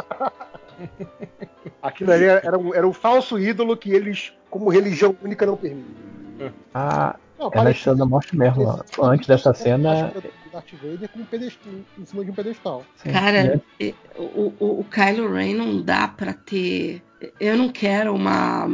Aquilo ali era um, era um falso ídolo que eles, como religião única, não permitem. Ah, Não, é na Estrela da Morte mesmo. ó. Antes dessa cena. O Darth Vader com um pedestal, em cima de um pedestal. sim, Cara, né? o, o, o Kylo Ren não dá pra ter. Eu não quero uma.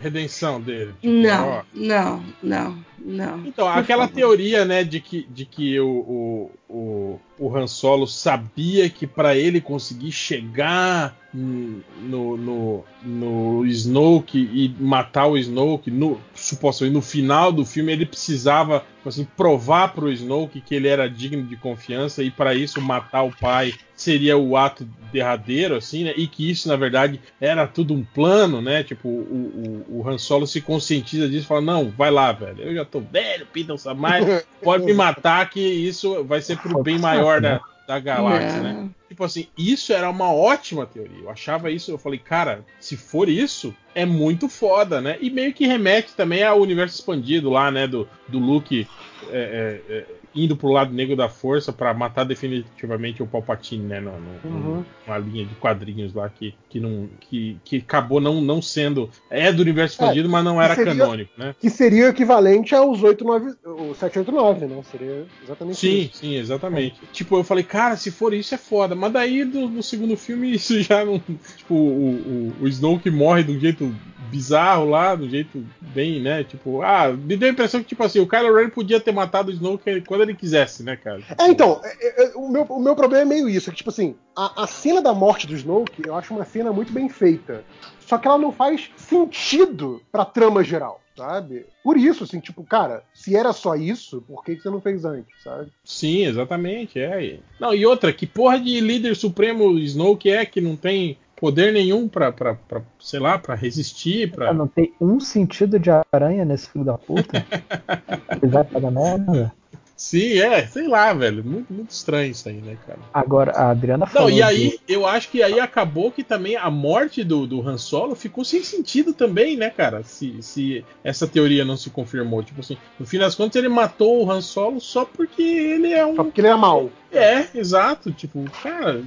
Redenção dele. tipo, Não, ó. não, não, não. Então, aquela teoria, né, de que, de que o, o, o, o Han Solo sabia que pra ele conseguir chegar no, no, no Snoke e matar o Snoke, no, supostamente no final do filme, ele precisava assim, provar pro Snoke que ele era digno de confiança e pra isso matar o pai seria o ato derradeiro, assim, né? E que isso, na verdade, era tudo um plano, né? Tipo, o, o, o Han Solo se conscientiza disso e fala: Não, vai lá, velho. Eu já tô velho, Peter Samai, pode me matar, que isso vai ser pro bem maior da, da galáxia, né? Não. Tipo assim, isso era uma ótima teoria. Eu achava isso, eu falei, cara, se for isso, é muito foda, né? E meio que remete também ao universo expandido lá, né? Do, do Luke é, é, é, indo pro lado negro da força pra matar definitivamente o Palpatine, né? No, no- Uhum. Uma linha de quadrinhos lá que, que, não, que, que acabou não, não sendo. É do universo expandido, mas não era seria- canônico, né? Que seria o equivalente aos 89, o 789, né? Seria exatamente Sim, isso. sim, exatamente. Tipo, eu falei, cara, se for isso é foda. Mas daí do- no segundo filme isso já não. Tipo, o, o, o Snoke morre de um jeito bizarro lá, um jeito bem, né? Tipo, ah, me deu a impressão que, tipo assim, o Kylo Ren podia ter matado o Snoke quando ele quisesse, né, cara? É, então, é, é, o, meu, o meu problema é meio isso, é que, tipo assim, a, a cena da morte do Snoke, eu acho uma cena muito bem feita. Só que ela não faz sentido pra trama geral, sabe? Por isso, assim, tipo, cara, se era só isso, por que, que você não fez antes, sabe? Sim, exatamente, é. Não, e outra, que porra de líder supremo Snoke é que não tem poder nenhum pra, pra, pra sei lá, pra resistir, pra. Não tem um sentido de aranha nesse filho da puta. Ele vai pra merda. Sim, é, sei lá, velho. Muito, muito estranho isso aí, né, cara? Agora, a Adriana Não, falou. e aí, de- eu acho que aí acabou que também a morte do, do Han Solo ficou sem sentido também, né, cara? Se, se essa teoria não se confirmou. Tipo assim, no fim das contas, ele matou o Han Solo só porque ele é Só um. porque ele é mal. É, exato. Tipo, cara,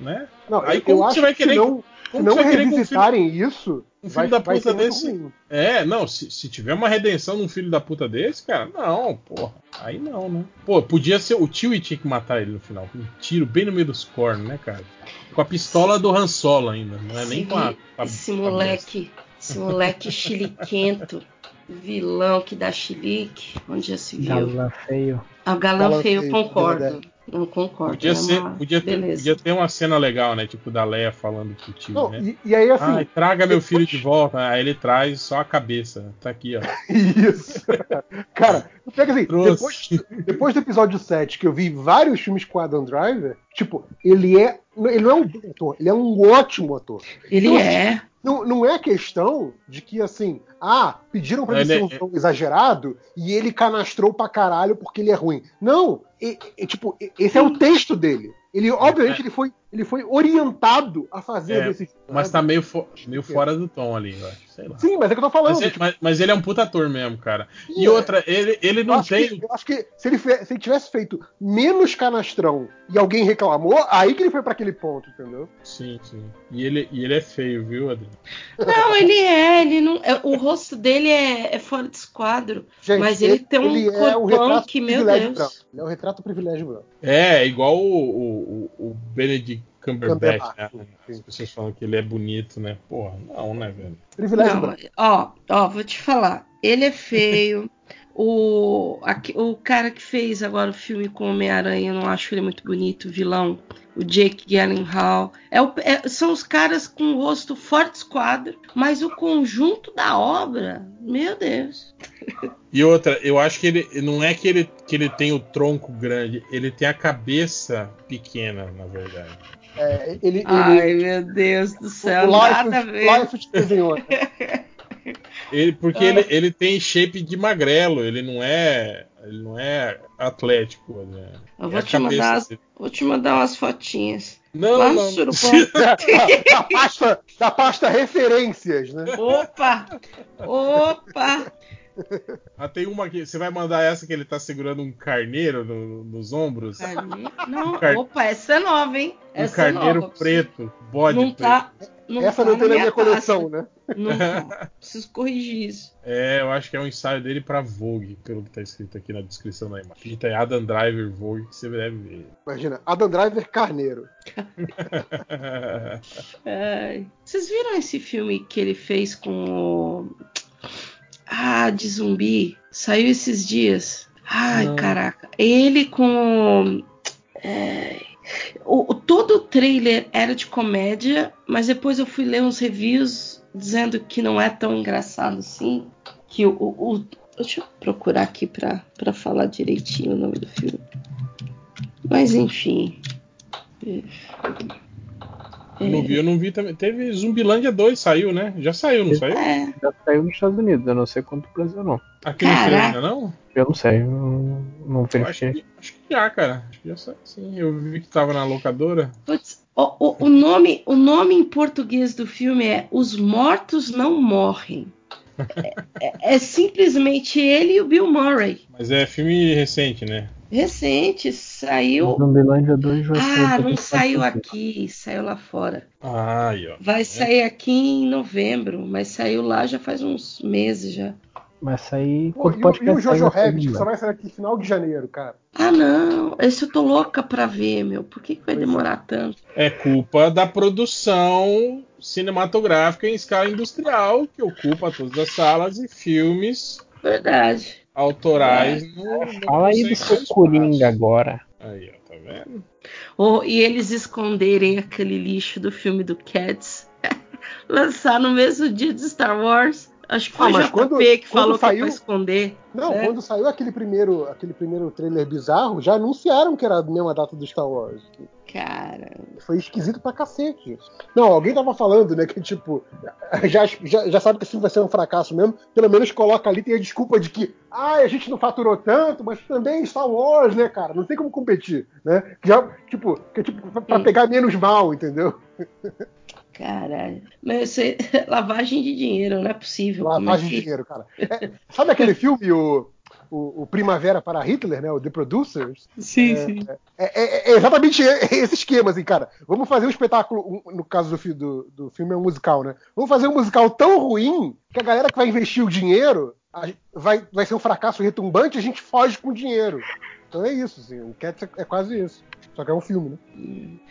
né? Não, Aí eu, como você vai que querer- não, Como não que um filho, revisitarem isso, um filho vai, da vai puta desse. ruim. É, não, se, se tiver uma redenção num filho da puta desse, cara, não, porra. Aí não, né? Pô, podia ser. O tio tinha que matar ele no final. Um tiro bem no meio dos cornos, né, cara? Com a pistola do Han Solo ainda. Não é nem com a. a- Esse a moleque, esse moleque chiliquento, vilão que dá chilique, onde já se viu. Galã feio. Ah, o galã, Galã feio, feio, concordo. Não concordo. Podia, é ser, uma- podia, ter, podia ter uma cena legal, né? Tipo, da Leia falando pro tio, Não, né? e, e aí, assim, Ai, traga meu filho de volta. Aí ele traz só a cabeça. Tá aqui, ó. Isso. Cara, Porque assim, depois, depois do episódio 7, que eu vi vários filmes com Adam Driver, tipo, ele é. Ele não é um bom ator, ele é um ótimo ator. Ele Então, é. Não, não é questão de que, assim, ah, pediram pra ele Ele ser um é- exagerado e ele canastrou pra caralho porque ele é ruim. Não, e- e, tipo, esse é o texto dele. Ele, obviamente, ele foi, ele foi orientado a fazer É, desse Mas tá meio, fo- meio fora do tom ali, eu acho. Sei lá. Sim, mas é que eu tô falando. Mas, ele, tipo, mas- mas ele é um puta ator mesmo, cara. E é. outra, ele, ele eu, não acho tem. que, eu acho que se ele, fe- se ele tivesse feito menos canastrão e alguém reclamou, aí que ele foi pra aquele ponto, entendeu? Sim, sim. E ele, e ele é feio, viu, Adriano? Não, ele é, ele não. é- O rosto dele é, é fora de esquadro. Gente, Mas ele tem um ele é o corpão retrato que, meu Deus. branco. Ele é o retrato privilégio branco. É, igual o, o, o- o Benedict Cumberbatch, Cumberbatch, né? As pessoas falam que ele é bonito, né? Porra, não, né, velho? Privilégio Não, branco. ó, ó, vou te falar. Ele é feio. O, aqui- o cara que fez agora o filme com Homem-Aranha, eu não acho ele muito bonito, o vilão. O Jake Gyllenhaal. É o- é- são os caras com o rosto fora de esquadro, mas o conjunto da obra, meu Deus. E outra, eu acho que ele não é que ele, que ele tem o tronco grande, ele tem a cabeça pequena, na verdade. É, ele, ele, Ai, meu Deus do céu, o nada a Life, ver. Life desenhou. Ele, porque ele, ele tem shape de magrelo, ele não é. Ele não é atlético. Né? Eu É vou a te, mandar, as- vou te mandar umas fotinhas. Não, Lá no não. Surubom. da, da pasta, da pasta referências, né? Opa! Opa! Ah, tem uma aqui. Você vai mandar essa que ele tá segurando um carneiro no- nos ombros? Carne- Não, car- opa, essa é nova, hein? Um Essa é carneiro nova. preto, bode Não preto. tá. Não Essa tá não tem na minha coleção, né? Não tá. Preciso corrigir isso. É, eu acho que é um ensaio dele pra Vogue, pelo que tá escrito aqui na descrição da imagem. Digita aí Adam Driver Vogue que você deve ver. Imagina, Adam Driver Carneiro. Ai. Vocês viram esse filme que ele fez com o. Ah, de zumbi? Saiu esses dias. Ai, Não. caraca. Ele com. é, o, o- todo o trailer era de comédia, mas depois eu fui ler uns reviews dizendo que não é tão engraçado assim. Que o. o- o- deixa eu procurar aqui pra, pra falar direitinho o nome do filme. Mas enfim. Eu não vi, eu não vi também. Teve Zumbilândia 2, saiu, né? Já saiu, não saiu? É, Já saiu nos Estados Unidos, eu não sei quanto o Brasil não. Aqui não saiu Caraca. ainda, não? Eu não sei, eu não, não Eu acho, verifiquei. que, acho que já, cara. Acho que já saiu, sim. Eu vi que tava na locadora. Putz, o, o- o nome, o nome em português do filme é Os Mortos Não Morrem. É, é- é simplesmente ele e o Bill Murray. Mas é filme recente, né? Recente, saiu. Zumbilândia 2 vai Ah, não 24 saiu aqui, saiu lá fora. Ah, aí, ó. Vai sair aqui em novembro, mas saiu lá já faz uns meses já. Vai sair Pô, e, e o Jojo Rabbit, que só vai sair aqui final de janeiro, cara. Ah, não, esse eu tô louca pra ver, meu. Por que, que vai Pois é. demorar tanto? É culpa da produção cinematográfica em escala industrial, que ocupa todas as salas e filmes Verdade. autorais no, no Fala aí do seu. Coringa agora. Aí, ó, tá vendo? Oh, e eles esconderem aquele lixo do filme do Cats. Lançar no mesmo dia de Star Wars. Acho que foi Ah, o mas JP quando- que quando falou que é saiu- pra esconder. Não, É. quando saiu aquele primeiro, aquele primeiro trailer bizarro, já anunciaram que era a mesma data do Star Wars. Cara, Foi esquisito pra cacete. Não, alguém tava falando, né, que tipo, já, já, já sabe que esse filme vai ser um fracasso mesmo, pelo menos coloca ali, tem a desculpa de que, ah, a gente não faturou tanto, mas também Star Wars, né, cara, não tem como competir, né? Já, tipo, que tipo, pra- pra pegar menos mal, entendeu? caralho. Mas é lavagem de dinheiro, não é possível. É Lavagem que- de dinheiro, cara. É, sabe aquele filme, o, o, o Primavera para Hitler, né, o The Producers? Sim, sim. É, é- é exatamente esse esquema, assim, cara. Vamos fazer um espetáculo, um- no caso do, do, do filme é um musical, né? Vamos fazer um musical tão ruim que a galera que vai investir o dinheiro vai, vai ser um fracasso retumbante e a gente foge com o dinheiro. Então é isso, assim. O Cats é, é quase isso. Só que é um filme, né?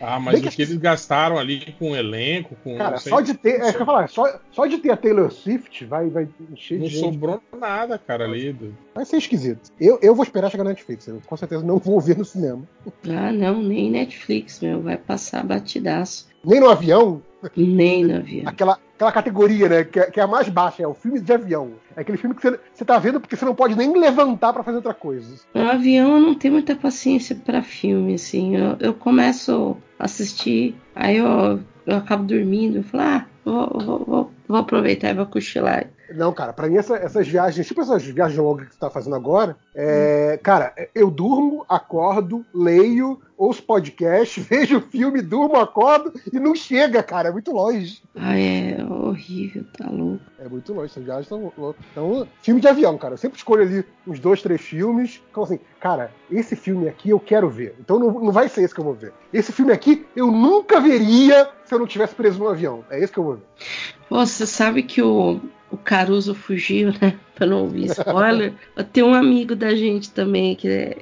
Ah, mas Bem o que que eles gastaram ali com o elenco, com. Cara, não sei- só de ter. É eu ia falar, só, só de ter a Taylor Swift vai, vai encher Não de gente. sobrou nada, cara, ali. Vai ser esquisito. Eu, eu vou esperar chegar na Netflix. Eu com certeza não vou ver no cinema. Ah, não, nem Netflix, meu. Vai passar batidaço. Nem no avião. Nem no avião. Aquela, aquela categoria, né? Que é, que é a mais baixa, é o filme de avião. É aquele filme que você, você tá vendo porque você não pode nem levantar pra fazer outra coisa. No avião eu não tenho muita paciência pra filme, assim. Eu, eu começo a assistir, aí eu, eu acabo dormindo. Eu falo, ah, vou, vou, vou, vou aproveitar e vou cochilar. Não, cara, pra mim essa- essas viagens, tipo essas viagens longas que você tá fazendo agora, é, cara, eu durmo, acordo, leio, ouço podcast, vejo filme, durmo, acordo e não chega, cara, é muito longe. Ah, é horrível, tá louco. É muito longe, essas viagens são loucas. Então, filme de avião, cara. Eu sempre escolho ali uns dois, três filmes. Então, assim, cara, esse filme aqui eu quero ver. Então não, não vai ser esse que eu vou ver. Esse filme aqui eu nunca veria se eu não tivesse preso no avião. É esse que eu vou ver. Pô, Você sabe que o, o Caruso fugiu, né? Pra não ouvir spoiler. Tem um amigo da gente também, que é,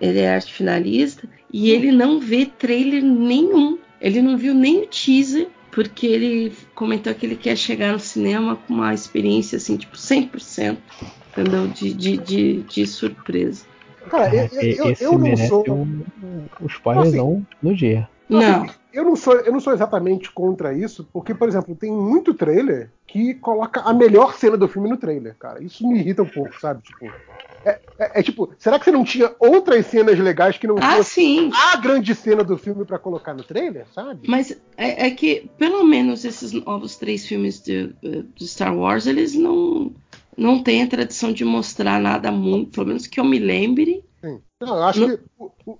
ele é arte finalista, e ele não vê trailer nenhum. Ele não viu nem o teaser, porque ele comentou que ele quer chegar no cinema com uma experiência, assim, tipo, 100%, entendeu? De, de, de, de surpresa. Cara, eu, eu, eu, eu não sou. um, um spoilerzão no dia. Não, Eu não, sou, eu não sou exatamente contra isso, porque, por exemplo, tem muito trailer que coloca a melhor cena do filme no trailer, cara. Isso me irrita um pouco, sabe? Tipo, é, é- é tipo, será que você não tinha outras cenas legais que não ah, sim. a grande cena do filme pra colocar no trailer, sabe? Mas é, é que, pelo menos, esses novos três filmes de, de Star Wars, eles não, não têm a tradição de mostrar nada muito, pelo menos que eu me lembre. Sim. Não, eu acho que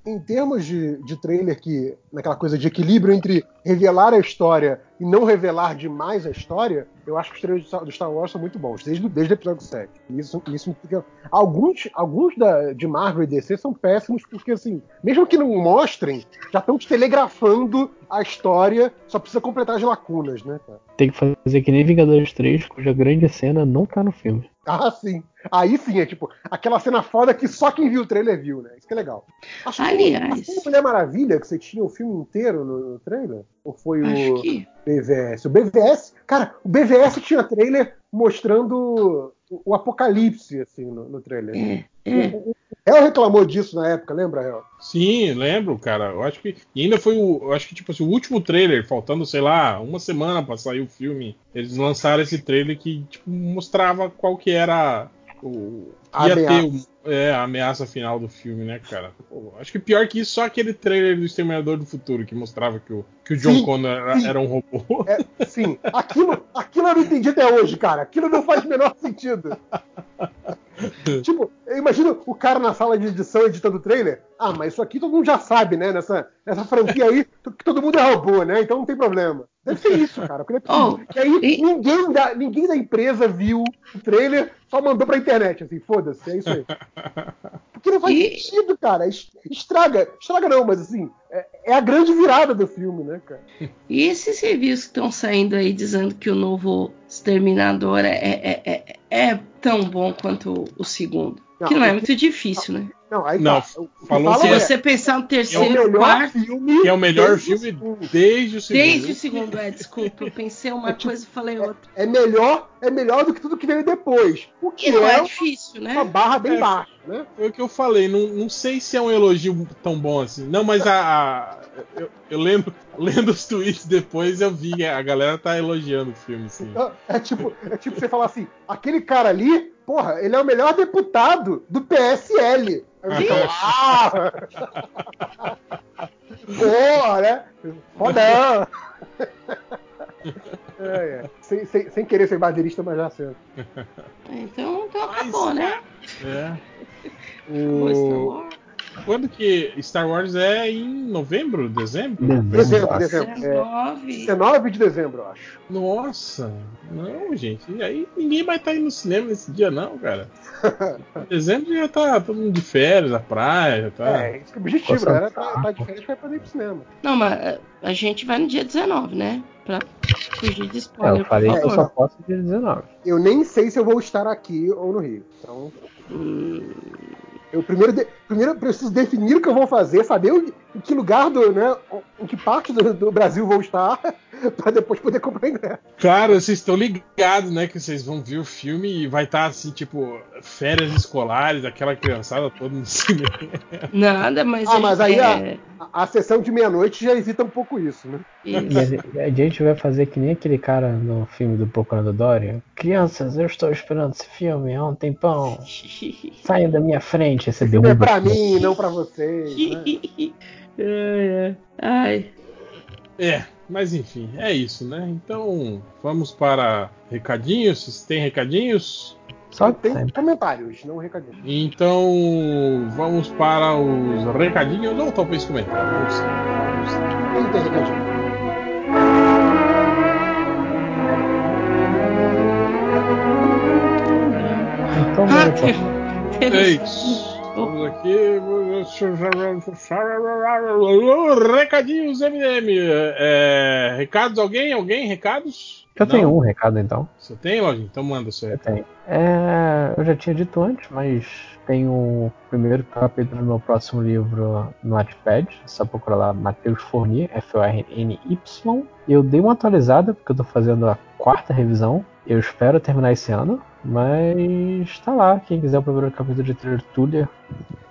em termos de, de trailer que naquela coisa de equilíbrio entre revelar a história e não revelar demais a história, eu acho que os trailers do Star- Wars são muito bons, desde, o- desde o episódio 7. Isso, isso fica- alguns alguns da, de Marvel e DC são péssimos porque assim, mesmo que não mostrem, já estão te telegrafando a história, só precisa completar as lacunas, né, cara? Tem que fazer que nem Vingadores 3, cuja grande cena não tá no filme. Ah, sim. Aí sim, é tipo, aquela cena foda que só quem viu o trailer viu, né? Isso que é legal. Acho que Aliás. Acho que Mulher Maravilha, que você tinha o filme inteiro no, no trailer? Ou foi Acho o que. BVS? O BVS, cara, o BVS tinha trailer mostrando o, o apocalipse, assim, no, no trailer. É, é. Ela reclamou disso na época, lembra, Hel? Sim, lembro, cara. Eu acho que. E ainda foi o. Eu acho que, tipo assim, o último trailer, faltando, sei lá, uma semana pra sair o filme. Eles lançaram esse trailer que, tipo, mostrava qual que era o. A ia ter ameaça. o- é, a ameaça final do filme, né, cara? Pô, acho que pior que isso, só aquele trailer do Exterminador do Futuro, que mostrava que o, que o John Sim, Connor era, era um robô. É, sim, aquilo, aquilo eu não entendi até hoje, cara. Aquilo não faz o menor sentido. tipo, eu imagino o cara na sala de edição editando o trailer. Ah, mas isso aqui todo mundo já sabe, né? Nessa, nessa franquia aí, que todo mundo é robô, né? Então não tem problema. Deve ser isso, cara. porque é. Oh, e aí e- ninguém, da, ninguém da empresa viu o trailer, só mandou pra internet, assim, foda-se, é isso aí. Porque não faz E- sentido, cara. Es- Estraga. Estraga não, mas assim, é, é a grande virada do filme, né, cara? E esses reviews que estão saindo aí dizendo que o novo Exterminador é, é, é, é tão bom quanto o segundo. Não, que não é muito difícil, né? Não, aí Não, tá. Falou Se que é, você pensar no é o terceiro, melhor quarto, filme. Que é o melhor desde filme desde o segundo. desde o segundo, é, desculpa, eu pensei uma coisa e falei outra. É melhor, é melhor do que tudo que veio depois. O que Que não é é difícil, uma né? barra bem É. baixa, né? Foi o que eu falei, não, não sei se é um elogio tão bom assim. Não, mas a. a- eu, eu lendo, lendo os tweets depois, eu vi a galera tá elogiando o filme, assim. É tipo, é tipo você falar assim, aquele cara ali, porra, ele é o melhor deputado do PSL. Você fala, ah! Porra, né? Fodão! É, é. Sem, sem, sem querer ser baderista, mas já sei. Então, então Mas- acabou, né? É. O... Quando que Star Wars é em novembro, dezembro? Dezembro, Nossa. dezembro. É, 19. 19 de dezembro, eu acho. Nossa, não, gente. E aí ninguém vai estar indo no cinema nesse dia, não, cara. Dezembro já tá todo mundo de férias, na praia, já tá. É, esse é o objetivo, Nossa, né? Tá, tá de férias vai poder ir pro cinema. Não, mas é, a gente vai no dia 19, né? Pra fugir de É, spoiler, eu falei que eu só posso dia 19. Eu nem sei se eu vou estar aqui ou no Rio. Então, Hum, eu primeiro, de- primeiro preciso definir o que eu vou fazer, saber o- em que lugar do, né, em que parte do, do Brasil vou estar, pra depois poder comprar ingresso. Cara, vocês estão ligados, né? Que vocês vão ver o filme e vai estar assim, tipo, férias escolares, aquela criançada toda no cinema. Nada, mas. Ah, mas aí é, A, a sessão de meia-noite já evita um pouco isso, né? isso. E a, gente- a gente vai fazer que nem aquele cara no filme do Procurando Dory. Crianças, eu estou esperando esse filme há um tempão. Saiam da minha frente. Você Esse é pra mim, não pra vocês. Né? Ai, ai. É, mas enfim, é isso, né? Então, vamos para recadinhos. Vocês têm recadinhos? Só Tem sempre. comentários, não recadinhos. Então, vamos para os recadinhos ou talvez comentários. Quem tem recadinho? Então, Ah, vamos lá. É isso. Vamos aqui. Recadinhos MDM. É, recados? Alguém? Alguém? Recados? eu Não? tenho um recado então. Você tem, Lojinha? Então manda o seu Eu recado. tenho. É, eu já tinha dito antes, mas tem o primeiro capítulo do meu próximo livro no Wattpad. É só procurar lá Matheus Fournier, F-O-R-N-Y. Eu dei uma atualizada, porque eu tô fazendo a quarta revisão. Eu espero terminar esse ano. Mas tá lá. Quem quiser o primeiro capítulo de Tertúlia,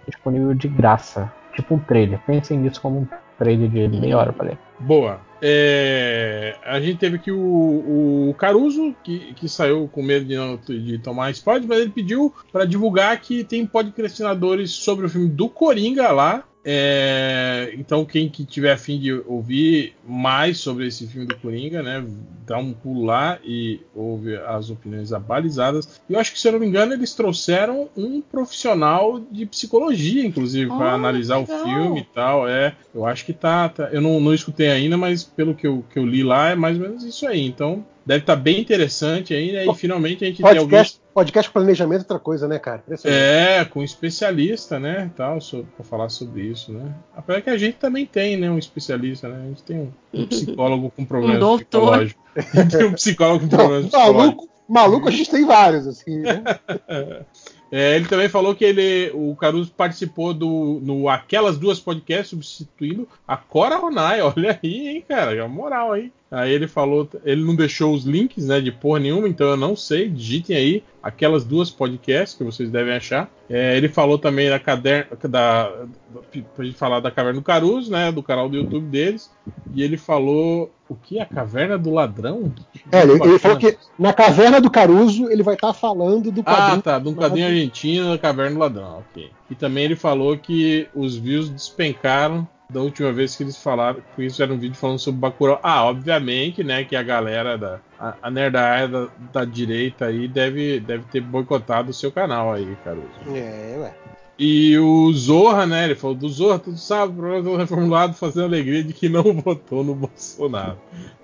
disponível de graça. Tipo um trailer. Pensem nisso como um trailer de meia hora pra ler. Boa. É, a gente teve aqui o, o Caruso, que, que saiu com medo de, não, de tomar spoiler, mas ele pediu para divulgar que tem podcastinadores sobre o filme do Coringa lá. É, então, quem que tiver afim de ouvir mais sobre esse filme do Coringa, né, dá um pulo lá e ouve as opiniões abalizadas. E eu acho que, se eu não me engano, eles trouxeram um profissional de psicologia, inclusive, para Ah, analisar legal. o filme e tal. É, eu acho que tá. tá- eu não, não escutei ainda, mas pelo que eu, que eu li lá, é mais ou menos isso aí. Então, deve estar bem interessante aí, né? E finalmente a gente tem alguém. Podcast, planejamento é outra coisa, né, cara? É, com especialista, né, tal, sobre, pra falar sobre isso, né? Apesar que a gente também tem, né, um especialista, né? A gente tem um, um psicólogo com problemas Um psicológicos. tem um psicólogo com Não, problemas psicológicos. maluco, maluco a gente tem vários, assim. Né? É, ele também falou que ele, o Caruso participou do no Aquelas Duas Podcasts, substituindo a Cora Ronai. Olha aí, hein, cara, é moral aí. Aí ele falou, ele não deixou os links, né, de porra nenhuma, então eu não sei. Digitem aí aquelas duas podcasts que vocês devem achar. É, ele falou também da caderna, da, da, pra gente falar da Caverna do Caruso, né, do canal do YouTube deles. E ele falou o que? A Caverna do Ladrão? É, ele, ele falou que na caverna do Caruso ele vai estar falando do Ah, quadrinho. tá, de um quadrinho argentino da Caverna do Ladrão, ok. E também ele falou que os views despencaram da última vez que eles falaram, que isso era um vídeo falando sobre Bacurau. Ah, obviamente, né, que a galera da a, a nerdaiada da, da direita aí deve, deve ter boicotado o seu canal aí, Caruso. É, ué. E o Zorra, né, ele falou do Zorra, tudo sabe, programa todo reformulado, fazendo alegria de que não votou no Bolsonaro.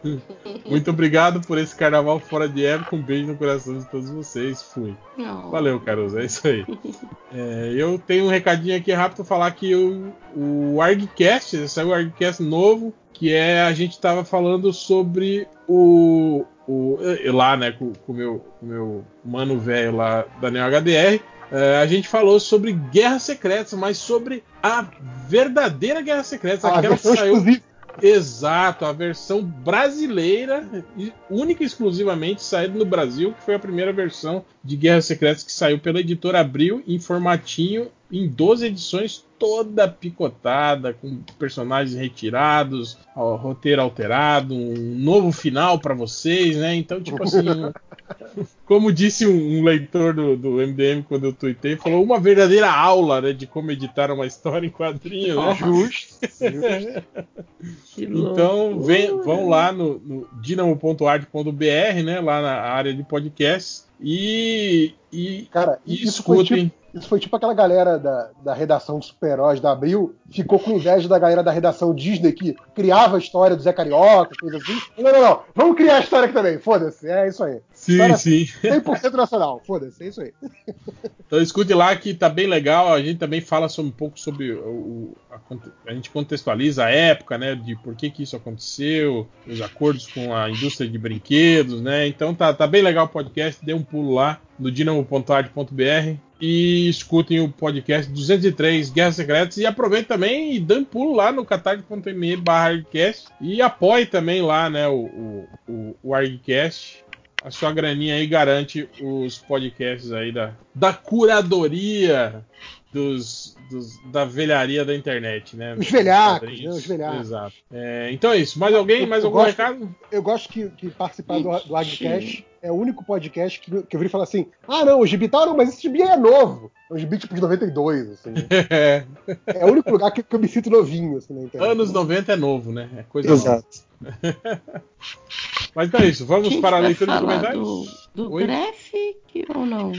Muito obrigado por esse carnaval fora de época, um beijo no coração de todos vocês, fui. Não. Valeu, Caruso, é isso aí. É, eu tenho um recadinho aqui rápido falar que o, o ArgCast, saiu o ArgCast novo, que é a gente tava falando sobre o. o eu lá, né, com o meu, com o meu mano velho lá, Daniel HDR. É, a gente falou sobre Guerras Secretas, mas sobre a verdadeira Guerra Secreta, A aquela que saiu exclusiva. Exato, a versão brasileira, única e exclusivamente saída no Brasil, que foi a primeira versão de Guerras Secretas que saiu pela editora Abril em formatinho em 12 edições, toda picotada, com personagens retirados, ó, roteiro alterado, um novo final para vocês, né? Então, tipo assim, como disse um, um leitor do, do MDM quando eu tuitei, falou uma verdadeira aula né, de como editar uma história em quadrinho, né? Justo. Então, vem, vão lá no, no dinamo.art.br, né? Lá na área de podcasts. E, e, Cara, e isso foi, tipo, escutem. Isso foi tipo aquela galera da, da redação de super-heróis da Abril, ficou com inveja da galera da redação Disney que criava a história do Zé Carioca, coisa assim. Não, não, não. Vamos criar a história aqui também. Foda-se. É isso aí. Sim, Para- sim. 100% nacional. Foda-se. É isso aí. Então escute lá que tá bem legal. A gente também fala sobre, um pouco sobre o, a, a gente contextualiza a época, né? De por que, que isso aconteceu, os acordos com a indústria de brinquedos, né? Então tá, tá bem legal o podcast. Dê um pulo lá no dinamo.art.br e escutem o podcast 203 Guerras Secretas e aproveitem também e dê um pulo lá no catarse.me barra e apoie também lá, né, o, o, o, o ArgCast. A sua graninha aí garante os podcasts aí da, da curadoria dos, dos- da velharia da internet, né? Os velhacos, né, os velhacos. Exato. É, então é isso. Mais alguém? Eu- Mais eu algum gosto- recado? Eu gosto que, que participar do, do Agcast é o único podcast que, que eu vi falar assim: ah, não, o gibi tal, não, mas esse gibi é novo. É um gibi tipo de 92, assim. É, É o único lugar que, que eu me sinto novinho, assim, na internet. anos 90 é novo, né? É coisa nova. Mas então é isso. Vamos para a leitura de falar comentários. do, do? Graphic ou não?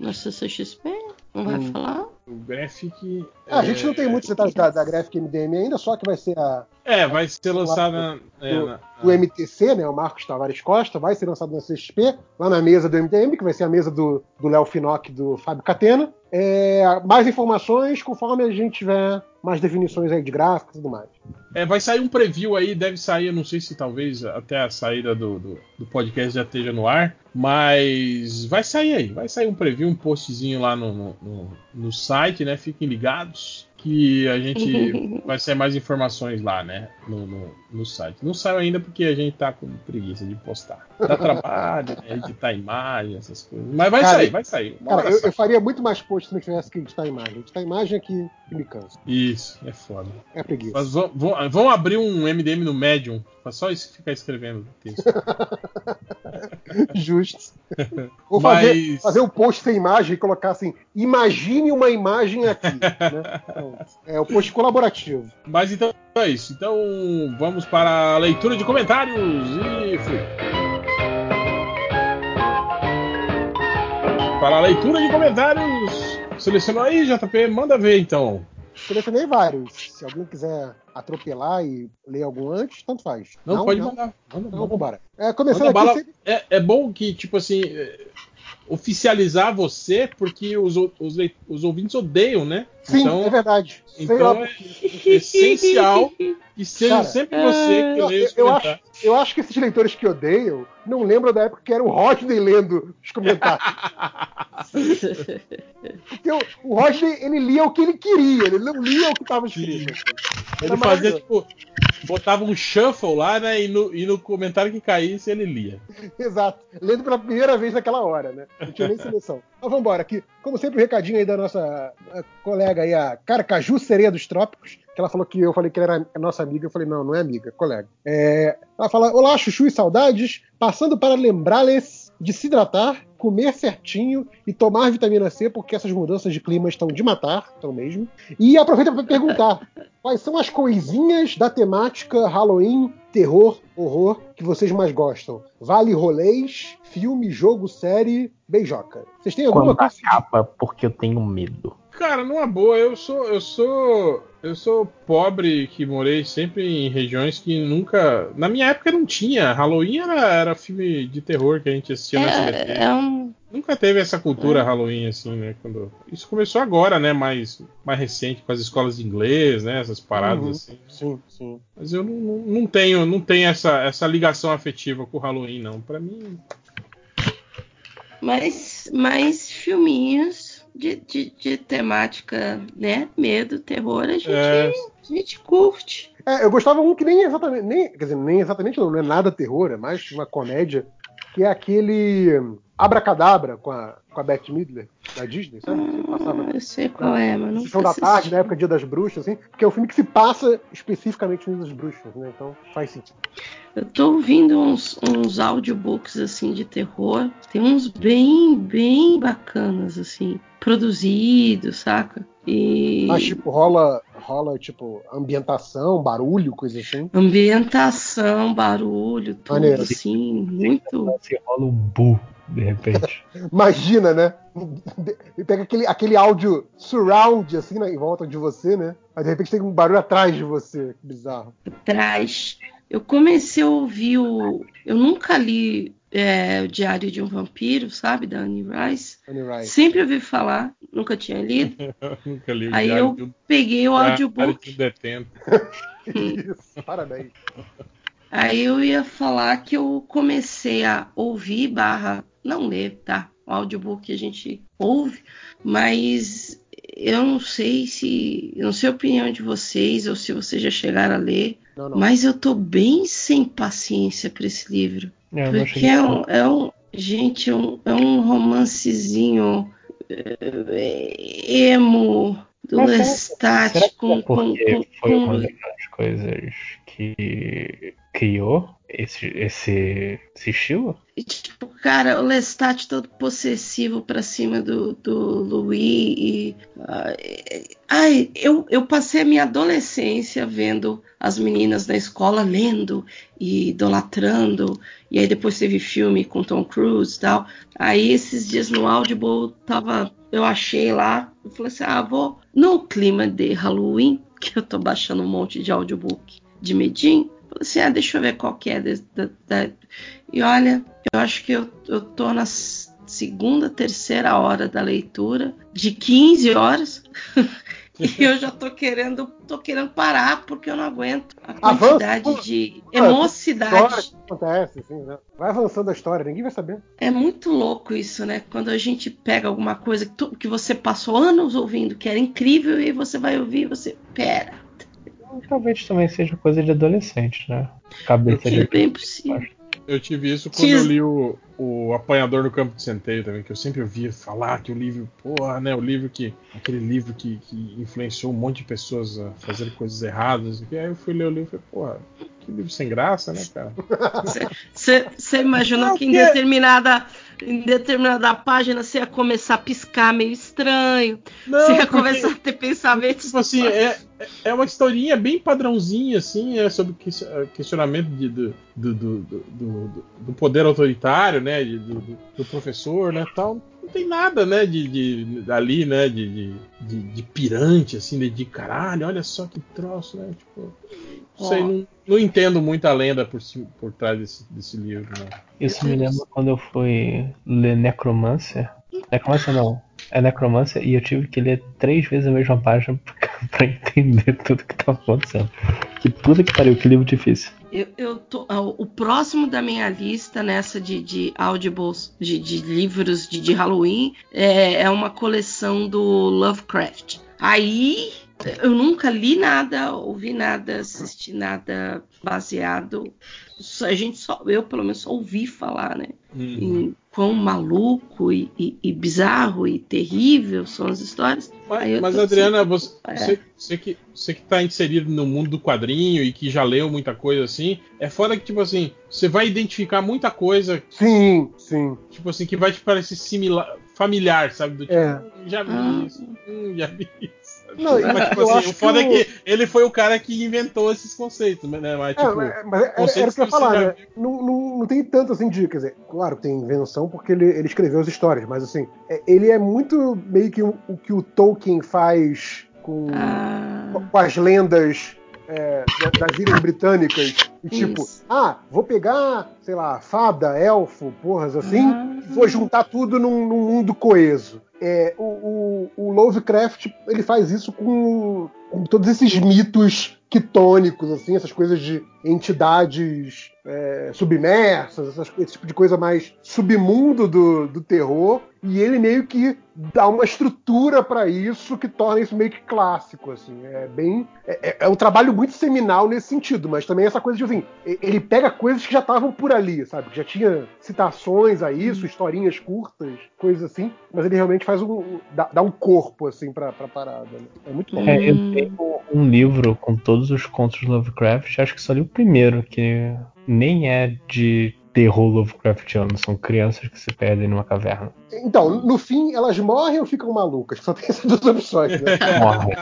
Na CCXP? Não vai Hum. falar? O Graphic. Ah, a gente não tem muitos detalhes da, da Graphic MDM ainda, só que vai ser a, É, vai ser lançada. É, do, na- o MTC, né? O Marcos Tavares Costa, vai ser lançado na CXP, lá na mesa do MDM, que vai ser a mesa do do Léo Finock e do Fábio Catena. É, mais informações conforme a gente tiver mais definições aí de gráficos e tudo mais. É, vai sair um preview aí, deve sair, não sei se talvez até a saída do, do, do podcast já esteja no ar, mas vai sair aí, vai sair um preview, um postzinho lá no, no, no- no site, né? Fiquem ligados que a gente vai sair mais informações lá, né? No, no, no site. Não saiu ainda porque a gente tá com preguiça de postar. Dá trabalho, né, editar imagem, essas coisas. Mas vai Cara, sair, vai sair. Cara, eu, eu faria muito mais post se não tivesse que editar a imagem. Editar a imagem é que me cansa. Isso, é foda. É preguiça. Mas vão, vão- vão abrir um MDM no Medium pra só isso ficar escrevendo texto. Justo. Ou Mas- fazer, fazer um post sem imagem e colocar assim: imagine uma imagem aqui. né? Então, é o post colaborativo. Mas então é isso. Então vamos para a leitura de comentários e fui. Para a leitura de comentários, selecionou aí, JP, manda ver então. Selecionei vários. Se alguém quiser atropelar e ler algum antes, tanto faz. Não, pode mandar. Manda, vambora. É, começando Manda aqui, sempre- É, é bom que, tipo assim, é, oficializar você, porque os, os, os ouvintes odeiam, né? Sim, então, é verdade. Então lá é- essencial que seja Cara, sempre você que Eu, lê os eu comentários. acho, eu acho que esses leitores que odeiam não lembram da época que era o Rodney lendo os comentários. Porque o, o Rodney, ele lia o que ele queria, ele não lia o que estava escrito. Ele Era fazia, tipo, botava um shuffle lá, né? E no, e no comentário que caísse, ele lia. Exato. Lendo pela primeira vez naquela hora, né? Não tinha nem seleção. Mas vamos embora. Aqui, como sempre, o recadinho aí da nossa eh, colega aí, a Carcaju Sereia dos Trópicos, que ela falou que eu falei que ela era nossa amiga. Eu falei, não, não é amiga, colega. É, ela fala: Olá, Chuchu e saudades. Passando para lembrá-les de se hidratar, comer certinho e tomar vitamina C, porque essas mudanças de clima estão de matar, estão mesmo. E aproveita para perguntar: quais são as coisinhas da temática Halloween, terror, horror que vocês mais gostam? Vale rolês, filme, jogo, série, beijoca. Vocês têm alguma Quando coisa? acaba, porque eu tenho medo. Cara, numa boa, eu sou. Eu sou. Eu sou pobre que morei sempre em regiões que nunca. Na minha época não tinha. Halloween era, era filme de terror que a gente assistia no SBT. É, é um. Nunca teve essa cultura É. Halloween, assim, né? Quando... Isso começou agora, né? Mais, mais recente, com as escolas de inglês, né? Essas paradas Uhum. assim. Sim, sim. Mas eu não, não- tenho, não tenho essa, essa ligação afetiva com o Halloween, não. Pra mim. Mas, mas filminhos de, de, de temática, né? Medo, terror, a gente, É. a gente curte. É, eu gostava um que nem exatamente, nem, quer dizer, nem exatamente não, não é nada terror, é mais uma comédia, que é aquele Abracadabra com a, com a Bette Midler, da Disney, sabe? Que passava Ah, eu sei qual é, mas não sessão da tarde, na época Dia das Bruxas, assim, porque é um filme que se passa especificamente no Dia das Bruxas, né? Então faz sentido. Eu tô ouvindo uns, uns audiobooks assim de terror. Tem uns bem, bem bacanas, assim, produzidos, saca? E Mas, tipo, rola, rola, tipo, ambientação, barulho, coisa assim. ambientação, barulho, tudo Maneiro. assim, muito. Se rola um bu, de repente. Imagina, né? E pega aquele, aquele áudio surround, assim, né, em volta de você, né? Aí de repente tem um barulho atrás de você. Que bizarro. atrás. Eu comecei a ouvir o. Eu nunca li é, o Diário de um Vampiro, sabe, da Anne Rice. Annie Rice. Sempre ouvi falar, nunca tinha lido. Nunca li o Aí eu um- peguei o diário audiobook. de detento. Isso, parabéns. Aí eu ia falar que eu comecei a ouvir barra não ler, tá? audiobook a gente ouve, mas eu não sei se. Eu não sei a opinião de vocês, ou se vocês já chegaram a ler, Não, não. mas eu tô bem sem paciência para esse livro. É, Porque é um, é um- gente, é um, é um romancezinho é, emo do Lestat com, é com, porque com- foi com- uma das coisas que criou esse, esse, esse estilo? E, tipo, cara, o Lestat todo possessivo pra cima do, do Louis e. ai, ai, eu, eu passei a minha adolescência vendo as meninas na escola lendo e idolatrando. E aí depois teve filme com Tom Cruise e tal. Aí esses dias no Audible tava. Eu achei lá. Eu falei assim: ah, vou. No clima de Halloween, que eu tô baixando um monte de audiobook de medinho. Assim: ah, deixa eu ver qual que é. da- da- da- e olha, eu acho que eu, eu tô na segunda, terceira hora da leitura, de 15 horas. e eu já tô querendo, tô querendo parar, porque eu não aguento a Avança, quantidade pô. de emocidade. Que acontece, assim, né? Vai avançando a história, ninguém vai saber. É muito louco isso, né? Quando a gente pega alguma coisa que, tu- que você passou anos ouvindo, que era incrível, e você vai ouvir e você. Pera, Talvez também seja coisa de adolescente, né? Cabeça é de. bem possível. Eu tive isso quando Sim. eu li o, o Apanhador no Campo de Centeio também, que eu sempre ouvia falar que o livro, porra, né? O livro que. aquele livro que, que influenciou um monte de pessoas a fazer coisas erradas. E aí eu fui ler o livro e falei, porra, que livro sem graça, né, cara? Você imaginou Não, que em determinada, em determinada página você ia começar a piscar meio estranho, você ia porque- começar a ter pensamentos. Tipo assim, é, é uma historinha bem padrãozinha, assim, é sobre é, questionamento de- do, do, do, do, poder autoritário, né? do- do professor, né? Tal. Não tem nada, né, de, de- ali, né, de, de, de, de pirante, assim, de, de caralho, olha só que troço, né? Tipo, não sei, não, não entendo muito a lenda por, por trás desse, desse livro, né? Isso me lembra quando eu fui ler Necromancer. Necromancer não. É Necromancer e eu tive que ler três vezes a mesma página pra entender tudo que tava acontecendo. Que puta que pariu, que livro difícil. Eu, eu tô, ah, o próximo da minha lista nessa de, de audibles, de, de livros de, de Halloween, é, é uma coleção do Lovecraft. Aí eu nunca li nada, ouvi nada, assisti nada baseado. Só- A gente só, eu pelo menos só ouvi falar, né? Em quão maluco e, e- e bizarro e terrível são as histórias. Mas, mas tô Adriana, você, É. você, você que, você que tá inserido no mundo do quadrinho e que já leu muita coisa assim, é foda que, tipo assim, você vai identificar muita coisa, Sim, sim. tipo assim, que vai te parecer similar, familiar, sabe? Do tipo, É. "Hum, já vi Ah. isso, hum, já vi isso. Não, Mas, tipo eu assim, acho o foda que o- é que ele foi o cara que inventou esses conceitos, né? Mas, É, tipo, mas- mas era, era conceitos o que eu ia falar, já né? Não, não, não tem tanto assim de. Quer dizer, claro que tem invenção porque ele, ele escreveu as histórias, mas assim, é- ele é muito meio que o, o que o Tolkien faz com, Ah, com as lendas é, da- das ilhas britânicas. E tipo, Isso. ah, vou pegar, sei lá, fada, elfo, porras assim, Ah. e vou juntar tudo num, num mundo coeso. É, o, o, o Lovecraft ele faz isso com, com todos esses mitos quitônicos, assim, essas coisas de entidades é, submersas, essas- esse tipo de coisa mais submundo do, do terror, e ele meio que dá uma estrutura pra isso que torna isso meio que clássico, assim, é bem é, é- é um trabalho muito seminal nesse sentido, mas também essa coisa de assim, ele pega coisas que já estavam por ali, sabe, que já tinha citações a isso, historinhas curtas, coisas assim, mas ele realmente faz um dá, dá um corpo assim pra, pra parada, né? é muito bom. É, eu tenho um livro com todos os contos de Lovecraft, acho que só li o primeiro, que nem é de terror Lovecraftiano, são crianças que se perdem numa caverna. Então, no fim, elas morrem ou ficam malucas? Só tem essas duas opções, né? Morrem.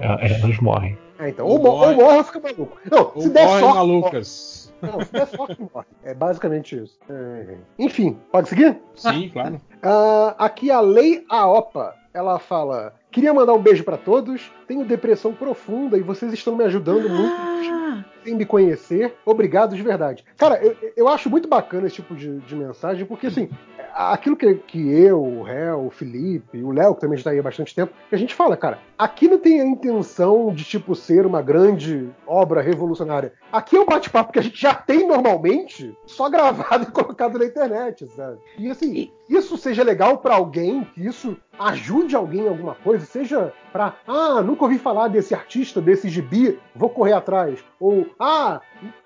É, Elas morrem. É, então, Ou ou, mo- ou morre- morre ou fica maluco. Não, ou se der morrem sorte. malucas. Não, se der sorte, morre. É basicamente isso. É. Enfim, pode seguir? Sim, claro. Ah, aqui a Lei Aopa, ela fala: Queria mandar um beijo pra todos. Tenho depressão profunda e vocês estão me ajudando muito Ah, sem me conhecer. Obrigado de verdade. Cara, eu, eu acho muito bacana esse tipo de, de mensagem, porque assim, aquilo que, que eu, o Réu, o Felipe, o Léo, que também está aí há bastante tempo, a gente fala, cara, aqui não tem a intenção de, tipo, ser uma grande obra revolucionária. Aqui é um bate-papo que a gente já tem normalmente, só gravado e colocado na internet, sabe? E assim, isso seja legal pra alguém, que isso ajude alguém em alguma coisa, seja pra, ah, nunca ouvi falar desse artista, desse gibi, vou correr atrás. Ou, ah,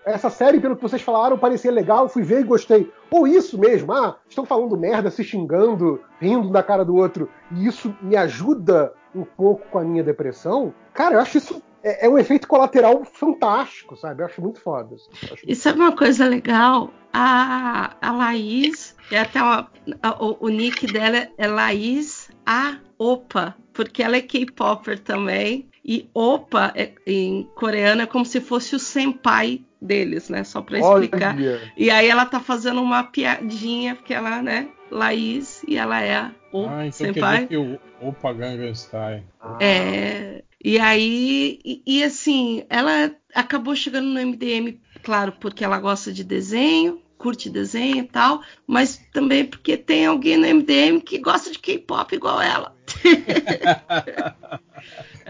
essa série, pelo que vocês falaram, parecia legal, fui ver e gostei. Ou isso mesmo, ah, estão falando merda, se xingando, rindo da cara do outro, e isso me ajuda um pouco com a minha depressão. Cara, eu acho isso é, é um efeito colateral fantástico, sabe? Eu acho muito foda. Acho E sabe uma coisa legal? A, a Laís, é até uma- a- o, o nick dela é Laís A Opa, porque ela é K-Popper também. E Opa é- em coreano é como se fosse o senpai deles, né? Só pra explicar. Olha, E aí ela tá fazendo uma piadinha, porque ela, né? Laís, e ela é o Ah, então quer senpai. dizer que o Opa Gangnam Style. É, e aí, e, e assim, ela acabou chegando no MDM, claro, porque ela gosta de desenho, curte desenho e tal, mas também porque tem alguém no MDM que gosta de K-pop igual ela.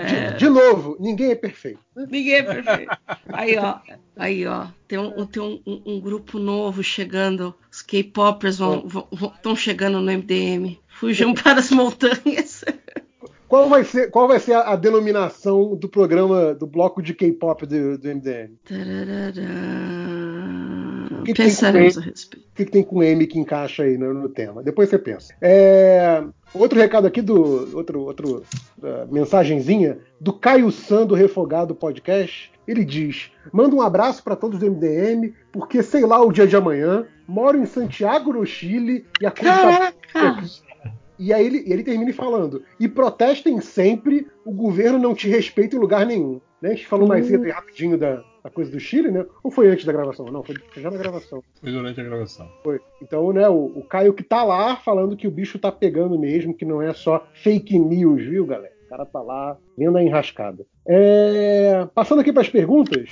de, de novo, ninguém é perfeito. Ninguém é perfeito. Aí, ó, aí, ó, tem um, tem um, um- grupo novo chegando, os K-popers vão, vão, vão- tão chegando no MDM. Fujam para as montanhas. Qual vai ser, qual vai ser a, a denominação do programa, do bloco de K-pop do, do MDM? Tarará. que tem Pensaremos a respeito. O que, que tem com M que encaixa aí no, no tema? Depois você pensa. É, outro recado aqui do. Outro, outro uh, mensagenzinha do Caio San do Refogado Podcast. Ele diz: manda um abraço para todos do MDM, porque sei lá o dia de amanhã. Moro em Santiago, no Chile, e a coisa tá Caraca! E aí ele, ele termina falando: e protestem sempre, o governo não te respeita em lugar nenhum. Né? A gente falou mais cedo aí rapidinho da, da coisa do Chile, né? Ou foi antes da gravação? Não, foi já na gravação. Foi durante a gravação. Foi. Então, né, o, o Caio que tá lá falando que o bicho tá pegando mesmo, que não é só fake news, viu, galera? O cara tá lá vendo a enrascada. É, Passando aqui para as perguntas.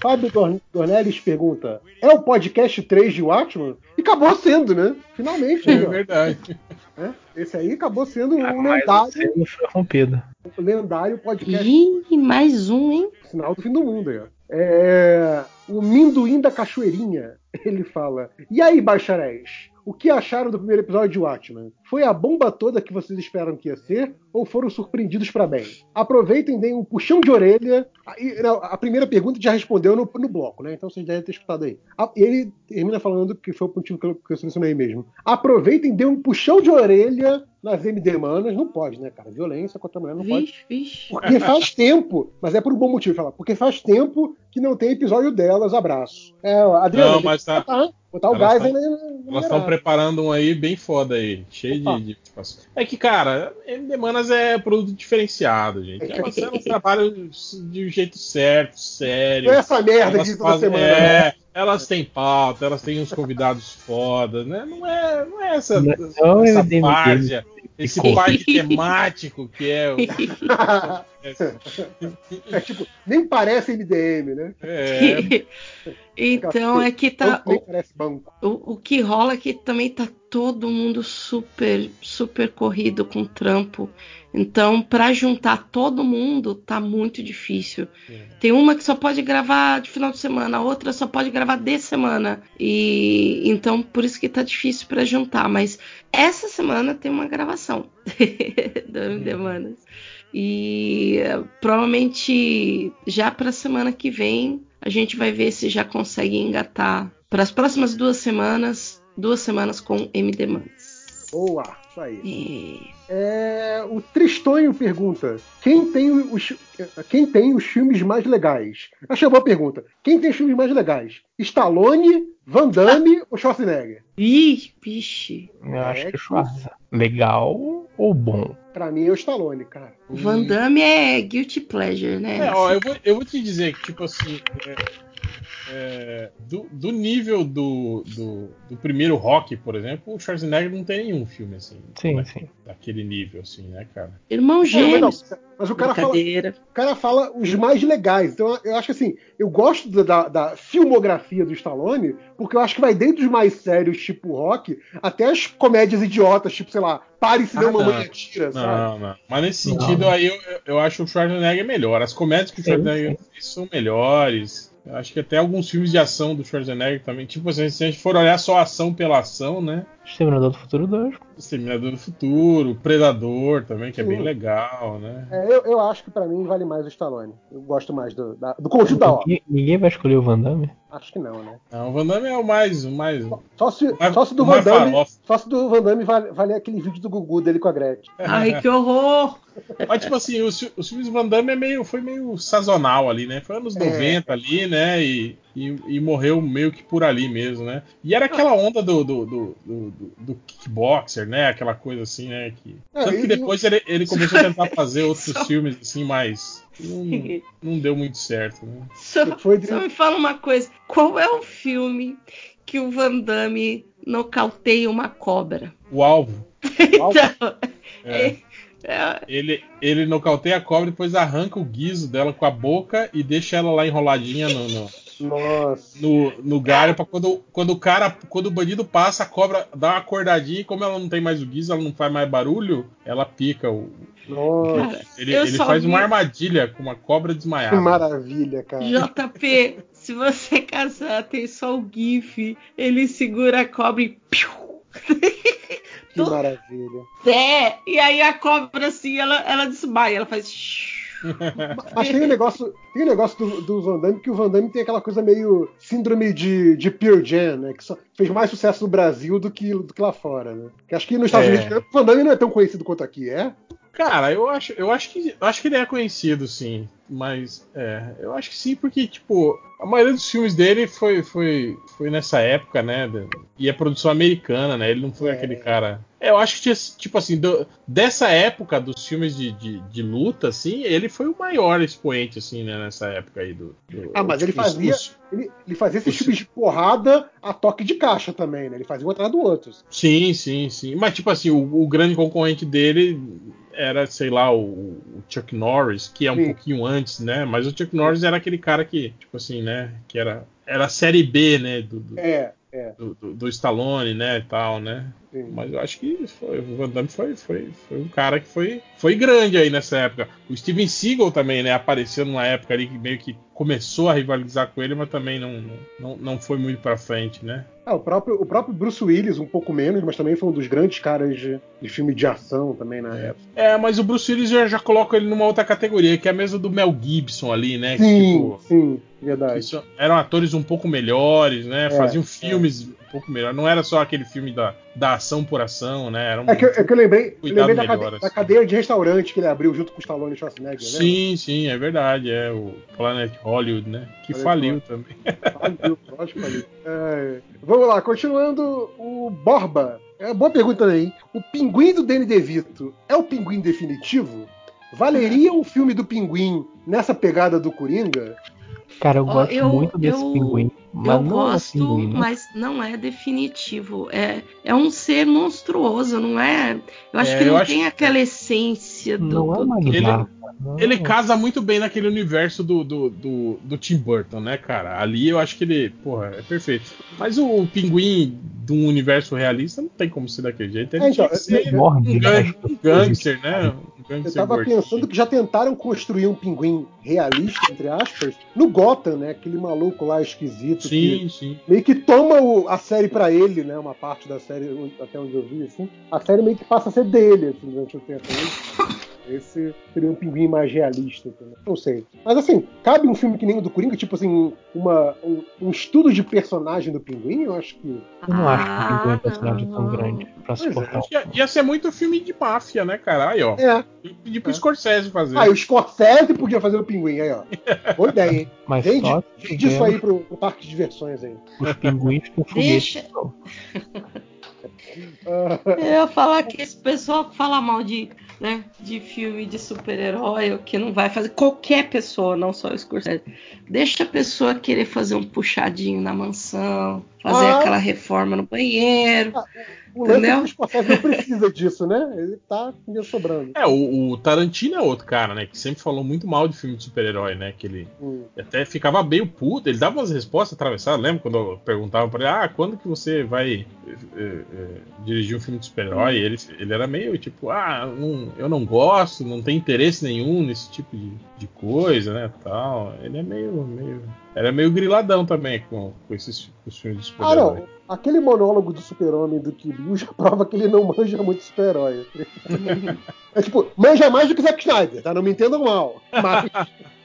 Fábio Dorn- Dornelles pergunta: É o podcast 3 de Watchman? E acabou sendo, né? Finalmente. É aí, ó. verdade. É, Esse aí acabou sendo Ah, um lendário, foi rompido. um lendário podcast Ih, mais um, hein? Sinal do fim do mundo aí, ó. É, o Minduim da Cachoeirinha, ele fala: E aí, bacharéis? O que acharam do primeiro episódio de Watchmen? Foi a bomba toda que vocês esperaram que ia ser? Ou foram surpreendidos para bem? Aproveitem, deem um puxão de orelha. A primeira pergunta já respondeu no, no bloco, né? Então vocês devem ter escutado aí. A- Ele termina falando que foi o motivo que eu, que eu selecionei mesmo. Aproveitem, deem um puxão de orelha nas MD Manas. Não pode, né, cara? Violência contra a mulher não pode. Vixe, vixe. Porque faz tempo, mas é por um bom motivo falar. Porque faz tempo que não tem episódio delas. Abraço. É, Adriana, Não, mas que tá- botar, botar o elas gás tão- aí na- Elas estão preparando um aí bem foda aí, cheio Opa. de, de. É que, cara, MD Manas é produto diferenciado, gente. Elas, elas trabalham de um jeito certo, sério. Não é essa merda Elas de toda fazem- semana. é, elas têm pauta, elas têm uns convidados foda, né? Não é, não é essa, Não, essa MDM, várzea, esse parque temático que é o. É tipo, nem parece MDM, né? É, então é que tá. Nem parece banco. O, o que rola é que também tá todo mundo super, super corrido com trampo. Então, pra juntar todo mundo, tá muito difícil. Tem uma que só pode gravar de final de semana, a outra só pode gravar de semana. E então, por isso que tá difícil pra juntar. Mas essa semana tem uma gravação do Manas. E provavelmente já pra semana que vem a gente vai ver se já consegue engatar para as próximas duas semanas, duas semanas com MD Manas. Boa, isso aí. E- É, o Tristonho pergunta: quem tem, os, quem tem os filmes mais legais? Achei uma boa pergunta. Quem tem os filmes mais legais? Stallone, Van Damme ou Schwarzenegger? Ih, vixe. Eu acho É que o Schwarza. Legal ou bom? Pra mim é o Stallone, cara. Van Damme é guilty pleasure, né? é, ó, eu vou, eu vou te dizer que, tipo assim. é, é, do, do nível do, do, do primeiro rock, por exemplo, o Schwarzenegger não tem nenhum filme assim. Sim, da- sim. Daquele nível, assim, né, cara? Irmão Não, mas, gêmeos. não, mas o cara fala, o cara fala os mais legais. Então eu acho que assim, eu gosto da, da- filmografia do Stallone, porque eu acho que vai desde os mais sérios, tipo rock, até as comédias idiotas, tipo, sei lá, pare se Ah, não, mamãe não. atira, sabe? Não, não. Mas nesse Não. sentido aí eu, eu- acho o Schwarzenegger melhor. As comédias que o Sim, Schwarzenegger fez são melhores. Eu acho que até alguns filmes de ação do Schwarzenegger também. Tipo assim, se a gente for olhar só ação pela ação, né? Exterminador do Futuro 2. Exterminador do Futuro, Predador também, que é Sim. bem legal, né? É, eu, eu acho que pra mim vale mais o Stallone. Eu gosto mais do, da- do conjunto da obra. Ninguém, ninguém vai escolher o Van Damme. Acho que não, né? Não, o Van Damme é o mais. O mais... Só se, Mais- só se do o Van Damme. farofa. Só se do Van Damme vale, vale aquele vídeo do Gugu dele com a Gretchen. Ai, que horror! Mas, tipo assim, os, fi- os filmes do Van Damme é meio, foi meio sazonal ali, né? Foi anos É. 90 ali, né? E, e, e morreu meio que por ali mesmo, né? E era aquela onda do, do, do, do, do- kickboxer, né? Aquela coisa assim, né? Que... É, Tanto que e- depois ele, ele começou a tentar fazer outros Só- filmes assim, mais. Não, não deu muito certo, né? Só, Foi- só me fala uma coisa: qual é o filme que o Van Damme nocauteia uma cobra? O alvo. Então, É. é, Ele, ele nocauteia a cobra, depois arranca o guizo dela com a boca e deixa ela lá enroladinha no, no, Nossa. no, no galho pra quando, quando o cara, quando o bandido passa, a cobra dá uma acordadinha e como ela não tem mais o guizo, ela não faz mais barulho, ela pica o. Nossa. Ele, ele faz vi- uma armadilha com uma cobra Que desmaiada. maravilha, cara. JP, se você casar, tem só o GIF, ele segura a cobra e. piu! Que maravilha. É, e aí a cobra assim, ela, ela desmaia, ela faz. Mas tem um negócio, tem um negócio do, do Van Damme que o Van Damme tem aquela coisa meio síndrome de, de Pearl Jam, né? Que só fez mais sucesso no Brasil do que, do que lá fora, né? Que acho que nos Estados É. Unidos o Van Damme não é tão conhecido quanto aqui, é? Cara, eu acho, eu acho que eu acho que ele é conhecido, sim. Mas é, eu acho que sim, porque, tipo, a maioria dos filmes dele foi, foi, foi nessa época, né? E é produção americana, né? Ele não foi É. aquele cara. Eu acho que tinha, tipo assim, do- dessa época dos filmes de, de, de luta, assim, ele foi o maior expoente, assim, né? Nessa época aí do. do- Ah, mas ele fazia- os- Ele, ele fazia esses filmes de porrada a toque de caixa também, né? Ele fazia um atrás do outro. Sim, sim, sim. Mas, tipo assim, o, o grande concorrente dele era, sei lá, o, o Chuck Norris, que é um Sim. pouquinho antes, né? Mas o Chuck Norris era aquele cara que, tipo assim, né? Que era, era a série B, né? Do, do, É, é. do, do- do Stallone, né? E tal, né? Sim. Mas eu acho que foi, o Van Damme foi, foi, foi um cara que foi, foi grande aí nessa época. O Steven Seagal também, né? Apareceu numa época ali que meio que começou a rivalizar com ele, mas também não, não, não foi muito pra frente, né? Ah, o, próprio, o próprio Bruce Willis, um pouco menos, mas também foi um dos grandes caras de, de filme de ação também na época. É, mas o Bruce Willis eu já coloco ele numa outra categoria, que é a mesma do Mel Gibson ali, né? Sim, tipo, sim, verdade. eram atores um pouco melhores, né? É, Faziam é. filmes um pouco melhores. Não era só aquele filme da, da ação por ação, né? Era um... É que, eu- é que eu lembrei, lembrei da, melhor, cade- da assim. cadeia de restaurante que ele abriu junto com o Stallone e Schwarzenegger, né? Sim, sim, é verdade. É o Planet Hollywood, né? Que Planet faliu também. Faliu, lógico que faliu. É, vamos lá, continuando o Borba. É boa pergunta também. O pinguim do Danny DeVito é o pinguim definitivo? Valeria o filme do pinguim nessa pegada do Coringa? Cara, eu gosto eu- muito desse eu- pinguim. Mas eu não gosto, é pinguim, né? mas não é definitivo. É, é um ser monstruoso, não é? Eu acho É, que eu não acho tem que- aquela essência do. Não é não. Ele casa muito bem naquele universo do, do, do, do Tim Burton, né, cara? Ali eu acho que ele, porra, é perfeito. Mas o pinguim de um universo realista não tem como ser daquele jeito. Ele É, então, que ser eu- Morde, um, né, gang- um gangster, né? Um Eu gangster tava gordinho. pensando que já tentaram construir um pinguim realista, entre aspas, no Gotham, né? Aquele maluco lá esquisito que Sim, sim. meio que toma o- a série pra ele, né? Uma parte da série, até onde eu vi, assim. A série meio que passa a ser dele, assim, durante o tempo. Esse seria um pinguim mais realista também. Não sei. Mas assim, cabe um filme que nem o do Coringa, tipo assim, uma, um, um estudo de personagem do pinguim? Eu acho que. Eu não acho que o pinguim é um Ah, personagem tão grande pra é. suportar. Ia, ia ser muito filme de máfia, né, cara? Aí, ó. É. Eu pedi pro É. Scorsese fazer. Ah, e o Scorsese podia fazer o pinguim aí, ó. Boa ideia, hein? Mas Vende, só vende isso aí pro, pro parque de diversões aí. os pinguins com foguete. Ah, Eu ia falar que esse pessoal que fala mal de né, de filme de super-herói, o que não vai fazer qualquer pessoa, não só o Scorsese. Deixa a pessoa querer fazer um puxadinho na mansão, fazer Ah. aquela reforma no banheiro. O lance é Entendeu? o Scorsese não precisa disso, né? Ele tá com dinheiro sobrando. É, o, o Tarantino é outro cara, né? Que sempre falou muito mal de filme de super-herói, né? Que ele Hum. até ficava meio puto. Ele dava umas respostas atravessadas. Lembra quando eu perguntava pra ele, ah, quando que você vai eh, eh, dirigir um filme de super-herói? Ele, ele era meio tipo, ah, não- eu não gosto, não tenho interesse nenhum nesse tipo de, de coisa, né? Tal. Ele é meio. meio era meio griladão também com, com esses com os filmes de Ah, super-herói. não. Aquele monólogo do super-homem do Kill Bill já prova que ele não manja muito super-herói. É tipo, manja mais do que Zack Snyder, tá? Não me entendam mal. Mas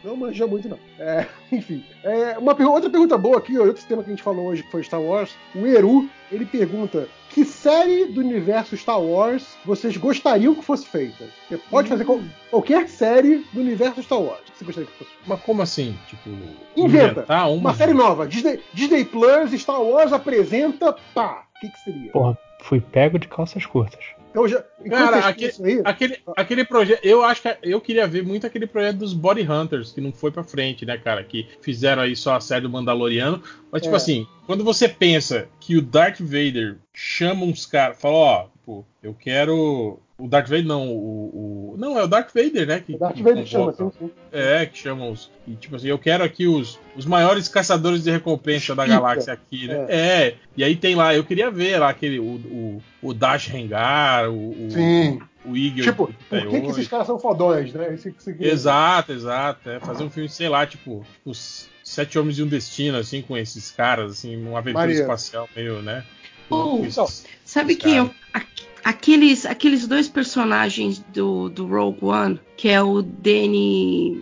não manja muito, não. É, enfim. É, uma outra pergunta boa aqui, outro tema que a gente falou hoje, que foi Star Wars. O Eru, ele pergunta: que série do universo Star Wars vocês gostariam que fosse feita? Você pode fazer qual- qualquer série do universo Star Wars. que Você gostaria que fosse Mas como assim? Tipo, Inventa. uma, Uma série nova. Disney, Disney Plus, Star Wars apresenta. Pá! O que, que seria? Porra, fui pego de calças curtas. Então, já, Cara, aquele, aí, aquele, aquele projeto. Eu acho que eu queria ver muito aquele projeto dos Body Hunters, que não foi pra frente, né, cara? Que fizeram aí só a série do Mandaloriano. Mas, tipo É. assim, quando você pensa que o Darth Vader chama uns caras, fala, ó, tipo, eu quero. O Darth Vader não, o. o- não, é o Darth Vader, né? Que, o Darth que Vader chama, convoca. sim, sim. É, que chamam os. E, tipo assim, eu quero aqui os, os maiores caçadores de recompensa da Pica. galáxia aqui, né? É. E aí tem lá, eu queria ver lá aquele. O, o, o Dash Rengar, o, o, Sim. o Eagle. Tipo, por que, que 38. esses caras são fodões, né? Que você queria- Exato, exato. É fazer um filme, sei lá, tipo, os Sete Homens de um Destino, assim, com esses caras, assim, uma aventura Maneiro. espacial meio, né? Oh, então, Sabe quem eu, aqu- aqueles, aqueles dois personagens do, do Rogue One, que é o Danny.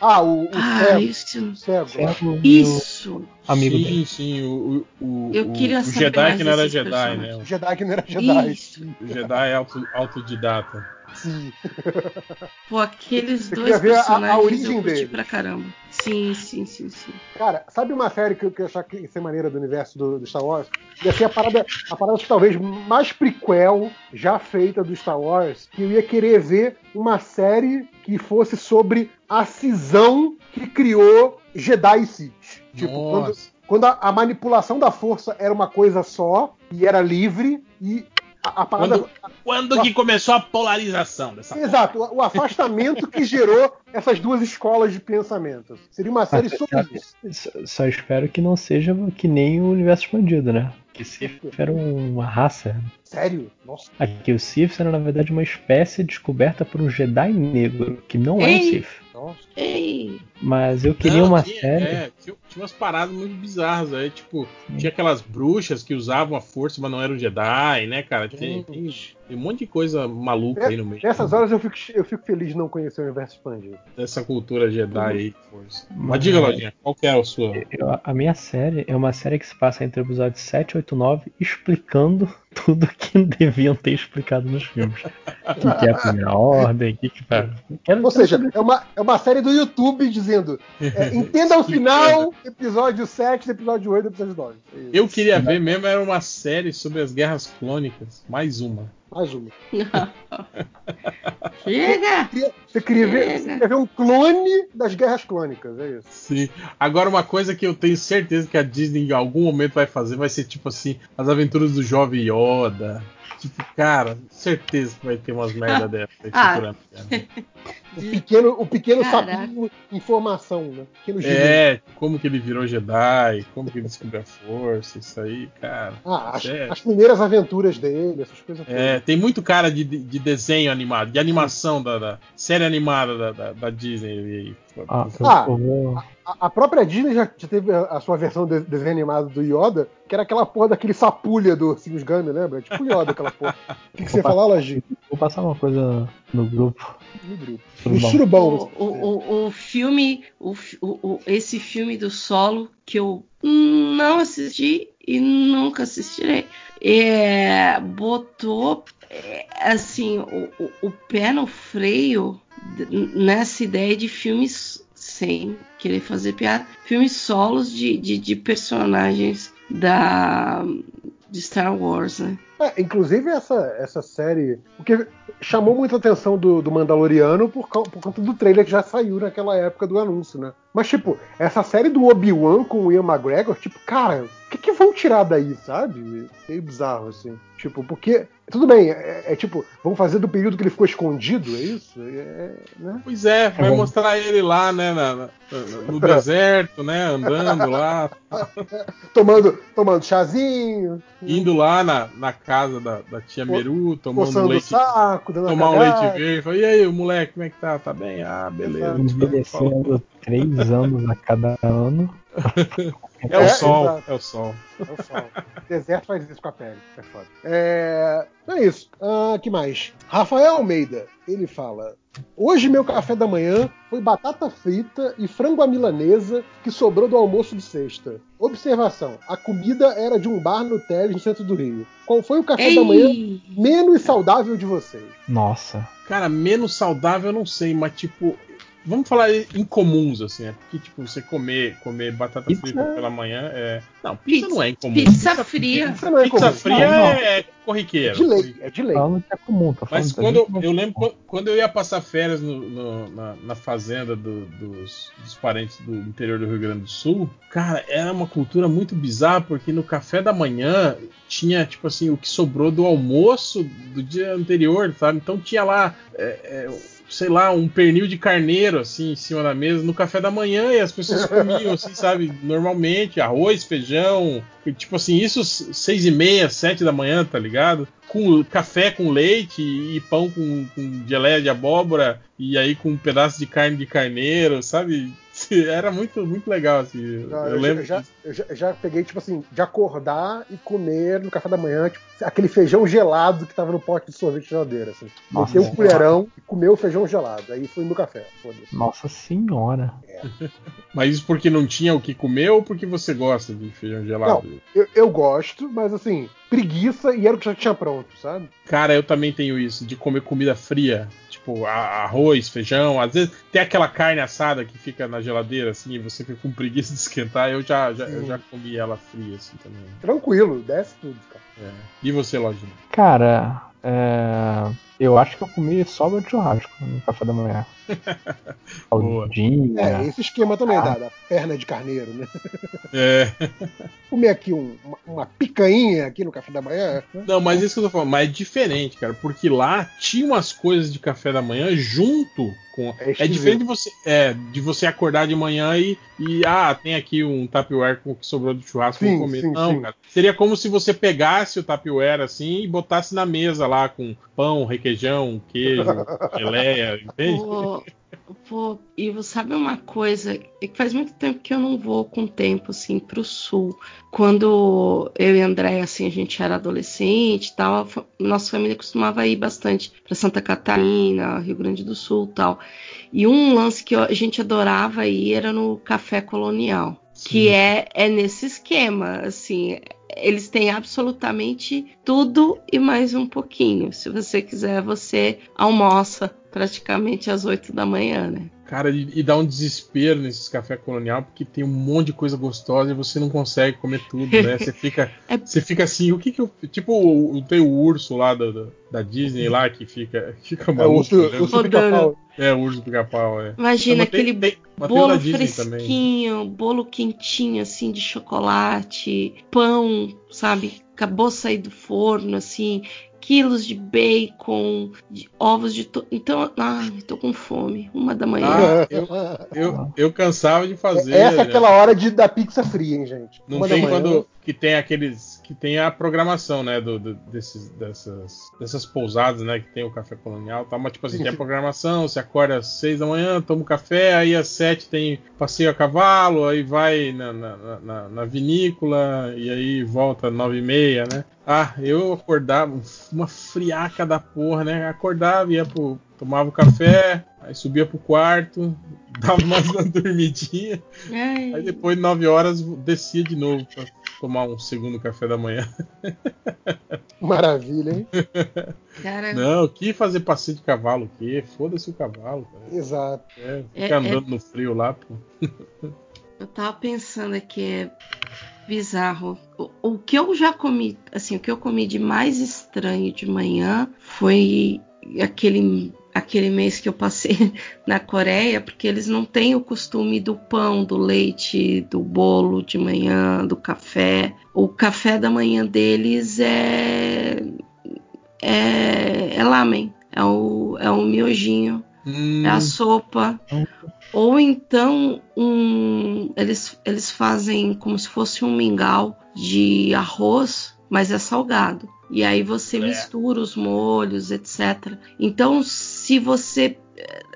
Ah, o, o Ah, cego. isso. cego. Amigo sim, dele. sim, o, o, o, Eu o- queria o saber Jedi que não era Jedi, né? O Jedi que não era Jedi. Isso. O Jedi é auto, autodidata. Sim. Pô, aqueles Você dois queria ver a- a personagens origem eu curti deles. pra caramba. Sim, sim, sim, sim. Cara, sabe uma série que eu, que eu achava que ia ser maneira do universo do, do Star Wars? Ia ser a parada, a parada talvez mais prequel já feita do Star Wars, que eu ia querer ver uma série que fosse sobre a cisão que criou Jedi e Sith. Tipo, quando, Nossa. quando a, a manipulação da força era uma coisa só e era livre e a, a parada. Quando, quando que começou a polarização dessa Exato, o, o afastamento que gerou essas duas escolas de pensamento. Seria uma série Ah, sobre isso. Só, espero que não seja que nem o universo expandido, né? Que Sith era uma raça. Sério? Nossa. Aqui o Sith era na verdade uma espécie descoberta por um Jedi negro, que não é um Ei! Sith. Nossa. Ei, Mas eu queria Não, uma tinha, série. é, tinha, tinha umas paradas muito bizarras aí, tipo, tinha aquelas bruxas que usavam a força, mas não eram Jedi, né, cara? Tem, tem, tem um monte de coisa maluca aí no meio Nessas horas eu fico, eu fico feliz de não conhecer o universo expandido. dessa cultura Jedi aí. Força. Mas Mas- diga, Lodinha, qual que é a sua? Eu- a minha série é uma série que se passa entre o episódio 7, 8 e 9 explicando tudo que deviam ter explicado nos filmes. O que, que é a primeira ordem, o que, que faz. Quero, Ou seja, é uma, é uma série do YouTube dizendo: é, entenda o final, episódio 7, episódio 8, episódio 9. É isso. Eu queria ver mesmo era uma série sobre as guerras clônicas, mais uma. Mais uma. chega! Você queria, ver, você queria ver um clone das guerras clônicas, é isso. Sim. Agora, uma coisa que eu tenho certeza que a Disney em algum momento vai fazer vai ser tipo assim: as aventuras do jovem Yoda. Tipo, cara, certeza que vai ter umas merda dessa. aí Ah. O pequeno, o pequeno sapinho informação, né? Pequeno. É, como que ele virou Jedi, como que ele descobriu a força, isso aí, cara. Ah, as, É. as primeiras aventuras dele, essas coisas É, tem muito cara de, de desenho animado, de animação da, da- série animada da, da, da Disney. Ah, Ah. eu vou. A, a própria Disney já, já teve a, a sua versão de desenho animado do Yoda, que era aquela porra daquele sapulha do Simus Gunn, lembra? Tipo Yoda, aquela porra. O que, que você Opa. fala, Lagi? Vou passar uma coisa no grupo. No grupo. No surubão. O, o, o, o filme, o, fi- o, o- esse filme do solo que eu não assisti e nunca assistirei, é, botou é, assim o, o, o pé no freio nessa ideia de filmes sem querer fazer piada, filmes solos de, de, de personagens da de Star Wars, né? É, inclusive essa, essa série. O que chamou muita atenção do, do Mandaloriano por, por conta do trailer que já saiu naquela época do anúncio, né? Mas, tipo, essa série do Obi-Wan com o Ian McGregor, tipo, cara, o que, que vão tirar daí, sabe? Meio bizarro, assim. Tipo, porque. Tudo bem, é, é tipo, vão fazer do período que ele ficou escondido, é isso? É, né? Pois é, vai É. mostrar ele lá, né, na- na- no deserto, né, andando lá, Tomando, tomando chazinho, indo lá na, na casa da, da tia Meru, tomando leite, saco, tomar um leite verde. Fala, e aí, o moleque, como é que tá? Tá bem? Ah, beleza. Três anos a cada ano. É o É, sol, exato. é o sol. É o sol. Deserto faz isso com a pele. É foda. É, então é isso. Ah, que mais? Rafael Almeida, ele fala. Hoje meu café da manhã foi batata frita e frango à milanesa que sobrou do almoço de sexta. Observação: a comida era de um bar no Teles, no centro do Rio. Qual foi o café da manhã Ei! menos saudável de vocês? Nossa. Cara, menos saudável eu não sei, mas tipo, vamos falar incomuns, assim, é porque, tipo, você comer, comer batata Pizza? frita pela manhã é. Não, pizza, Pizza- não é incomum. Pizza fria. Isso não é Pizza comum. fria Não, não. é, é É corriqueiro. de lei, é de lei. Falando que é comum, falando Mas quando gente, eu, lembro quando, quando eu ia passar férias no- no- na, na fazenda do- dos, dos parentes do interior do Rio Grande do Sul, cara, era uma cultura muito bizarra, porque no café da manhã tinha, tipo assim, o que sobrou do almoço do dia anterior, sabe? Então tinha lá, é, é, sei lá, um pernil de carneiro, assim, em cima da mesa, no café da manhã, e as pessoas comiam, assim, sabe, normalmente, arroz, feijão, tipo assim, isso seis e meia, sete da manhã, tá ligado? Com café com leite e pão com, com geleia de abóbora, e aí com um pedaço de carne de carneiro, sabe? Era muito, muito legal, assim. Eu, Não, eu eu, lembro. já, eu já, eu já peguei, tipo assim, de acordar e comer no café da manhã, tipo, aquele feijão gelado que tava no pote de sorvete de geladeira, assim. Nossa um colherão e comeu o feijão gelado. Aí foi no café, foda-se. Nossa senhora. Mas isso porque não tinha o que comer ou porque você gosta de feijão gelado? Eu, eu gosto, mas assim, preguiça e era o que já tinha pronto, sabe? Cara, eu também tenho isso, de comer comida fria. Tipo, arroz, feijão. Às vezes tem aquela carne assada que fica na geladeira, assim, e você fica com preguiça de esquentar. Eu já, já, eu já comi ela fria, assim, também. Tranquilo, desce tudo, cara. É. E você, Lojinha? Cara, é, eu acho que eu comi sobra de churrasco no café da manhã. Boa. Caldinha. É, esse esquema também da, da perna de carneiro, né? É. Comer aqui um- uma, uma picanha aqui no café da manhã. né? Não, mas isso que eu tô falando, mas é diferente, cara, porque lá tinha umas coisas de café da manhã junto com. É É, diferente de você, é, de você acordar de manhã e, e ah, tem aqui um o que sobrou do churrasco, Sim, vou comer. sim, Não, sim. cara. Seria como se você pegasse o Tupperware assim e botasse na mesa lá com pão, requeijão, queijo, geleia, entende? Pô, e você sabe uma coisa? É que faz muito tempo que eu não vou com tempo assim pro sul. Quando eu e André assim a gente era adolescente, e tal, nossa família costumava ir bastante para Santa Catarina, Rio Grande do Sul, tal. E um lance que a gente adorava ir era no café colonial, que é é nesse esquema, assim, eles têm absolutamente tudo e mais um pouquinho. Se você quiser, você almoça praticamente às 8 da manhã, né? Cara, e, e dá um desespero nesses café colonial, porque tem um monte de coisa gostosa e você não consegue comer tudo, né? Você fica, É- você fica assim, o que que eu. Tipo, tem o urso lá da, da, Disney lá que fica, fica É o maluco. urso, urso Rodando. pica-pau. É, o urso do pica-pau, é. Imagina Então, aquele tem- tem bolo também. fresquinho, bolo quentinho assim de chocolate, pão, sabe? Acabou de sair do forno assim, quilos de bacon, de ovos de to... então, ah, tô com fome, uma da manhã. Ah, eu, eu, eu cansava de fazer. Essa é né? aquela hora de, da pizza fria, hein, gente? Não Uma da tem manhã. quando que tem aqueles que tem a programação, né, do, do- desses, dessas, dessas pousadas, né, que tem o café colonial, e tal, mas tipo assim, Sim, tem a programação, você acorda às seis da manhã, toma um café, aí às sete tem passeio a cavalo, aí vai na, na, na- na- na vinícola e aí volta às nove e meia, né? Ah, eu acordava uma friaca da porra, né? Acordava, ia pro tomava o café, aí subia pro quarto, dava mais uma dormidinha. Ai, Aí depois de 9 horas descia de novo pra tomar um segundo café da manhã. Maravilha, hein? cara, Não, que fazer passeio de cavalo o quê? Foda-se o cavalo, cara. Exato. É, É- fica andando no frio lá, pô. eu tava pensando aqui, bizarro. O, o que eu já comi, assim, o que eu comi de mais estranho de manhã foi aquele aquele mês que eu passei na Coreia, porque eles não têm o costume do pão, do leite, do bolo de manhã, do café. O café da manhã deles é é, é lamen, é o, é o miojinho, Hum, é a sopa. Ou então um, eles, eles fazem como se fosse um mingau de arroz, mas é salgado. E aí você É. mistura os molhos, etc. Então, se você.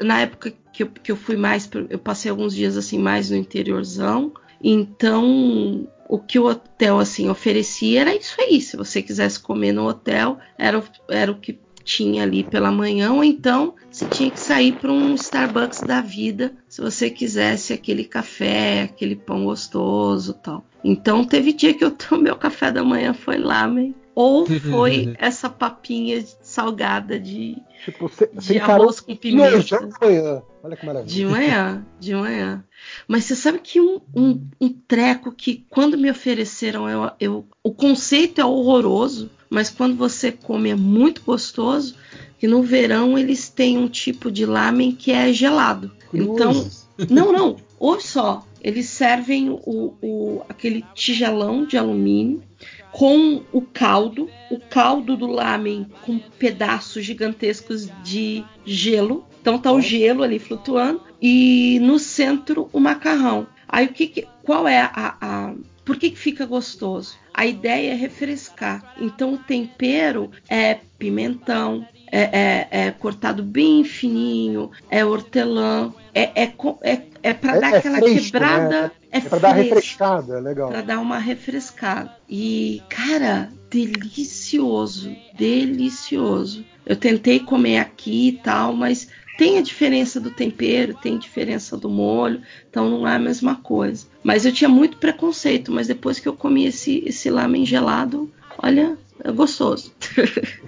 Na época que eu, que eu fui mais. Eu passei alguns dias assim mais no interiorzão. Então, o que o hotel assim oferecia era isso aí. Se você quisesse comer no hotel, era, o- era o que tinha ali pela manhã, ou então você tinha que sair para um Starbucks da vida se você quisesse aquele café, aquele pão gostoso tal. Então teve dia que eu tomei o café da manhã foi lamen, ou foi essa papinha salgada de, Tipo, você de encarou arroz com pimenta. já de manhã. Olha que maravilha. De manhã, de manhã. Mas você sabe que um, um, um treco que quando me ofereceram, eu, eu- o conceito é horroroso, mas quando você come é muito gostoso. Que no verão eles têm um tipo de lamen que é gelado. Então, não, não. Ou só, eles servem o, o- aquele tigelão de alumínio com o caldo, o caldo do lamen com pedaços gigantescos de gelo. Então tá o gelo ali flutuando e no centro o macarrão. Aí o que, que- qual é a, a por que, que fica gostoso? A ideia é refrescar. Então o tempero é pimentão, é, é- é cortado bem fininho, é hortelã, é, é, é, é para É- dar é aquela fresco, quebrada. né? É, É pra dar refrescada, legal. para dar uma refrescada. E, cara, delicioso, delicioso. Eu tentei comer aqui e tal, mas tem a diferença do tempero, tem diferença do molho, então não é a mesma coisa. Mas eu tinha muito preconceito, mas depois que eu comi esse, esse lamen gelado, olha, gostoso.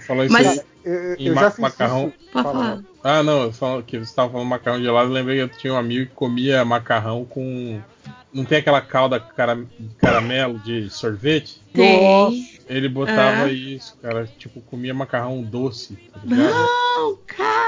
Falou isso Mas- aí. Eu, eu- E ma- macarrão? Ah, não, eu falo que você estava falando macarrão gelado, eu lembrei que eu tinha um amigo que comia macarrão com. Não tem aquela calda cara- caramelo de sorvete? Tem. Ele botava É. isso, cara. Tipo, comia macarrão doce, tá ligado? Não, cara.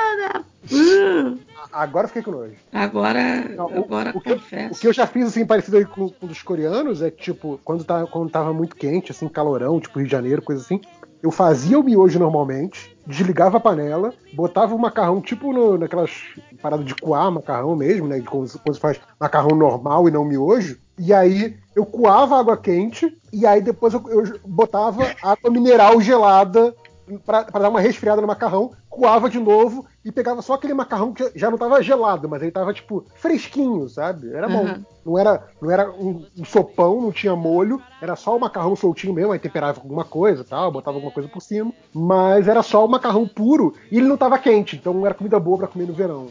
Hum. Agora fiquei com nojo. Agora, Não, o- agora o que eu- confesso. O que eu já fiz, assim, parecido aí com, com dos coreanos, é que, tipo, quando, tá, quando tava muito quente, assim, calorão, tipo Rio de Janeiro, coisa assim, eu fazia o miojo normalmente, desligava a panela, botava o macarrão, tipo no, naquelas paradas de coar macarrão mesmo, né? Quando, quando você faz macarrão normal e não miojo. E aí eu coava água quente, e aí depois eu, eu botava água mineral gelada pra, pra dar uma resfriada no macarrão, coava de novo e pegava só aquele macarrão que já não tava gelado, mas ele tava, tipo, fresquinho, sabe? Era bom. Uhum. Não era, não era um, um sopão, não tinha molho, era só o macarrão soltinho mesmo, aí temperava com alguma coisa tal, botava alguma coisa por cima, mas era só o macarrão puro e ele não tava quente, então era comida boa pra comer no verão.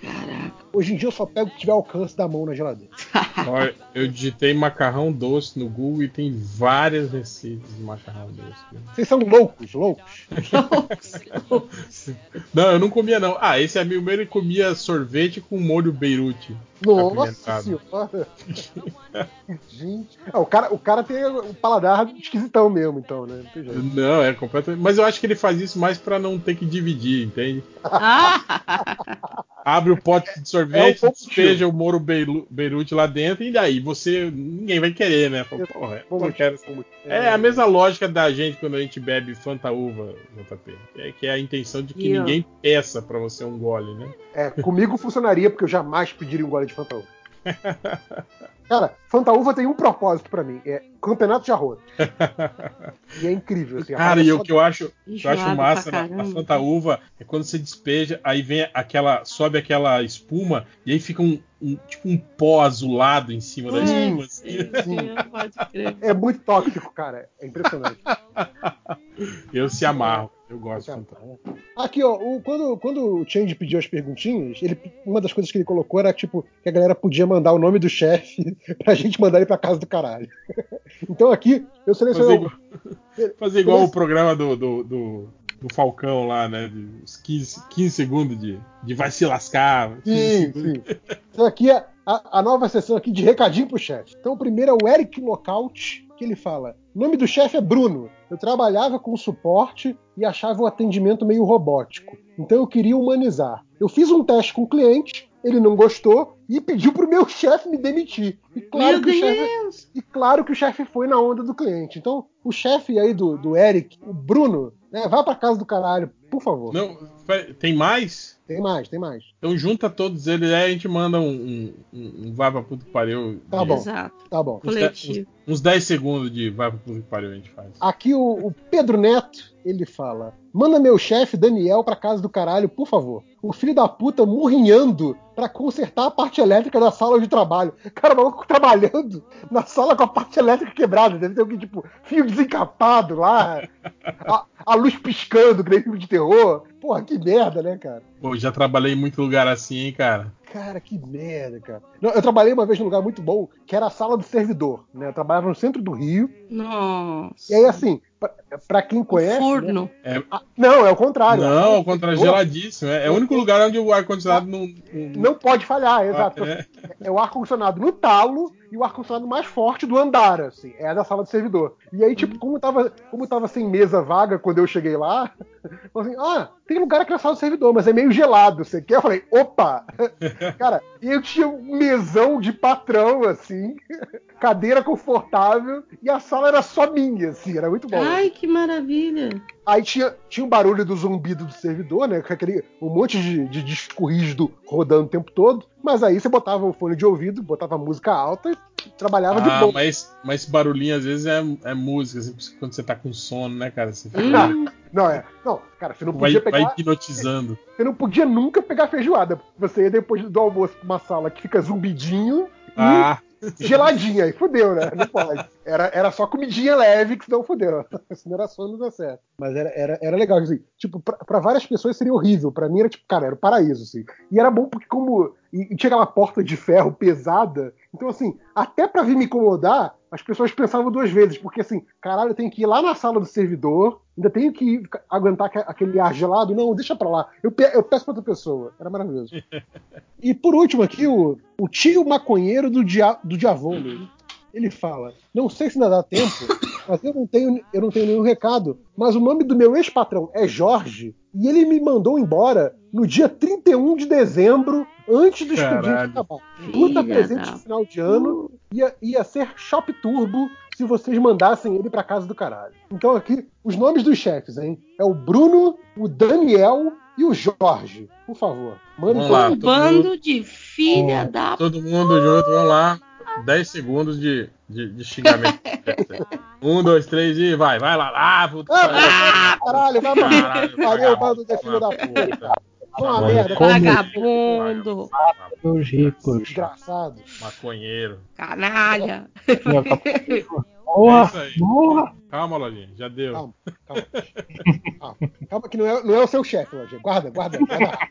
Caraca. Hoje em dia eu só pego o que tiver alcance da mão na geladeira. Olha, eu digitei macarrão doce no Google e tem várias receitas de macarrão doce. Vocês são loucos, loucos. Não, eu não comia não. Ah, esse amigo meu ele comia sorvete com molho beirute. Nossa senhora. Gente. Ah, o, cara, o cara tem o paladar esquisitão mesmo, então, né? Não tem jeito. Não, é completamente. Mas eu acho que ele faz isso mais pra não ter que dividir, entende? Ah, Abre o pote de É sorvete, um pouco despeja o Moro Beiru- Beirute lá dentro e daí você. ninguém vai querer, né? Fala, Porra, eu não quero. É a mesma lógica da gente quando a gente bebe Fanta Uva, JP. É que é a intenção de que E, ninguém peça pra você um gole, né? É, comigo funcionaria, porque eu jamais pediria um gole de Fantaúva. Cara, Fantaúva tem um propósito pra mim, é campeonato de arroz. E é incrível. Assim, Cara, e o que eu acho, que eu acho massa na, na Fanta Uva é quando você despeja, aí vem aquela. sobe aquela espuma e aí fica um, um- tipo um pó azulado em cima da Sim. espuma. assim. É muito tóxico, cara. É impressionante. Eu se amarro. Eu gosto de Fanta. Aqui, ó, o- quando, quando o Change pediu as perguntinhas, ele, uma das coisas que ele colocou era tipo que a galera podia mandar o nome do chefe pra gente mandar ele pra casa do caralho. Então aqui eu Fazer selecionei. igual, fazer igual o programa do, do, do, do Falcão lá, né? De uns 15, 15 segundos de, de vai se lascar. 15 Sim, sim. Então aqui é a, a nova sessão aqui de recadinho pro chefe. Então, o primeiro é o Eric Lockout, que ele fala: o nome do chefe é Bruno. Eu trabalhava com suporte e achava o atendimento meio robótico. Então eu queria humanizar. Eu fiz um teste com o cliente, ele não gostou e pediu pro meu chefe me demitir. E claro, Meu que o chefe, Deus! e claro que o chefe foi na onda do cliente. Então, o chefe aí do, do Eric, o Bruno, né, vá pra casa do caralho, por favor. Não, tem mais? Tem mais, tem mais. Então junta todos eles aí a gente manda um, um, um, vai pra puta que pariu. Tá de- bom. Exato. Tá bom. Uns, de- Coletivo. uns 10 segundos de vai pra puta que pariu a gente faz. Aqui o, o Pedro Neto, ele fala: Manda meu chefe Daniel pra casa do caralho, por favor. O filho da puta murrinhando pra consertar a parte elétrica da sala de trabalho. Cara, o maluco trabalhando na sala com a parte elétrica quebrada. Deve ter alguém, tipo, fio desencapado lá, a, a luz piscando, que nem filme de terror. Porra, que merda, né, cara? Pô, já trabalhei em muito lugar assim, hein, cara. Cara, que merda, cara. Não, eu trabalhei uma vez num lugar muito bom, que era a sala do servidor. Né? Eu trabalhava no centro do Rio. Nossa. E aí, assim, pra, pra quem conhece. né? Forno. Ah, não, é o contrário. Não, ao contrário, servidor geladíssimo. É, é o único lugar onde o ar-condicionado não, não, Não pode falhar, exato. é. É o ar-condicionado no talo e o ar-condicionado mais forte do andar, assim. É da sala de servidor. E aí, tipo, como tava, como tava sem mesa vaga quando eu cheguei lá, falou assim, ah, tem lugar aqui na sala do servidor, mas é meio gelado. Você quer? Eu falei, opa! Cara, e eu tinha um mesão de patrão, assim, cadeira confortável, e a sala era só minha, assim, era muito bom. Ai, que maravilha. Aí tinha, tinha o barulho do zumbido do servidor, né? Com aquele, um monte de, de disco rígido rodando o tempo todo. Mas aí você botava o fone de ouvido, botava música alta e trabalhava de Ah, boa. mas, mas esse barulhinho às vezes é, é música, assim, quando você tá com sono, né, cara? Você fica- Não, é. Não, cara, você não vai, podia vai pegar. hipnotizando. Você não podia nunca pegar feijoada. Você ia depois do almoço pra uma sala que fica zumbidinho Ah, e geladinha. Aí fudeu, né? Não pode. Era, era só comidinha leve que senão fudeu. Se não era sono, não dá certo. Mas era, era, era legal, assim. Tipo, pra, pra várias pessoas seria horrível. Pra mim era tipo, cara, era o paraíso, assim. E era bom porque como. E, e tinha aquela porta de ferro pesada. Então, assim, até pra vir me incomodar, as pessoas pensavam duas vezes. Porque, assim, caralho, eu tenho que ir lá na sala do servidor, ainda tenho que aguentar aque- aquele ar gelado. Não, deixa pra lá. Eu, pe- eu peço pra outra pessoa. Era maravilhoso. E por último aqui, o, o tio maconheiro do, dia, do Diavolo. Ele fala: Não sei se ainda dá tempo, mas eu não tenho, eu não tenho nenhum recado. Mas o nome do meu ex-patrão é Jorge e ele me mandou embora no dia 31 de dezembro, antes do expediente acabar. Puta Filha presente de final de ano ia, ia ser Shop Turbo se vocês mandassem ele pra casa do caralho. Então aqui, os nomes dos chefes, hein? É o Bruno, o Daniel e o Jorge. Por favor, mandem um todo bando de filha Ó, da. todo mundo junto, vamos lá. 10 segundos de, de, de xingamento. um, dois, três e vai, vai lá. Ah, puta. Ah, caralho, vai pra Caralho, pariu, bando de filho da puta. Uma merda, Vagabundo. Os ricos. desgraçado. Maconheiro. Canalha. É aí. porra. Calma, Lojinha, já deu. Calma, calma. Calma, calma que não é, não é o seu chefe, Lojinha. Guarda, guarda, guarda a raiva.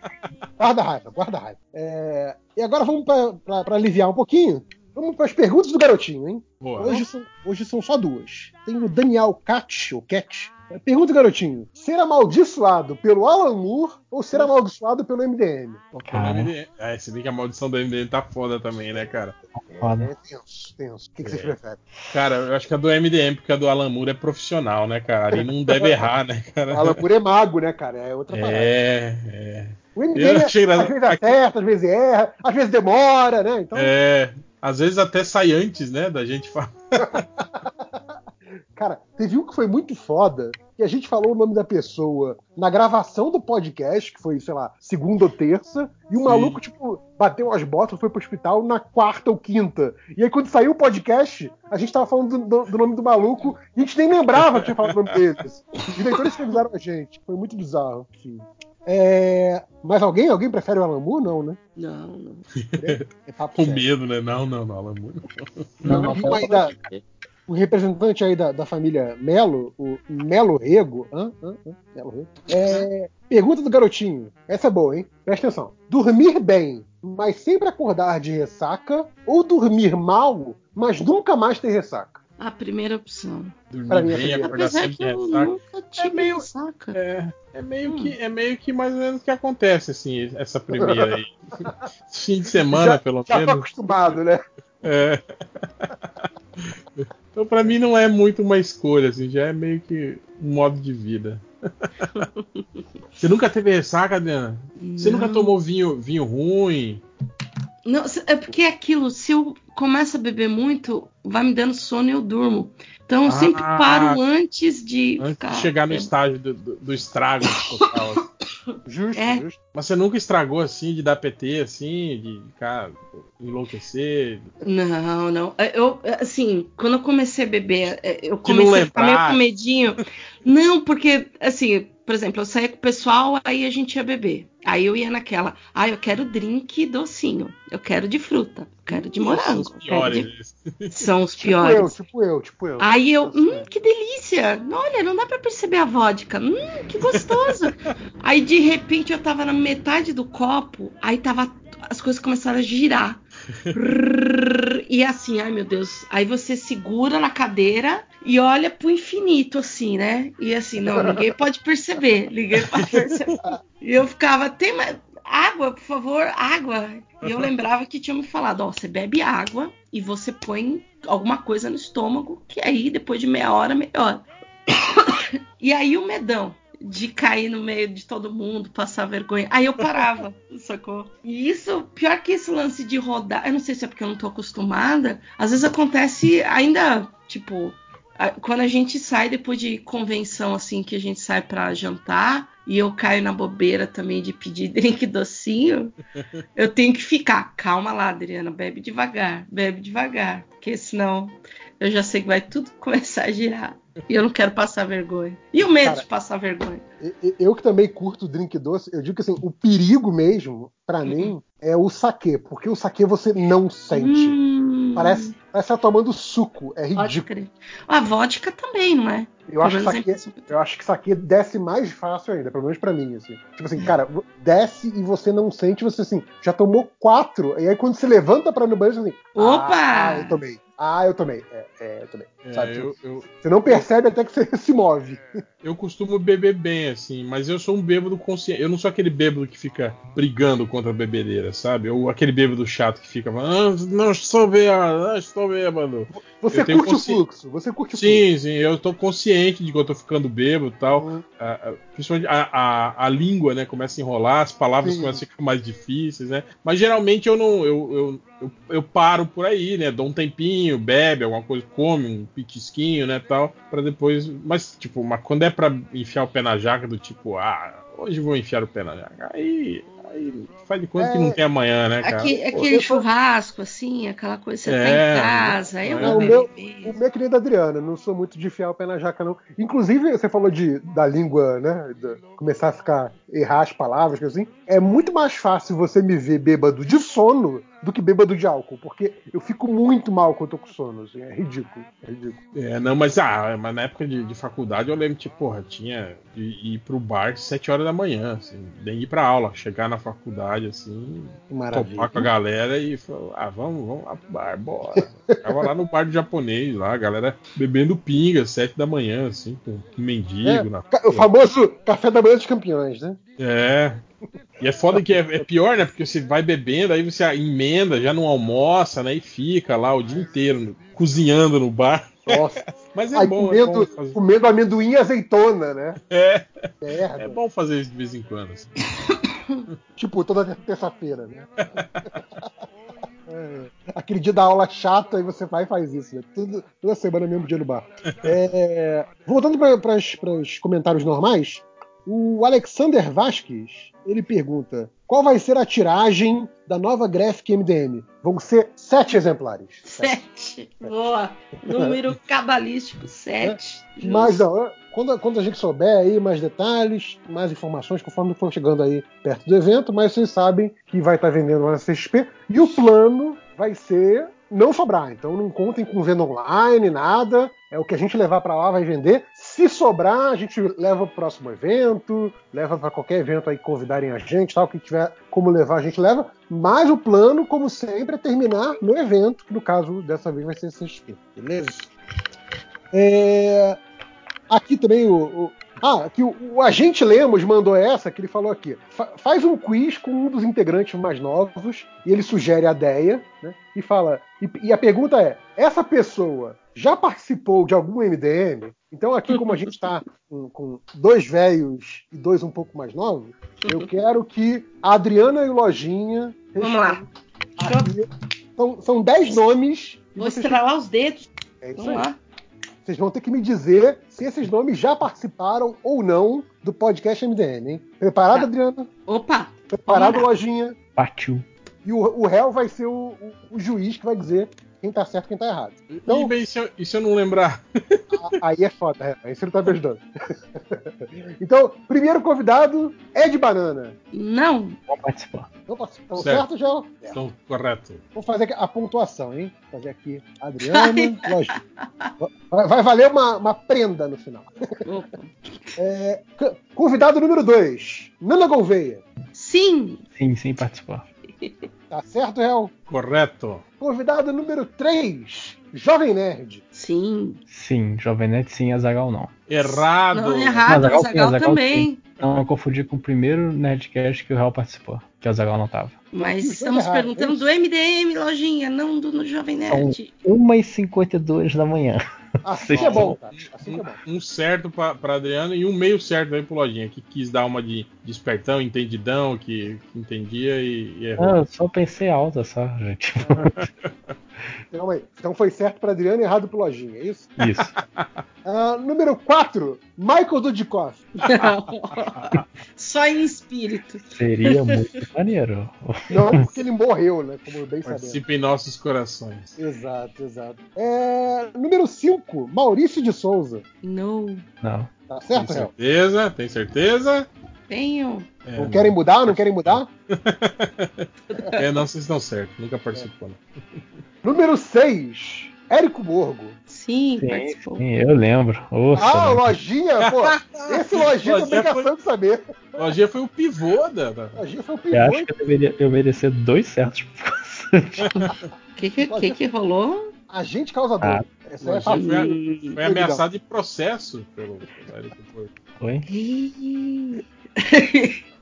Guarda a raiva, guarda a raiva. É, E agora vamos pra aliviar um pouquinho. Vamos para as perguntas do garotinho, hein? Boa. Hoje são, hoje são só duas. Tem o Daniel Cat, ou Cat. Pergunta, garotinho: ser amaldiçoado pelo Alan Moore ou ser amaldiçoado pelo MDM? Cara. MDM. É, se bem que a maldição do MDM tá foda também, né, cara? Foda. É tenso, tenso. O que, que vocês preferem? Cara, eu acho que a do MDM, porque a do Alan Moore é profissional, né, cara? Ali não deve errar, né, cara? Alan Moore é mago, né, cara? É outra parada. É, é. O MDM às vezes acerta, às vezes erra, às vezes demora, né? Então, É. Às vezes até sai antes, né, da gente falar. cara, teve um que foi muito foda, que a gente falou o nome da pessoa na gravação do podcast, que foi, sei lá, segunda ou terça, e o Sim. maluco, tipo, bateu as botas, foi pro hospital na quarta ou quinta. E aí, quando saiu o podcast, a gente tava falando do, do- nome do maluco, e a gente nem lembrava que tinha falado o nome deles. Os diretores que avisaram a gente. Foi muito bizarro, enfim. É... Mas alguém? Alguém prefere o Alan Moore? Não, né? Não, não. É papo Com medo, né? Não, não, não, Alan Moore. Não, Não, não, aí da- o representante aí da, da família Melo, o Melo Rego, hã? Hã? Hã? Melo Rego. É, pergunta do garotinho. Essa é boa, hein? Presta atenção. Dormir bem, mas sempre acordar de ressaca, ou dormir mal, mas nunca mais ter ressaca? A primeira opção. Dormir mim é bem, acordar sempre nunca É meio- saca. É, é meio Hum. que é meio que mais ou menos o que acontece assim, essa primeira aí. Fim de semana, Já- pelo Já tô menos. acostumado, né? É. Então pra mim não é muito uma escolha, assim, já é meio que um modo de vida. Você nunca teve ressaca, Adriana? Você nunca tomou vinho, vinho ruim? Não, é porque é aquilo, se eu começo a beber muito, vai me dando sono e eu durmo. Então eu Ah. sempre paro antes de Antes ficar. de chegar no é, estágio do, do- do estrago total. assim. Justo, É. justo. Mas você nunca estragou assim, de dar PT, assim, de ficar enlouquecer? Não, não. É, Eu, assim, quando eu comecei a beber, é, eu comecei a ficar meio lembrar. com medinho. Não, porque, assim, por exemplo, eu saía com o pessoal, aí a gente ia beber. Aí eu ia naquela, ah, eu quero drink docinho, eu quero de fruta, eu quero de São morango. os eu quero piores. de- São os Tipo eu, piores. tipo eu, tipo eu. Aí eu, Nossa, hum, que delícia! Olha, não dá pra perceber a vodka. Hum, que gostoso! aí de repente eu tava na metade do copo, aí tava as coisas começaram a girar. E assim, ai meu Deus. Aí você segura na cadeira e olha pro infinito, assim, né? E assim, não, ninguém pode perceber. Ninguém pode perceber. E eu ficava, tem mais. Água, por favor, água. E eu lembrava que tinha me falado, ó, você bebe água e você põe alguma coisa no estômago, que aí depois de meia hora melhora. e aí o medão de cair no meio de todo mundo, passar vergonha. Aí eu parava, sacou? E isso, pior que esse lance de rodar, eu não sei se é porque eu não tô acostumada, às vezes acontece ainda, tipo, quando a gente sai depois de convenção, assim, que a gente sai pra jantar, e eu caio na bobeira também de pedir drink docinho, eu tenho que ficar, calma lá, Adriana, bebe devagar, bebe devagar, porque senão eu já sei que vai tudo começar a girar. E eu não quero passar vergonha. E o medo Cara, de passar vergonha. Eu que também curto drink doce, eu digo que assim, o perigo mesmo, pra mim, é o saquê, porque o saquê você não sente. Hum, Parece, parece estar tomando suco, é ridículo. A vodka também, não é? Eu acho, que Pelo saquê, menos é eu acho que saquê desce mais fácil ainda, pelo menos pra mim, assim. Tipo assim, cara, desce e você não sente, você assim, já tomou quatro, e aí quando você levanta pra ir no banheiro, você assim, Opa! Ah, eu tomei. Ah, eu tomei. É, é, eu tomei. É, Sabe, eu, eu, Você não percebe até que você se move. eu costumo beber bem, assim, mas eu sou um bêbado consciente. Eu não sou aquele bêbado que fica brigando contra a bebedeira, sabe? Ou aquele bêbado chato que fica falando, ah, não estou bêbado, não estou bêbado. Você Eu curte consci- o fluxo. Você curte o Sim, sim, eu tô consciente de que eu tô ficando bêbado e tal. fluxo. A, a, principalmente a, a, a língua, né, começa a enrolar, as palavras Sim. começam a ficar mais difíceis, né? Mas geralmente eu não. Eu, eu, eu, eu paro por aí, né? Dou um tempinho, bebe alguma coisa, come um pitisquinho, né, tal, pra depois. Mas, tipo, mas quando é pra enfiar o pé na jaca, do tipo, ah, hoje vou enfiar o pé na jaca. Aí. Aí faz de conta que É. não tem amanhã, né, cara? Aqui, Pô, aquele churrasco, assim, aquela coisa, você tá É, em casa, aí eu é. vou O meu-. O meu é que nem da Adriana, não sou muito de enfiar o pé na jaca, não. Inclusive, você falou de, da língua, né? da- começar a ficar. errar as palavras, assim. É muito mais fácil você me ver bêbado de sono do que bêbado de álcool, porque eu fico muito mal quando eu tô com sono. assim, é ridículo. É ridículo. É, não, mas, ah, mas na época de, de faculdade eu lembro que, porra, tinha de ir pro bar de 7 horas da manhã, assim, nem ir pra aula, chegar na faculdade, assim, Maravilha. topar com a galera e falar, ah, vamos, vamos lá pro bar, bora. Ficava lá no bar do japonês, lá, a galera bebendo pinga, 7 da manhã, assim, com mendigo É, na o famoso café da manhã dos campeões, né? É. E é foda que é, é pior, né? Porque você vai bebendo, aí você emenda, já não almoça, né? E fica lá o dia inteiro cozinhando no bar. Nossa. Mas é Aí bom, é comendo, bom fazer. comendo amendoim e azeitona, né? É, Merda. é bom fazer isso de vez em quando. assim. Tipo, toda terça-feira, né? É, aquele dia da aula chata e você vai e faz isso, né? Tudo- toda semana mesmo dia no bar. É, voltando para os comentários normais, o Alexander Vasquez ele pergunta: qual vai ser a tiragem da nova Graphic MDM? Vão ser sete exemplares. Sete. Boa. Número cabalístico, sete. Justo. Mas não, quando, quando a gente souber aí mais detalhes, mais informações, conforme for chegando aí perto do evento, mas vocês sabem que vai estar vendendo na CXP e o plano vai ser não sobrar. Então não contem com venda online, nada. É o que a gente levar para lá vai vender. Se sobrar, a gente leva pro próximo evento, leva para qualquer evento aí convidarem a gente, tal, que tiver como levar, a gente leva. Mas o plano, como sempre, é terminar no evento, que no caso dessa vez vai ser CXP. Beleza? É, Aqui também o Ah, que o, o agente Lemos mandou essa, que ele falou aqui. Fa- faz um quiz com um dos integrantes mais novos, e ele sugere a ideia, né? E fala. E, e a pergunta é: essa pessoa já participou de algum MDM? Então, aqui, como a gente está com, com dois velhos e dois um pouco mais novos, eu quero que a Adriana e o Lojinha. Vamos lá. São, são dez nomes. Vou vocês- estralar os dedos. É isso Vamos aí. lá. Vocês vão ter que me dizer se esses nomes já participaram ou não do podcast MDM, hein? Preparado, Tá. Adriana? Opa, Preparado. Lojinha? Partiu. E o, o réu vai ser o, o- o juiz que vai dizer quem tá certo e quem tá errado. Então, E bem, e se eu, e se eu não lembrar? aí é foda, réu. Aí você não tá me ajudando. então, primeiro convidado, Ed Banana. não. Vamos participar. Não participou Certo. certo? Certo. Então, correto. Vou fazer a pontuação, hein? Vou fazer aqui Adriana, Lojinha. Vai, vai valer uma, uma prenda no final. É, convidado número 2, Nana Gouveia. Sim, Sim, sim, participar. Tá certo, réu? Correto. Convidado número 3, Jovem Nerd. sim. Sim, Jovem Nerd sim, Azagal não. Errado. Não, errado, Azaghal o sim, Zagal Azaghal também. Não, eu confundi com o primeiro Nerdcast que o Real participou, que o Azagal não tava. Mas Isso é estamos errado, perguntando é do MDM, lojinha, não do no Jovem Nerd. 1h52 da manhã. Assim que é bom, cara. Assim que é bom. Um, um certo pra, pra Adriano e um meio certo aí pro Lojinha, que quis dar uma de, de espertão, entendidão, que, que entendia e, e errou. Ah, eu só pensei alta, só, gente. Calma aí. Então foi certo pra Adriano e errado pro Lojinha, é isso? Isso. Ah, número 4, Michael Dudikoff. Só em espírito. Seria muito maneiro. Não porque ele morreu, né? Como bem sabemos. Participa em nossos corações. Exato, exato. É, número 5, Maurício de Souza. Não. Não. Tá Tem certo, réu? certeza? Tem certeza? Tenho. É, Não querem mudar? Não querem mudar? É, não, vocês estão certos. Nunca participou. não. Número 6, Érico Borgo. Sim, Sim, participou. sim, eu lembro. Nossa, Ah, né? lojinha, pô. Esse lojinha tem Lojinha obrigação de saber. Lojinha foi o pivô da. Lojinha foi o eu pivô. acho que eu deveria eu merecer dois certos. O que, que, que, que rolou? Agente causador. Ah. Essa é foi, a- Hum, foi ameaçado de processo pelo, Érico Porto. Foi?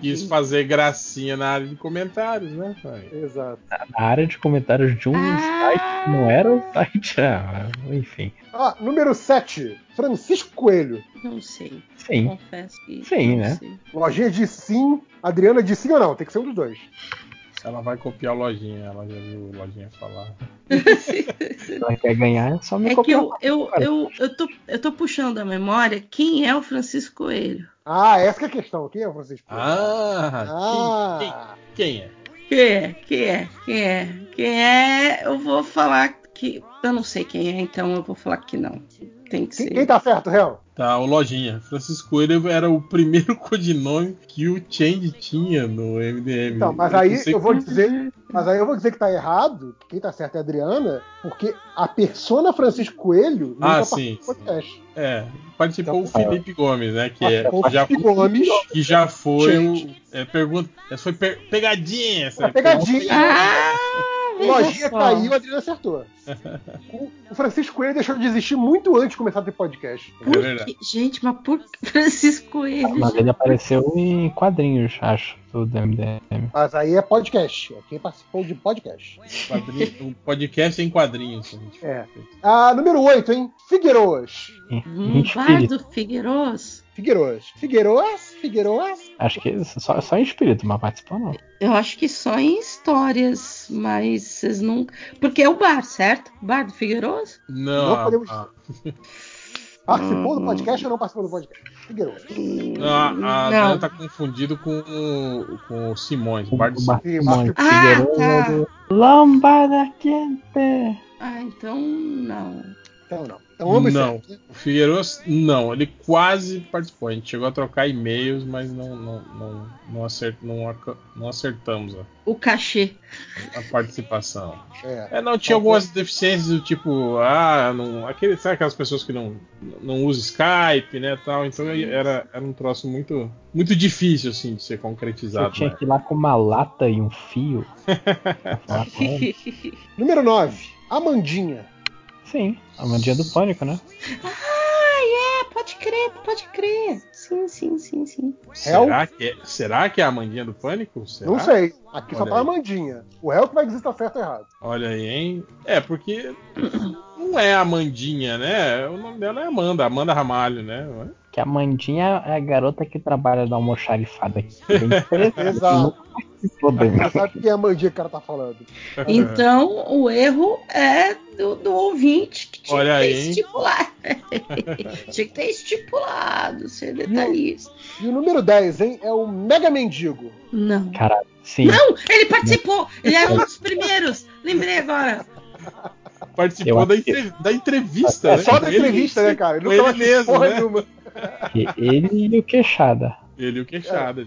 Quis fazer gracinha na área de comentários, né, pai? Exato. Na área de comentários de um Ah. site que não era o site. Ah, enfim. Ah, número 7, Francisco Coelho. Não sei. Sim. Confesso que. Sim, não né? sei. Lojinha de sim. Adriana de sim ou não? Tem que ser um dos dois. Ela vai copiar o Lojinha, ela já viu o Lojinha falar. Se ela quer ganhar, é só me É que copiar. eu, eu, eu, eu, tô, eu tô puxando a memória quem é o Francisco Coelho. Ah, essa que é a questão. Quem é o Francisco Coelho? Ah! Quem, Ah. quem, quem é? Quem é? Quem é? Quem é? Quem é? Eu vou falar que. Eu não sei quem é, então eu vou falar que não. Tem que Quem, ser. quem tá certo, Réu? Tá, o Lojinha. Francisco Coelho era o primeiro codinome que o Change tinha no MDM. Então, mas aí não sei eu vou como- dizer. Mas aí eu vou dizer que tá errado. que Quem tá certo é a Adriana, porque a persona Francisco Coelho nunca Ah, sim, do podcast. É, participou o Então, Felipe Gomes, né? Que, é, O que já, Gomes. que já foi o. É, pergunta. Essa foi per- pegadinha. Essa É pegadinha. Ah! Lojinha caiu, a Adriana acertou. O, Francisco Coelho deixou de existir muito antes de começar a ter podcast. É Por verdade. que- Gente, mas por que Francisco Coelho? Mas gente? ele apareceu em quadrinhos, acho, do MDM. Mas aí é podcast. É quem participou de podcast. O podcast em quadrinhos. gente. É. Ah, número 8, hein? Um em espírito. Bardo Figueiros? Figueiroas. Figueiroas? Figueiroas? Acho que só, só em espírito, mas participou não. Eu acho que só em histórias, mas vocês nunca. Porque é o bar, certo? Bar do Figueiros? Não, Não a- podemos- a, Participou do podcast ou não participou do podcast? Figueiroas. a, a não. Adriana tá confundido com o, com o Simões, o Bar do O Bar Sim, Simões Ah, tá. é do Lambada Quente. Ah, então não. Então não. Então ambos Não. certos, né? O Figueiredo, não, ele quase participou. A gente chegou a trocar e-mails, mas não, não, não, não, acert, não, não acertamos a, O cachê. a participação. É. É, não, tinha algumas deficiências do tipo, ah, não, aquele, sabe aquelas pessoas que não, não usam Skype, né, tal, então era, era um troço muito, muito difícil, assim, de ser Você concretizado. tinha né? que ir lá com uma lata e um fio. Número 9. Amandinha. Sim, a mandinha do pânico, né? Ah, é, pode crer. pode crer. Sim, sim, sim, sim. Será que, é, será que é a Amandinha do Pânico? Será? Não sei. Aqui só Olha tá a aí. Amandinha. O réu que vai dizer se tá certo ou errado. Olha aí, hein? É, porque não é a Amandinha, né? O nome dela é Amanda, Amanda Ramalho, né? Que a Mandinha é a garota que trabalha no almoxarifado aqui. Exato. Você sabe quem é a Amandinha que o cara tá falando. Então, o erro é do, do ouvinte que tinha Olha que ter aí, estipulado. tinha que ter estipulado, ser detalhista. E o número 10, hein? É o Mega Mendigo. Não. Caralho, sim. Não, ele participou! Ele era um dos primeiros! Lembrei agora. Participou da, que- da entrevista, É né? só da ele entrevista, né, cara? Ele ele mesmo, porra né? nenhuma. Ele e o Queixada. Ele e o Queixada.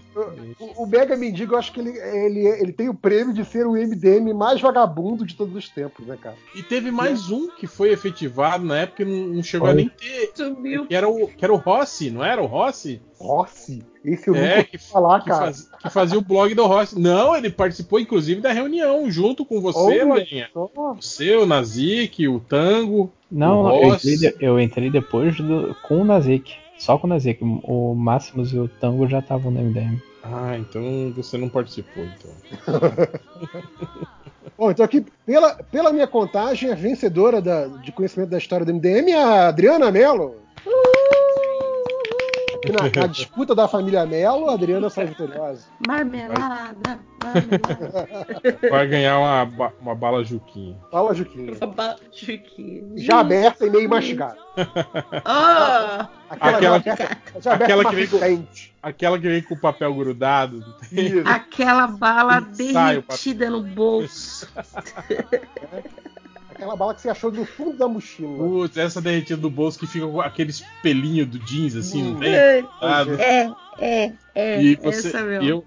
O, o Mega Mendigo, eu acho que ele, ele, ele tem o prêmio de ser o MDM mais vagabundo de todos os tempos, né, cara? E teve mais um que foi efetivado na época e não, não chegou a Foi. nem ter. Subiu. Que era, o, que era o Rossi, não era o Rossi? Rossi. Esse eu É, nunca que, falar, que, cara. faz- que fazia o blog do Rossi. Não, ele participou inclusive da reunião junto com você, Lorinha. só. Você, o Nazik, o Tango. Não, O eu entrei, eu entrei depois do, com o Nazik. Só com o Nazik. O Máximos e o Tango já estavam no MDM. Ah, então você não participou, então. Bom, então aqui, pela, pela minha contagem, a vencedora da- de conhecimento da história do MDM é a Adriana Mello. E na, na disputa da família Mello, a Adriana sai vitoriosa. Marmelada, marmelada. Vai ganhar uma, uma bala Juquinha. Fala, Juquinha. Chiquinho. Já aberta e meio mastigada. Ah, Aquela- aberta aquela que vem com-. Aquela que vem com o papel grudado. Aquela bala derretida no bolso. Aquela bala que você achou no fundo da mochila. Putz, essa derretida do bolso que fica com aquele espelhinho do jeans, assim, não Hum. tem? É, Ah, é, é, é. e, você, essa e, mesmo. eu-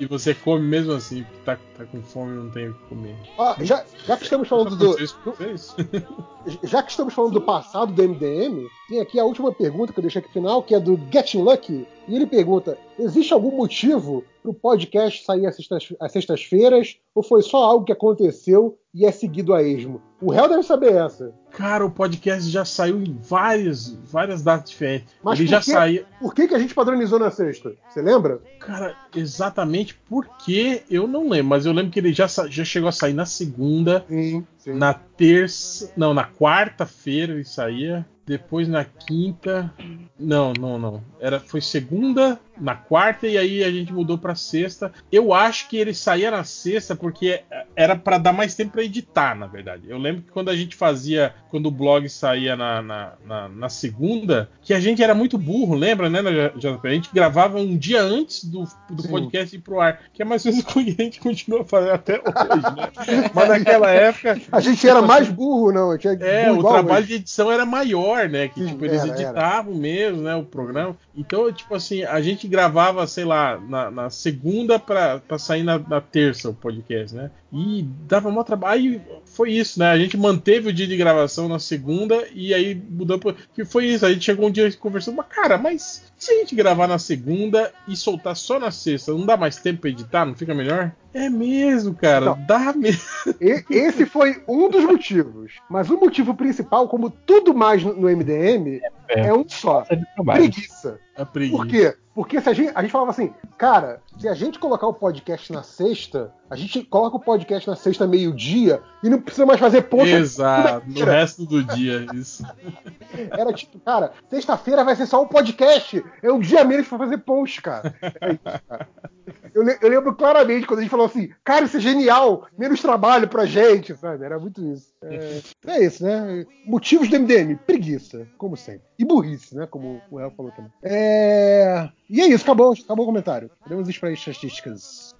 e você come mesmo assim, porque tá, tá com fome e não tem o que comer. Ó, já, já que estamos falando do, já que estamos falando do passado do MDM, tem aqui a última pergunta que eu deixei aqui no final, que é do Getting Lucky. E ele pergunta: existe algum motivo pro podcast sair às sextas- às sextas-feiras? Ou foi só algo que aconteceu e é seguido a esmo? O réu deve saber essa. Cara, o podcast já saiu em várias, várias datas diferentes. Mas Ele por já saiu. Por que, que a gente padronizou na sexta? Você lembra? Cara, exatamente porque eu não lembro, mas eu lembro que ele já, já chegou a sair na segunda, Sim, sim. na terça. Não, na quarta-feira ele saía. Depois na quinta. Não, não, não. Era, foi segunda, na quarta e aí a gente mudou pra sexta. Eu acho que ele saía na sexta porque era pra dar mais tempo pra editar, na verdade. Eu lembro que quando a gente fazia, quando o blog saía na, na, na- na segunda, que a gente era muito burro, lembra, né, né, JP? A gente gravava um dia antes do, do Sim. podcast ir pro ar, que é mais ou menos o que a gente continua fazendo até hoje, né? Mas naquela época A gente era mais burro, não. A gente era é, o trabalho hoje. de edição era maior, né? Que Sim, tipo, eles era, era. editavam mesmo, né? O programa. Então, tipo assim, a gente gravava, sei lá, na, na segunda pra, pra sair na, na terça o podcast, né? E dava maior trabalho. Aí foi isso, né? A gente manteve o dia de gravação na segunda e aí mudou pra. Que foi isso. A gente chegou um dia conversando, mas cara, mas e se a gente gravar na segunda e soltar só na sexta? Não dá mais tempo pra editar? Não fica melhor? É mesmo, cara. Não. Dá mesmo. E- esse foi um dos motivos. Mas o motivo principal, como tudo mais no MDM, É. é um só. Trabalho. Preguiça. A preguiça. Por quê? Porque se a gente, a gente falava assim, cara, se a gente colocar o podcast na sexta, a gente coloca o podcast na sexta meio-dia e não precisa mais fazer ponto. Exato, no resto do dia, isso. Era tipo, cara, sexta-feira vai ser só o podcast. É um dia menos pra fazer post, cara. É isso, cara. Eu, eu lembro claramente quando a gente falou assim, cara, isso é genial, menos trabalho pra gente, sabe? Era muito isso. É, é isso, né? Motivos do MDM, preguiça, como sempre. E burrice, né? Como o El falou também. É... E é isso, acabou, acabou o comentário. Podemos ir para as estatísticas.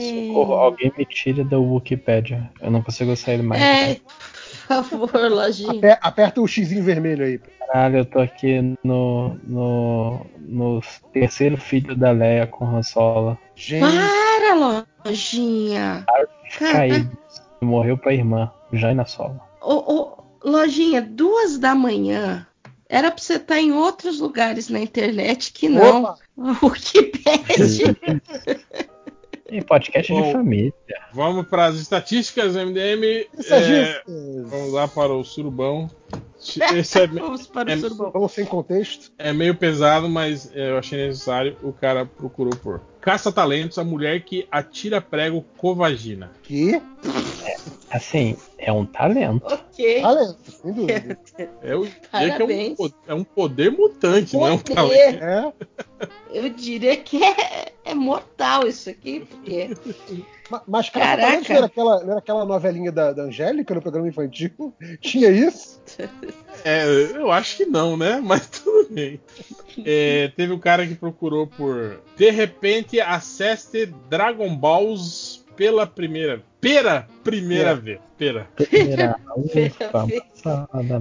Socorro, alguém me tira da Wikipedia. Eu não consigo sair mais. É, por favor, lojinha. Aper- aperta o xizinho vermelho aí. Caralho, eu tô aqui no, no, no terceiro filho da Leia com Han Solo. Gente, Para, lojinha. Cara, Caído. Morreu pra irmã, Jaina Solo. ô, ô, lojinha, duas da manhã. Era pra você estar em outros lugares na internet que não. Opa! O que pede? E podcast Bom, de família. Vamos para as estatísticas do MDM. É, vamos lá para o surubão. Esse é, Vamos para o é- surubão. Vamos sem contexto. é meio pesado, mas eu achei necessário. O cara procurou por Caça-talentos, a mulher que atira prego com vagina. Que? Assim, é um talento. Ok. Talento, sem dúvida. É, o, diria que é, um, Parabéns. é um poder mutante, não é um Poder. talento. É. Eu diria que é, é mortal isso aqui, porque Ma- Mas Caraca. Caça-Talentos não era aquela, não era aquela novelinha da, da Angélica no programa infantil? Tinha isso? É, eu acho que não, né? Mas tudo bem. É, teve um cara que procurou por De repente acesse Dragon Balls pela primeira pela primeira É. vez. Pera. Primeira Primeira ufa, passada.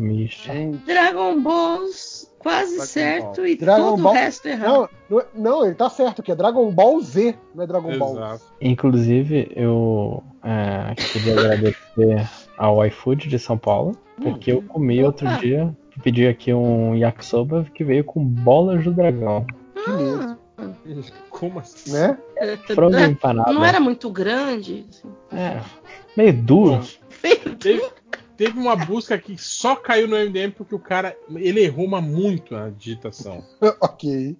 Dragon Balls quase Dragon certo Ball. e Dragon todo Ball- o resto errado. Não, não, é- ele tá certo, que é Dragon Ball Z, não é Dragon. Exato. Inclusive, eu é, queria agradecer ao iFood de São Paulo, porque eu comi outro Opa. dia, pedi aqui um yakisoba que veio com bolas do dragão. Que medo, Como assim? né? Frango empanado. Não era muito grande. assim. É, meio duro. Teve, teve uma busca que só caiu no MDM porque o cara ele errou uma muito na digitação. ok.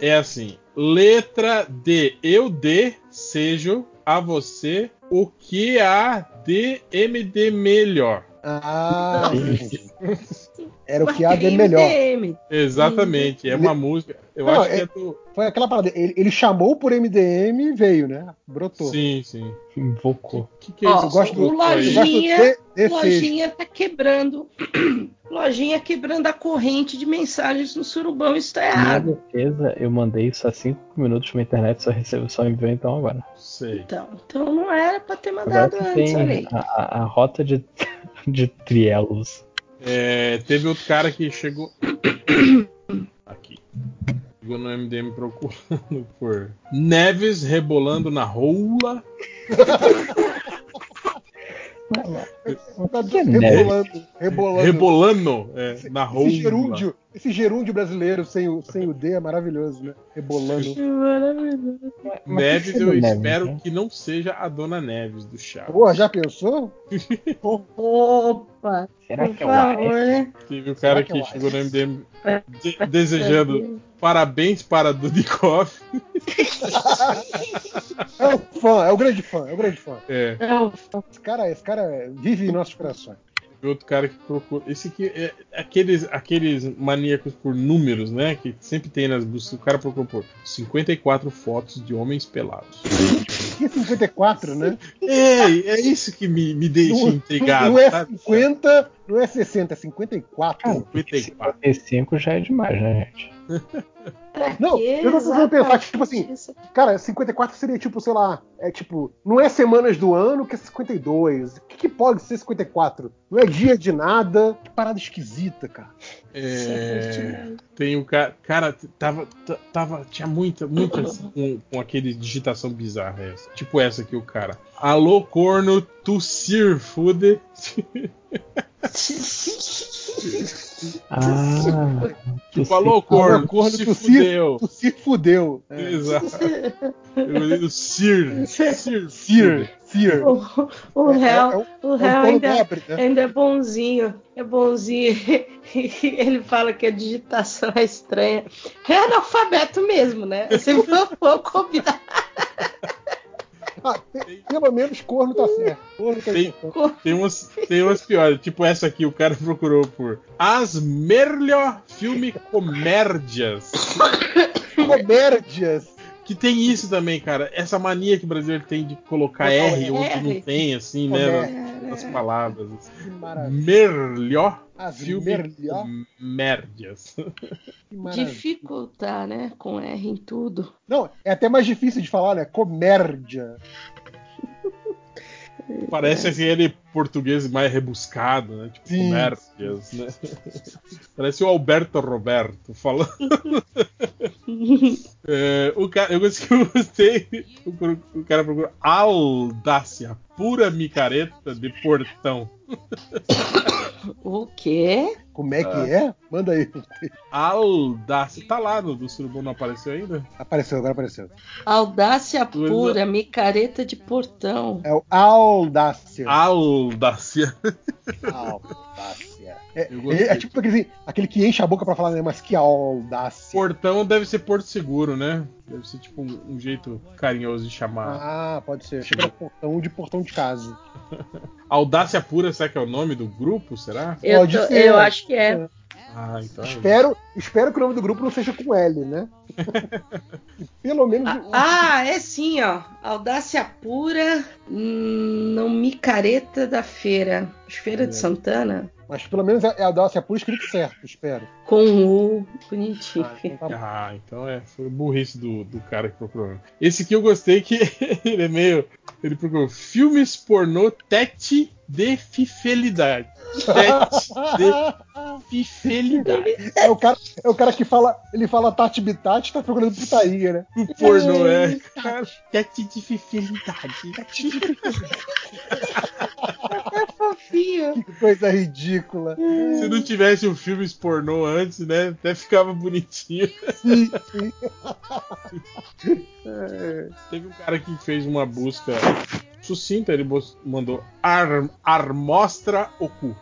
É assim: letra D, eu D, seja a você o que há de MD melhor. Ah. Era o que há de melhor. MDM. Exatamente, é uma música. Eu Não, acho que é- é do. Foi aquela parada. Ele, ele chamou por MDM e veio, né? Brotou. Sim, sim. Invocou. O que, que é Ó, isso? Eu gosto do, o eu gosto do Lojinha- D6. Lojinha tá quebrando. Lojinha quebrando a corrente de mensagens no surubão. Isso tá Minha errado. defesa, eu mandei isso há 5 minutos na internet, só recebo, só enviou então agora. Sei. Então, então não era pra ter mandado antes, olha aí. a, a- a rota de, de trielos. É, teve outro cara que chegou. Aqui. Chegou no MDM procurando por Neves rebolando na rola. Neve. rebolando, rebolando. Rebolando é, na rola. Esse gerúndio, esse gerúndio brasileiro sem o, sem o D é maravilhoso, né? Rebolando. Neves, que eu Neves, espero né? que não seja a dona Neves do chá. Porra, já pensou? Opa, Será por que é o né? Teve o cara que que chegou no MDM É. de- desejando parabéns para Dudikoff. É o fã, é o grande fã, é o grande fã. É, Não, Esse cara, esse cara vive em nossos corações. teve outro cara que procura. Esse aqui é aqueles, aqueles maníacos por números, né? Que sempre tem nas buscas. O cara procurou por 54 fotos de homens pelados. Que 54, né? É, é isso que me, me deixa Não, intrigado. não é sabe? 50, não é 60, é 54. 54. 55 já é demais, né, gente? Não, eu tô tentando pensar, tipo assim, Cara, 54 seria tipo, sei lá, é tipo, não é semanas do ano que é 52. O que, que pode ser 54? Não é dia de nada. Que parada esquisita, cara. É, tem o cara. Cara, tava, tava. Tinha muita, muitas com, com aquele digitação bizarra essa. Tipo essa aqui, o cara. Alô, corno, tossir food. Ah, Tipo, alô, corno, corno, tu se tu se- fudeu. Tu se fudeu. É. Exato. Eu li o Sir. Sir. Sir, Sir. O, o É- réu, é- é o É réu corno ainda, nobre, né? ainda é bonzinho. É bonzinho. Ele fala que a digitação é estranha. É analfabeto mesmo, né? Se for, for combinar Ah, pe- pelo menos corno tá certo. Corno tá Tem- certo. Tem umas, tem umas piores. Tipo essa aqui, o cara procurou por As melhor filme comédias. Comédias. Que tem isso também, cara. Essa mania que o brasileiro tem de colocar Botar R o onde R. não tem, assim, né? Comédia. Nas, nas palavras. Maravilha. Melhor As filme maravilha. dificultar, né? Com R em tudo. Não, é até mais difícil de falar, né? Comédia. Parece aquele português mais rebuscado, né? Tipo, Sim. né? Parece o Alberto Roberto falando. É, o cara, eu gostei, eu gostei. O, o cara procurou audácia, pura micareta de portão. O quê? Como é que Ah. é? Manda aí. Audácia. Tá lá no do Surubom, não apareceu ainda? Apareceu, agora apareceu. Audácia pura, micareta de portão. É o Audácia. Audácia. Audácia. É, Eu é, gostei. é tipo aquele, aquele que enche a boca pra falar, né? Mas que audácia. Portão deve ser Porto Seguro, né? Deve ser tipo um, um jeito carinhoso de chamar. Ah, pode ser. Chega no portão de portão de casa. Audácia Pura, será que é o nome do grupo? Será? Eu, Pode tô- ser. eu acho que é. Ah, então. é- Espero, espero que o nome do grupo não seja com L, né? Pelo menos. Ah, ah, é sim, ó. Audácia pura, hum, não micareta da feira. Feira de Santana? Mas pelo menos é a Audácia Pura escrito certo, espero. Com U, bonitinho. Ah, então tá. Ah, então é. Foi burrice do, do cara que procurou. Esse aqui eu gostei que ele é meio. Ele procurou filmes pornô tete de fidelidade. Tete de fidelidade. É o, cara, é o cara que fala, ele fala Tati Bitati, tá procurando putaria, né? O pornô é. Tete de fidelidade. É fofinho. Que coisa ridícula. Se não tivesse o filme pornô antes, né? Até ficava bonitinho. Sim, sim. Teve um cara que fez uma busca sucinta, ele mandou ar, Armostra o cu.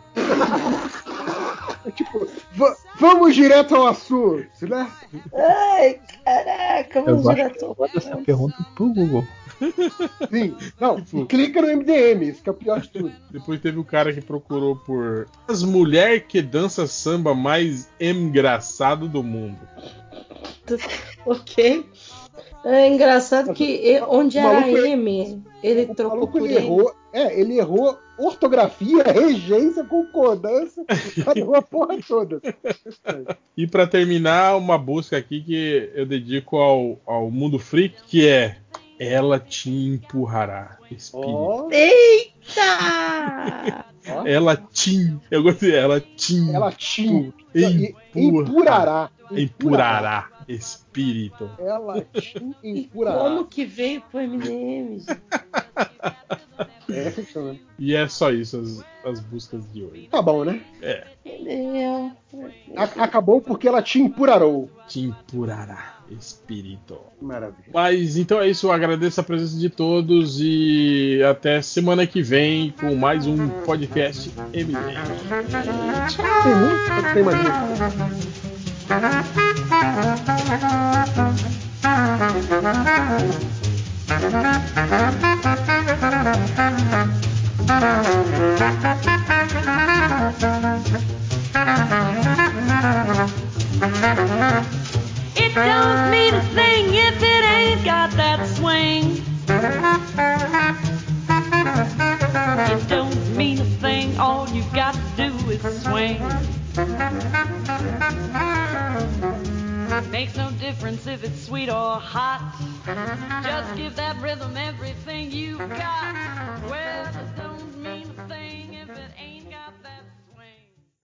É tipo, va- vamos direto ao assunto, né? Ai, caraca, vamos direto. Manda essa pergunta pro Google. Sim. Não, Tipo- clica no MDM, isso que é o pior de tudo. Depois teve o cara que procurou por as mulheres que dançam samba mais engraçado do mundo. Ok. É engraçado que onde era maluco é- M, ele O trocou por ele errou, é, ele errou ortografia, regência, concordância, errou a porra toda. E pra terminar, uma busca aqui que eu dedico ao, ao Mundo Freak, que é Ela te empurrará, espírito. Ó, Eita! ó, Ela te. Eu gostei, ela te ela te empurra- empurará. empurará, espírito. Ela te E empurará. como que veio pro MDM? É, funciona. E é só isso, as, as buscas de hoje. Tá bom, né? A- acabou porque ela te empurarou. Te empurará, espírito. Maravilha. Mas então é isso, eu agradeço a presença de todos e até semana que vem com mais um podcast MD. Tem muito, tem all you got to do is swing. Makes no difference if it's sweet or hot. Just give that rhythm everything you've got. Well,